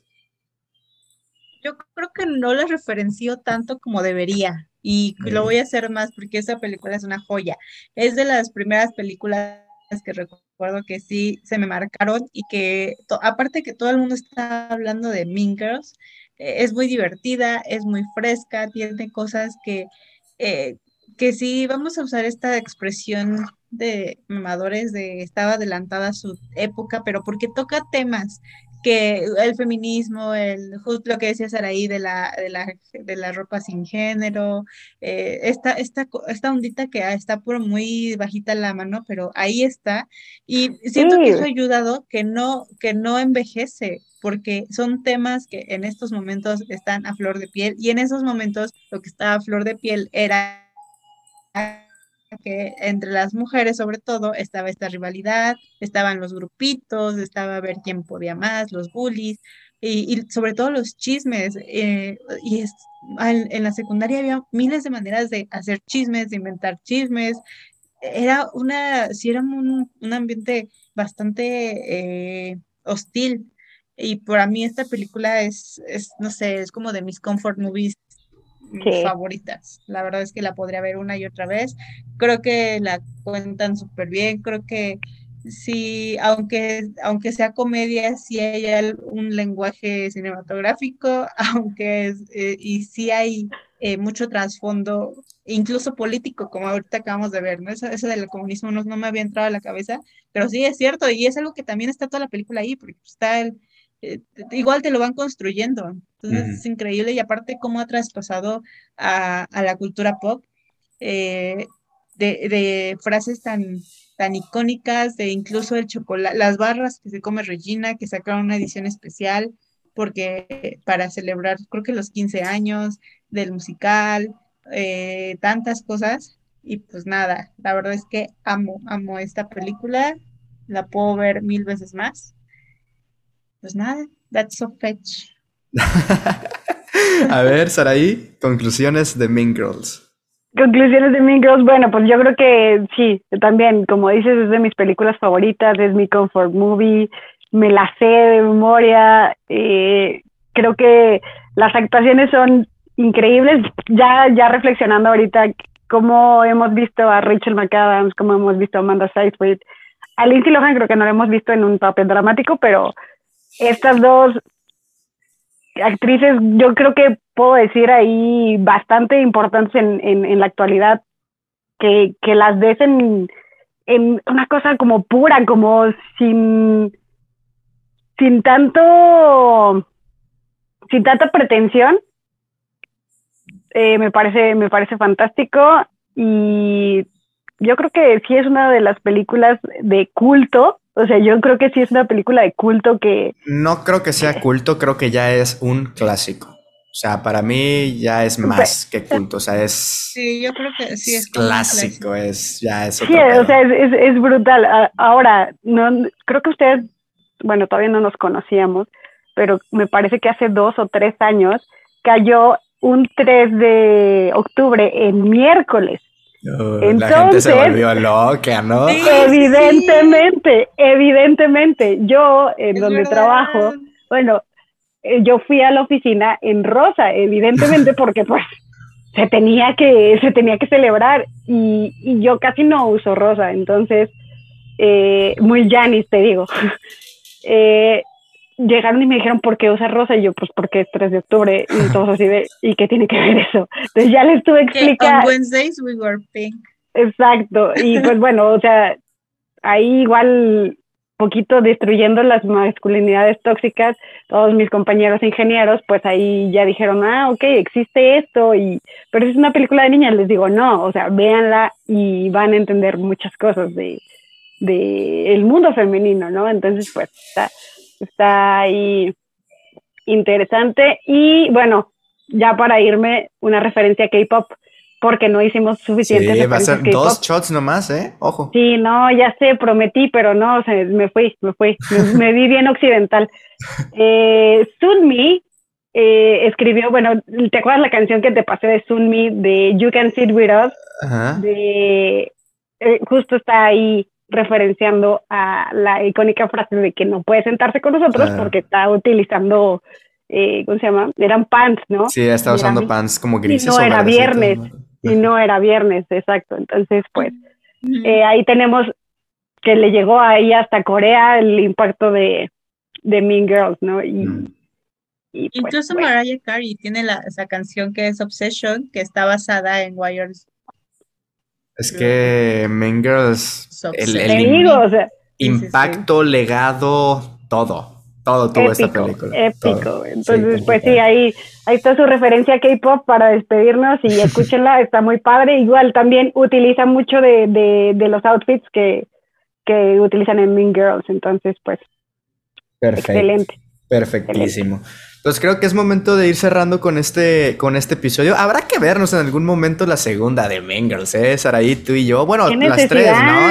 Yo creo que no la referencio tanto como debería y lo voy a hacer más porque esa película es una joya. Es de las primeras películas que recuerdo que sí se me marcaron y que aparte que todo el mundo está hablando de Mean Girls, eh, es muy divertida, es muy fresca, tiene cosas que, eh, que sí, vamos a usar esta expresión de mamadores de estaba adelantada su época, pero porque toca temas que el feminismo, el, justo lo que decía Saraí de la, de la, de la ropa sin género, eh, esta, esta, esta ondita que está por muy bajita la mano, pero ahí está. Y siento que eso ha ayudado que no, que no envejece, porque son temas que en estos momentos están a flor de piel y en esos momentos lo que estaba a flor de piel era que entre las mujeres sobre todo estaba esta rivalidad, estaban los grupitos, estaba a ver quién podía más, los bullies, y, sobre todo los chismes. Eh, y es, en, la secundaria había miles de maneras de hacer chismes, de inventar chismes. Era una, sí era un, un ambiente bastante eh, hostil. Y para mí esta película es, es, no sé, es como de mis comfort movies favoritas. La verdad es que la podría ver una y otra vez. Creo que la cuentan súper bien. Creo que sí, aunque, aunque sea comedia, sí hay un lenguaje cinematográfico, <laughs> aunque eh, y sí hay eh, mucho trasfondo, incluso político, como ahorita acabamos de ver, ¿no? Eso, eso del comunismo no, no, me había entrado a la cabeza, pero sí es cierto, y es algo que también está toda la película ahí, porque está el, eh, igual te lo van construyendo, entonces es increíble, y aparte cómo ha traspasado a, a la cultura pop, de, de frases tan tan icónicas de incluso el chocolate, las barras que se come Regina, que sacaron una edición especial porque para celebrar creo que los 15 años del musical, eh, tantas cosas. Y pues nada, la verdad es que amo, amo esta película, la puedo ver mil veces más. Pues nada, that's so fetch. <laughs> A ver, Saraí, conclusiones de Mean Girls. Conclusiones de Mean Girls, bueno, pues yo creo que sí, también, como dices, es de mis películas favoritas, es mi comfort movie, me la sé de memoria, eh, creo que las actuaciones son increíbles, ya, ya reflexionando ahorita cómo hemos visto a Rachel McAdams, cómo hemos visto a Amanda Seyfried, a Lindsay Lohan creo que no la hemos visto en un papel dramático, pero estas dos actrices, yo creo que puedo decir ahí bastante importantes en, en, la actualidad, que, que las en, en, una cosa como pura, como sin, sin tanto, sin tanta pretensión. Eh, me parece, me parece fantástico y yo creo que sí es una de las películas de culto o sea, yo creo que sí es una película de culto que... No creo que sea culto, creo que ya es un clásico. O sea, para mí ya es más que culto, o sea, es... Sí, yo creo que sí es clásico, es ya es otro Sí, o sea, es, es, brutal. Ahora, no, creo que ustedes, bueno, todavía no nos conocíamos, pero me parece que hace dos o tres años cayó un 3 de octubre en miércoles. Entonces, la gente se volvió loca, ¿no? evidentemente, evidentemente. Yo, en donde trabajo, bueno, eh, yo fui a la oficina en rosa, evidentemente, <laughs> porque pues se tenía que, se tenía que celebrar y, y yo casi no uso rosa, entonces, eh, muy Janis, te digo. <laughs> eh, llegaron y me dijeron, ¿por qué usa rosa? Y yo, pues porque es 3 de octubre. Y <laughs> todos así de, ¿y qué tiene que ver eso? Entonces ya les tuve que explicar. On Wednesdays we were pink. Exacto. Y <laughs> pues bueno, o sea, ahí igual poquito destruyendo las masculinidades tóxicas, todos mis compañeros ingenieros, pues ahí ya dijeron, ah, ok, existe esto, y pero es una película de niñas, les digo, no, o sea, véanla y van a entender muchas cosas de, de el mundo femenino, ¿no? Entonces, pues, está, está ahí interesante. Y bueno, ya para irme, una referencia a K-pop, porque no hicimos suficiente. Sí, va a ser dos shots nomás, ¿eh? Ojo. Sí, no, ya sé, prometí, pero no, o sea, me fui, me fui, me, vi bien occidental. <laughs> Eh, Sunmi eh, escribió, bueno, ¿te acuerdas la canción que te pasé de Sunmi de You Can Sit With Us? De, eh, justo está ahí referenciando a la icónica frase de que no puede sentarse con nosotros porque está utilizando, eh, ¿cómo se llama? Eran pants, ¿no? Sí, está usando pants como grises. Y no era viernes, y no era viernes, exacto. Entonces, pues, eh, ahí tenemos que le llegó ahí hasta Corea el impacto de, de Mean Girls, ¿no? Y, pues, Incluso Mariah Carey tiene la, esa canción que es Obsession, que está basada en Wires es que Mean Girls, el, impacto, legado, todo, todo tuvo esta película. Épico. Entonces, pues sí, ahí, ahí está su referencia a K-pop para despedirnos y <laughs> escúchenla, está muy padre. Igual también utiliza mucho de, de, los outfits que, que utilizan en Mean Girls. Entonces, pues, excelente. Perfectísimo. Pues creo que es momento de ir cerrando con este, con este episodio. Habrá que vernos en algún momento la segunda de Mengers, ¿eh? Saraí, tú y yo. Bueno, las tres, ¿no?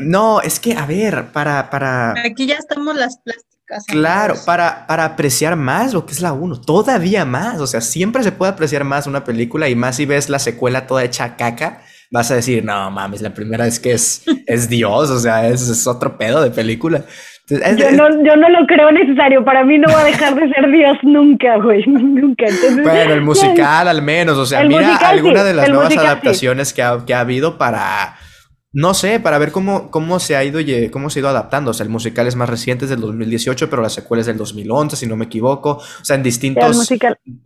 No, es que, a ver, para, para. Aquí ya estamos las plásticas. Claro, para, para apreciar más lo que es la 1, todavía más. O sea, siempre se puede apreciar más una película y más si ves la secuela toda hecha caca, vas a decir, no mames, la primera es que es, es Dios, o sea, es, es otro pedo de película. Yo, no, yo no lo creo necesario, para mí no va a dejar de ser Dios nunca, güey, nunca. bueno, el <laughs> musical al menos, o sea, mira alguna de las nuevas adaptaciones que, ha, que ha habido para no sé, para ver cómo, cómo se ha ido cómo se ha ido adaptando. O sea, el musical es más reciente, es del 2018, pero la secuela es del 2011, si no me equivoco. O sea, en distintos,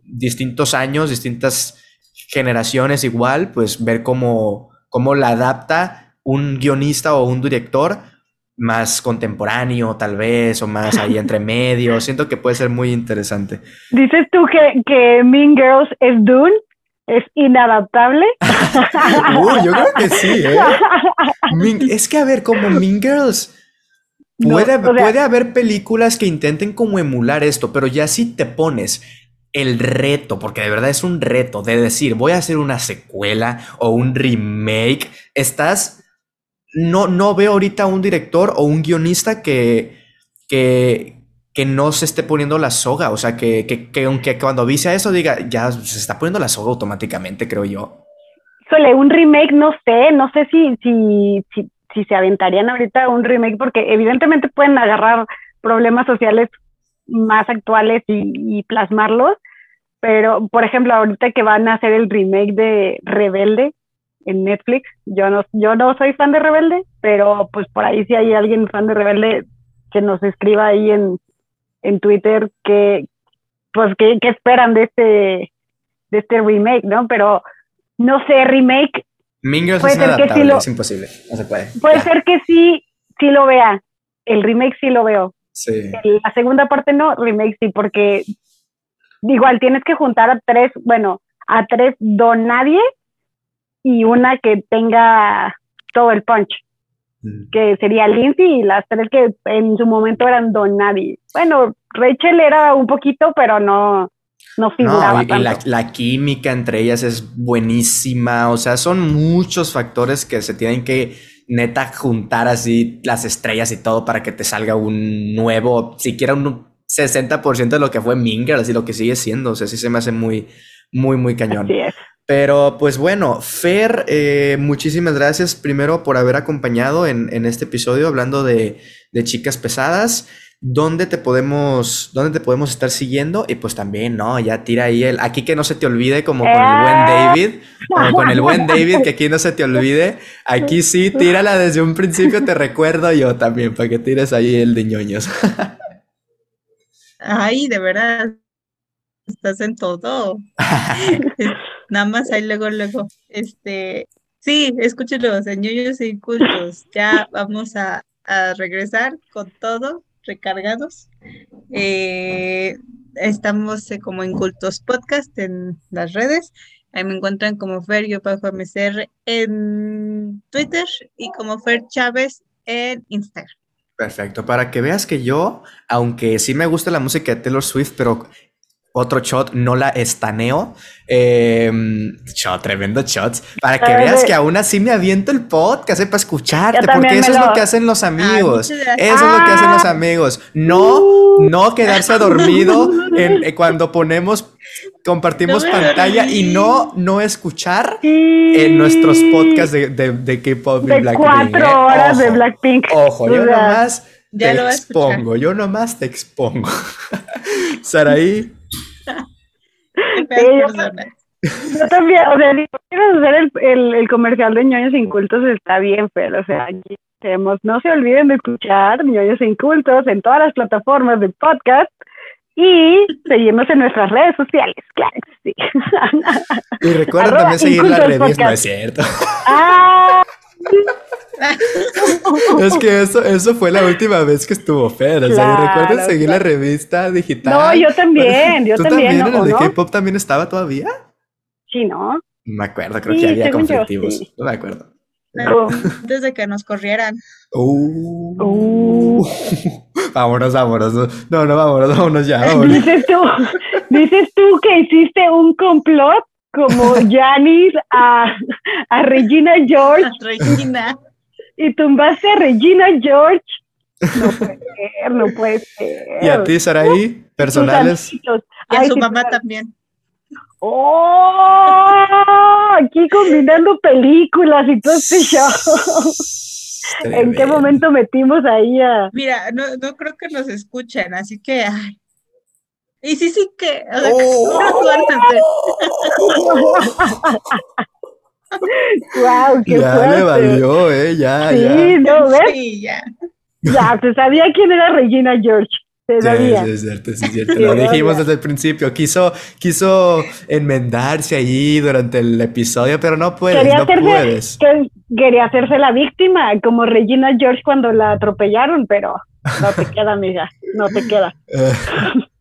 distintos años, distintas generaciones igual, pues ver cómo, cómo la adapta un guionista o un director más contemporáneo, tal vez, o más ahí entre <laughs> medio. Siento que puede ser muy interesante. Dices tú que, que Mean Girls es Dune es inadaptable. <laughs> yo creo que sí, ¿eh? <laughs> es que, a ver, como Mean Girls, puede, puede haber películas que intenten como emular esto, pero ya si te pones el reto, porque de verdad es un reto de decir, voy a hacer una secuela o un remake, estás... No, no veo ahorita un director o un guionista que, que, que no se esté poniendo la soga, o sea, que, que, aunque cuando avise eso diga, ya se está poniendo la soga automáticamente, creo yo. Sole, un remake, no sé, no sé si, si, si, si se aventarían ahorita un remake, porque evidentemente pueden agarrar problemas sociales más actuales y, plasmarlos, pero por ejemplo, ahorita que van a hacer el remake de Rebelde en Netflix, yo no, yo no soy fan de Rebelde, pero pues por ahí si hay alguien fan de Rebelde que nos escriba ahí en, en Twitter que, pues, qué, esperan de este, de este remake, ¿no? Pero, no sé, remake. puede ser que sí lo, es imposible, no se puede. Puede ser que sí, sí lo vea. El remake sí lo veo. Sí. La segunda parte no, remake sí, porque igual tienes que juntar a tres, bueno, a tres don nadie y una que tenga todo el punch que sería Lindsay y las tres que en su momento eran Don. Bueno, Rachel era un poquito, pero no, no figuraba. y, La, química entre ellas es buenísima, o sea, son muchos factores que se tienen que neta juntar así las estrellas y todo para que te salga un nuevo, siquiera un 60% de lo que fue Minger, así lo que sigue siendo, o sea, sí se me hace muy, muy, muy cañón. Así es. Pero pues bueno, Fer, eh, muchísimas gracias primero por haber acompañado en, este episodio hablando de, chicas pesadas. ¿Dónde te podemos, dónde te podemos estar siguiendo? Y pues también, ¿no? Ya tira ahí el, aquí que no se te olvide, como con el buen David, como con el buen <laughs> David, que aquí no se te olvide. Aquí sí, tírala desde un principio, te recuerdo yo también, para que tires ahí el de ñoños. Ay, de verdad, estás en todo. <laughs> Nada más ahí luego, luego. Este, sí, escúchenlo, señores y cultos. Ya vamos a, regresar con todo, recargados. Eh, estamos eh, como en Cultos Podcast en las redes. Ahí me encuentran como Fer bajo MCR en Twitter y como Fer Chávez en Instagram. Perfecto, para que veas que yo, aunque sí me gusta la música de Taylor Swift, pero otro shot, no la estaneo. Eh, shot, tremendo shots. Para que veas que aún así me aviento el podcast eh, para escucharte, porque eso es lo que hacen los amigos. eso es lo que hacen los amigos. No, uh. no quedarse dormido <laughs> en, eh, cuando ponemos, compartimos pantalla y no, no escuchar en nuestros podcasts de, de, K-pop y Blackpink. Cuatro ¿eh? horas de Blackpink. Ojo, yo nomás te expongo, yo nomás te expongo. <laughs> Saraí <laughs> <laughs> yo, también, o sea, quiero hacer el, el, el, comercial de ñoños incultos está bien, pero o sea, tenemos, no se olviden de escuchar ñoños incultos en todas las plataformas de podcast y seguirnos en nuestras redes sociales, claro sí. Y recuerden también seguir la revista, no es cierto. Ah, es que eso, eso fue la última vez que estuvo Fer. O sea, recuerden seguir la revista digital. No, yo también, yo ¿Tú también. ¿En el de K-pop también estaba todavía? Sí, ¿no? Me acuerdo, creo que había conflictivos. No me acuerdo. Antes <laughs> de que nos corrieran. Uh, uh. <laughs> vámonos, vámonos. No, no, vámonos, vámonos ya. Dices tú, dices tú que hiciste un complot como <laughs> Janis a, a Regina George. Regina. Y tumbaste a Regina George No puede ser, no puede ser. ¿Y a ti, Saraí? ¿Personales? Y a su mamá también. ¡Oh! Aquí combinando películas y todo este show. ¿En qué momento metimos ahí a.? Mira, no, no creo que nos escuchen, así que. Ay. Y sí, sí que. O sea, oh. <laughs> wow, qué ya fuerte. le valió, eh, ya, sí, ya. ¿no ves? Sí, ya. Ya, se sabía quién era Regina George. Sabía. Sí, es cierto, sí, es <laughs> cierto. Lo dijimos desde el principio. Quiso, quiso enmendarse ahí durante el episodio, pero no puedes, quería no hacerse, puedes. Que, quería hacerse la víctima, como Regina George cuando la atropellaron, pero no te queda, amiga, no te queda. <laughs>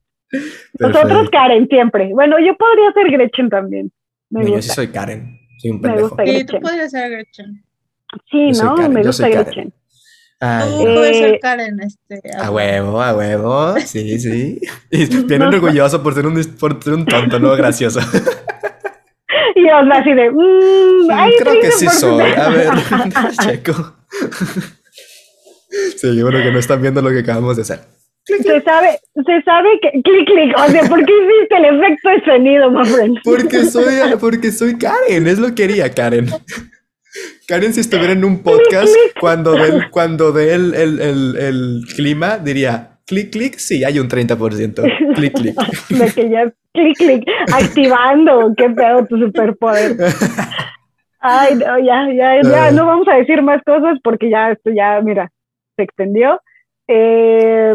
Nosotros Karen siempre. Bueno, yo podría ser Gretchen también. Me yo sí soy Karen. Soy un pendejo. Me gusta Sí, tú podrías ser Gretchen. Sí, ¿no? Me gusta Gretchen. Puedes ser Karen, este. A huevo, a huevo. Sí, sí. <laughs> Y bien orgulloso por ser un, por ser un tonto, ¿no? Gracioso. <laughs> Y os así de. Mmm, ay, creo que sí soy. <laughs> A ver, checo. Sí, bueno que no están viendo lo que acabamos de hacer. Se sabe, se sabe que clic clic, o sea, ¿por qué hiciste el efecto de sonido, my friend? Porque soy, porque soy Karen, es lo que haría Karen. Karen, si estuviera en un <laughs> podcast, cuando ve, cuando ve el, el, el, el clima, diría, clic, clic, sí, hay un 30%. Clic, clic. <laughs> De que ya, clic, clic, activando, qué pedo tu superpoder. Ay, no, ya, ya, ya, no vamos a decir más cosas porque ya, esto ya, mira, se extendió. Eh,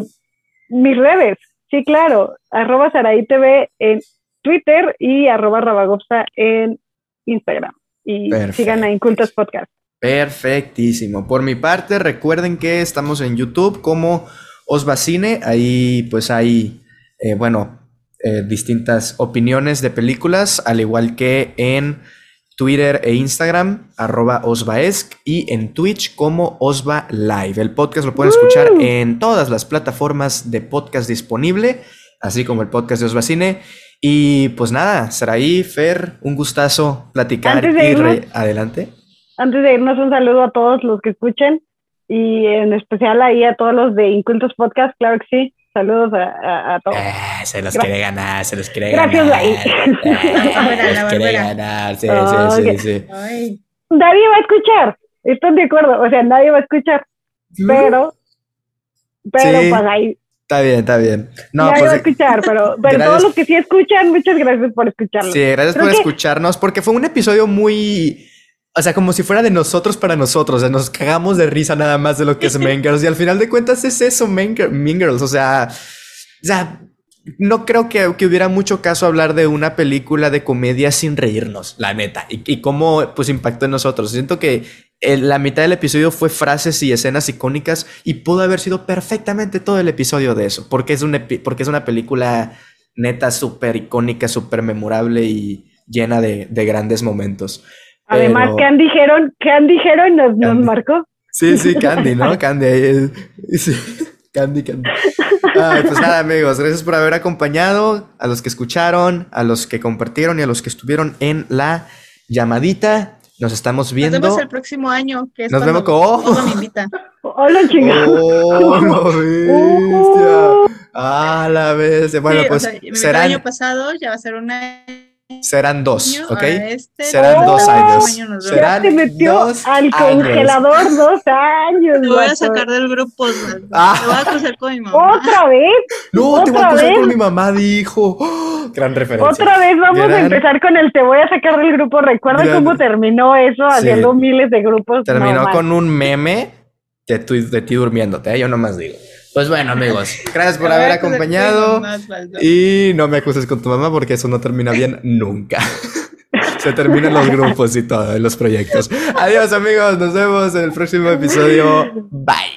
mis redes, sí, claro, arroba Saraí TV en Twitter y arroba Rabagopsa en Instagram. Y sigan a Incultos Podcast. Perfectísimo. Por mi parte, recuerden que estamos en YouTube como Osvacine. Ahí pues hay, eh, bueno, eh, distintas opiniones de películas, al igual que en Twitter e Instagram, arroba Osvaesc, y en Twitch como Osva Live. El podcast lo pueden escuchar en todas las plataformas de podcast disponible, así como el podcast de Osvacine. Y pues nada, Saraí, Fer, un gustazo platicar y adelante. Antes de irnos, un saludo a todos los que escuchen y en especial ahí a todos los de Incultos Podcast, claro que sí. Saludos a, todos. Eh, se los quiere ganar, se los quiere Gracias, ganar. Gracias, <laughs> se los quiere ganar, sí, sí, sí, sí. Nadie va a escuchar, estoy de acuerdo, o sea, nadie va a escuchar, pero, pero pues ahí. Está bien, está bien. No, nadie pues, va a escuchar, pero, <laughs> pero todos los que sí escuchan, muchas gracias por escucharnos. Sí, gracias por escucharnos, porque fue un episodio muy o sea, como si fuera de nosotros para nosotros. O sea, nos cagamos de risa nada más de lo que es <laughs> Mean Girls. Y al final de cuentas es eso, Mean, Girls. O sea, o sea, no creo que, que, hubiera mucho caso hablar de una película de comedia sin reírnos, la neta. Y, y cómo pues impactó en nosotros. Siento que la mitad del episodio fue frases y escenas icónicas y pudo haber sido perfectamente todo el episodio de eso. Porque es, un porque es una película neta súper icónica, súper memorable y llena de, de grandes momentos. Además, ¿qué han dijeron? ¿Qué han dijeron? Nos, nos marcó. Sí, sí, Candy, ¿no? <laughs> Candy. <laughs> Sí, Candy, Candy. Ay, pues nada, amigos, gracias por haber acompañado, a los que escucharon, a los que compartieron y a los que estuvieron en la llamadita. Nos estamos viendo. Nos vemos el próximo año. Que es Nos vemos con. me invita. <laughs> Hola, chingados. Oh, la bestia. Ah, la bestia. Bueno, pues. será El año pasado ya va a ser una Serán dos, ¿ok? Este Serán dos años. Serán te metió al congelador dos años. Te voy a sacar del grupo. Ah. <laughs> Te voy a cruzar con mi mamá. ¿Otra vez? No, te voy a cruzar con mi mamá, dijo. <gasps> gran referencia. Otra vez vamos a empezar con el te voy a sacar del grupo. Recuerda cómo terminó eso haciendo miles de grupos. Terminó con un meme de, de ti durmiéndote, ¿eh? yo nomás digo. Pues bueno, amigos, <laughs> gracias por haber acompañado. Y no me acuses con tu mamá porque eso no termina bien nunca. <laughs> Se terminan los grupos y todo, los proyectos. Adiós, amigos. Nos vemos en el próximo episodio. Bye.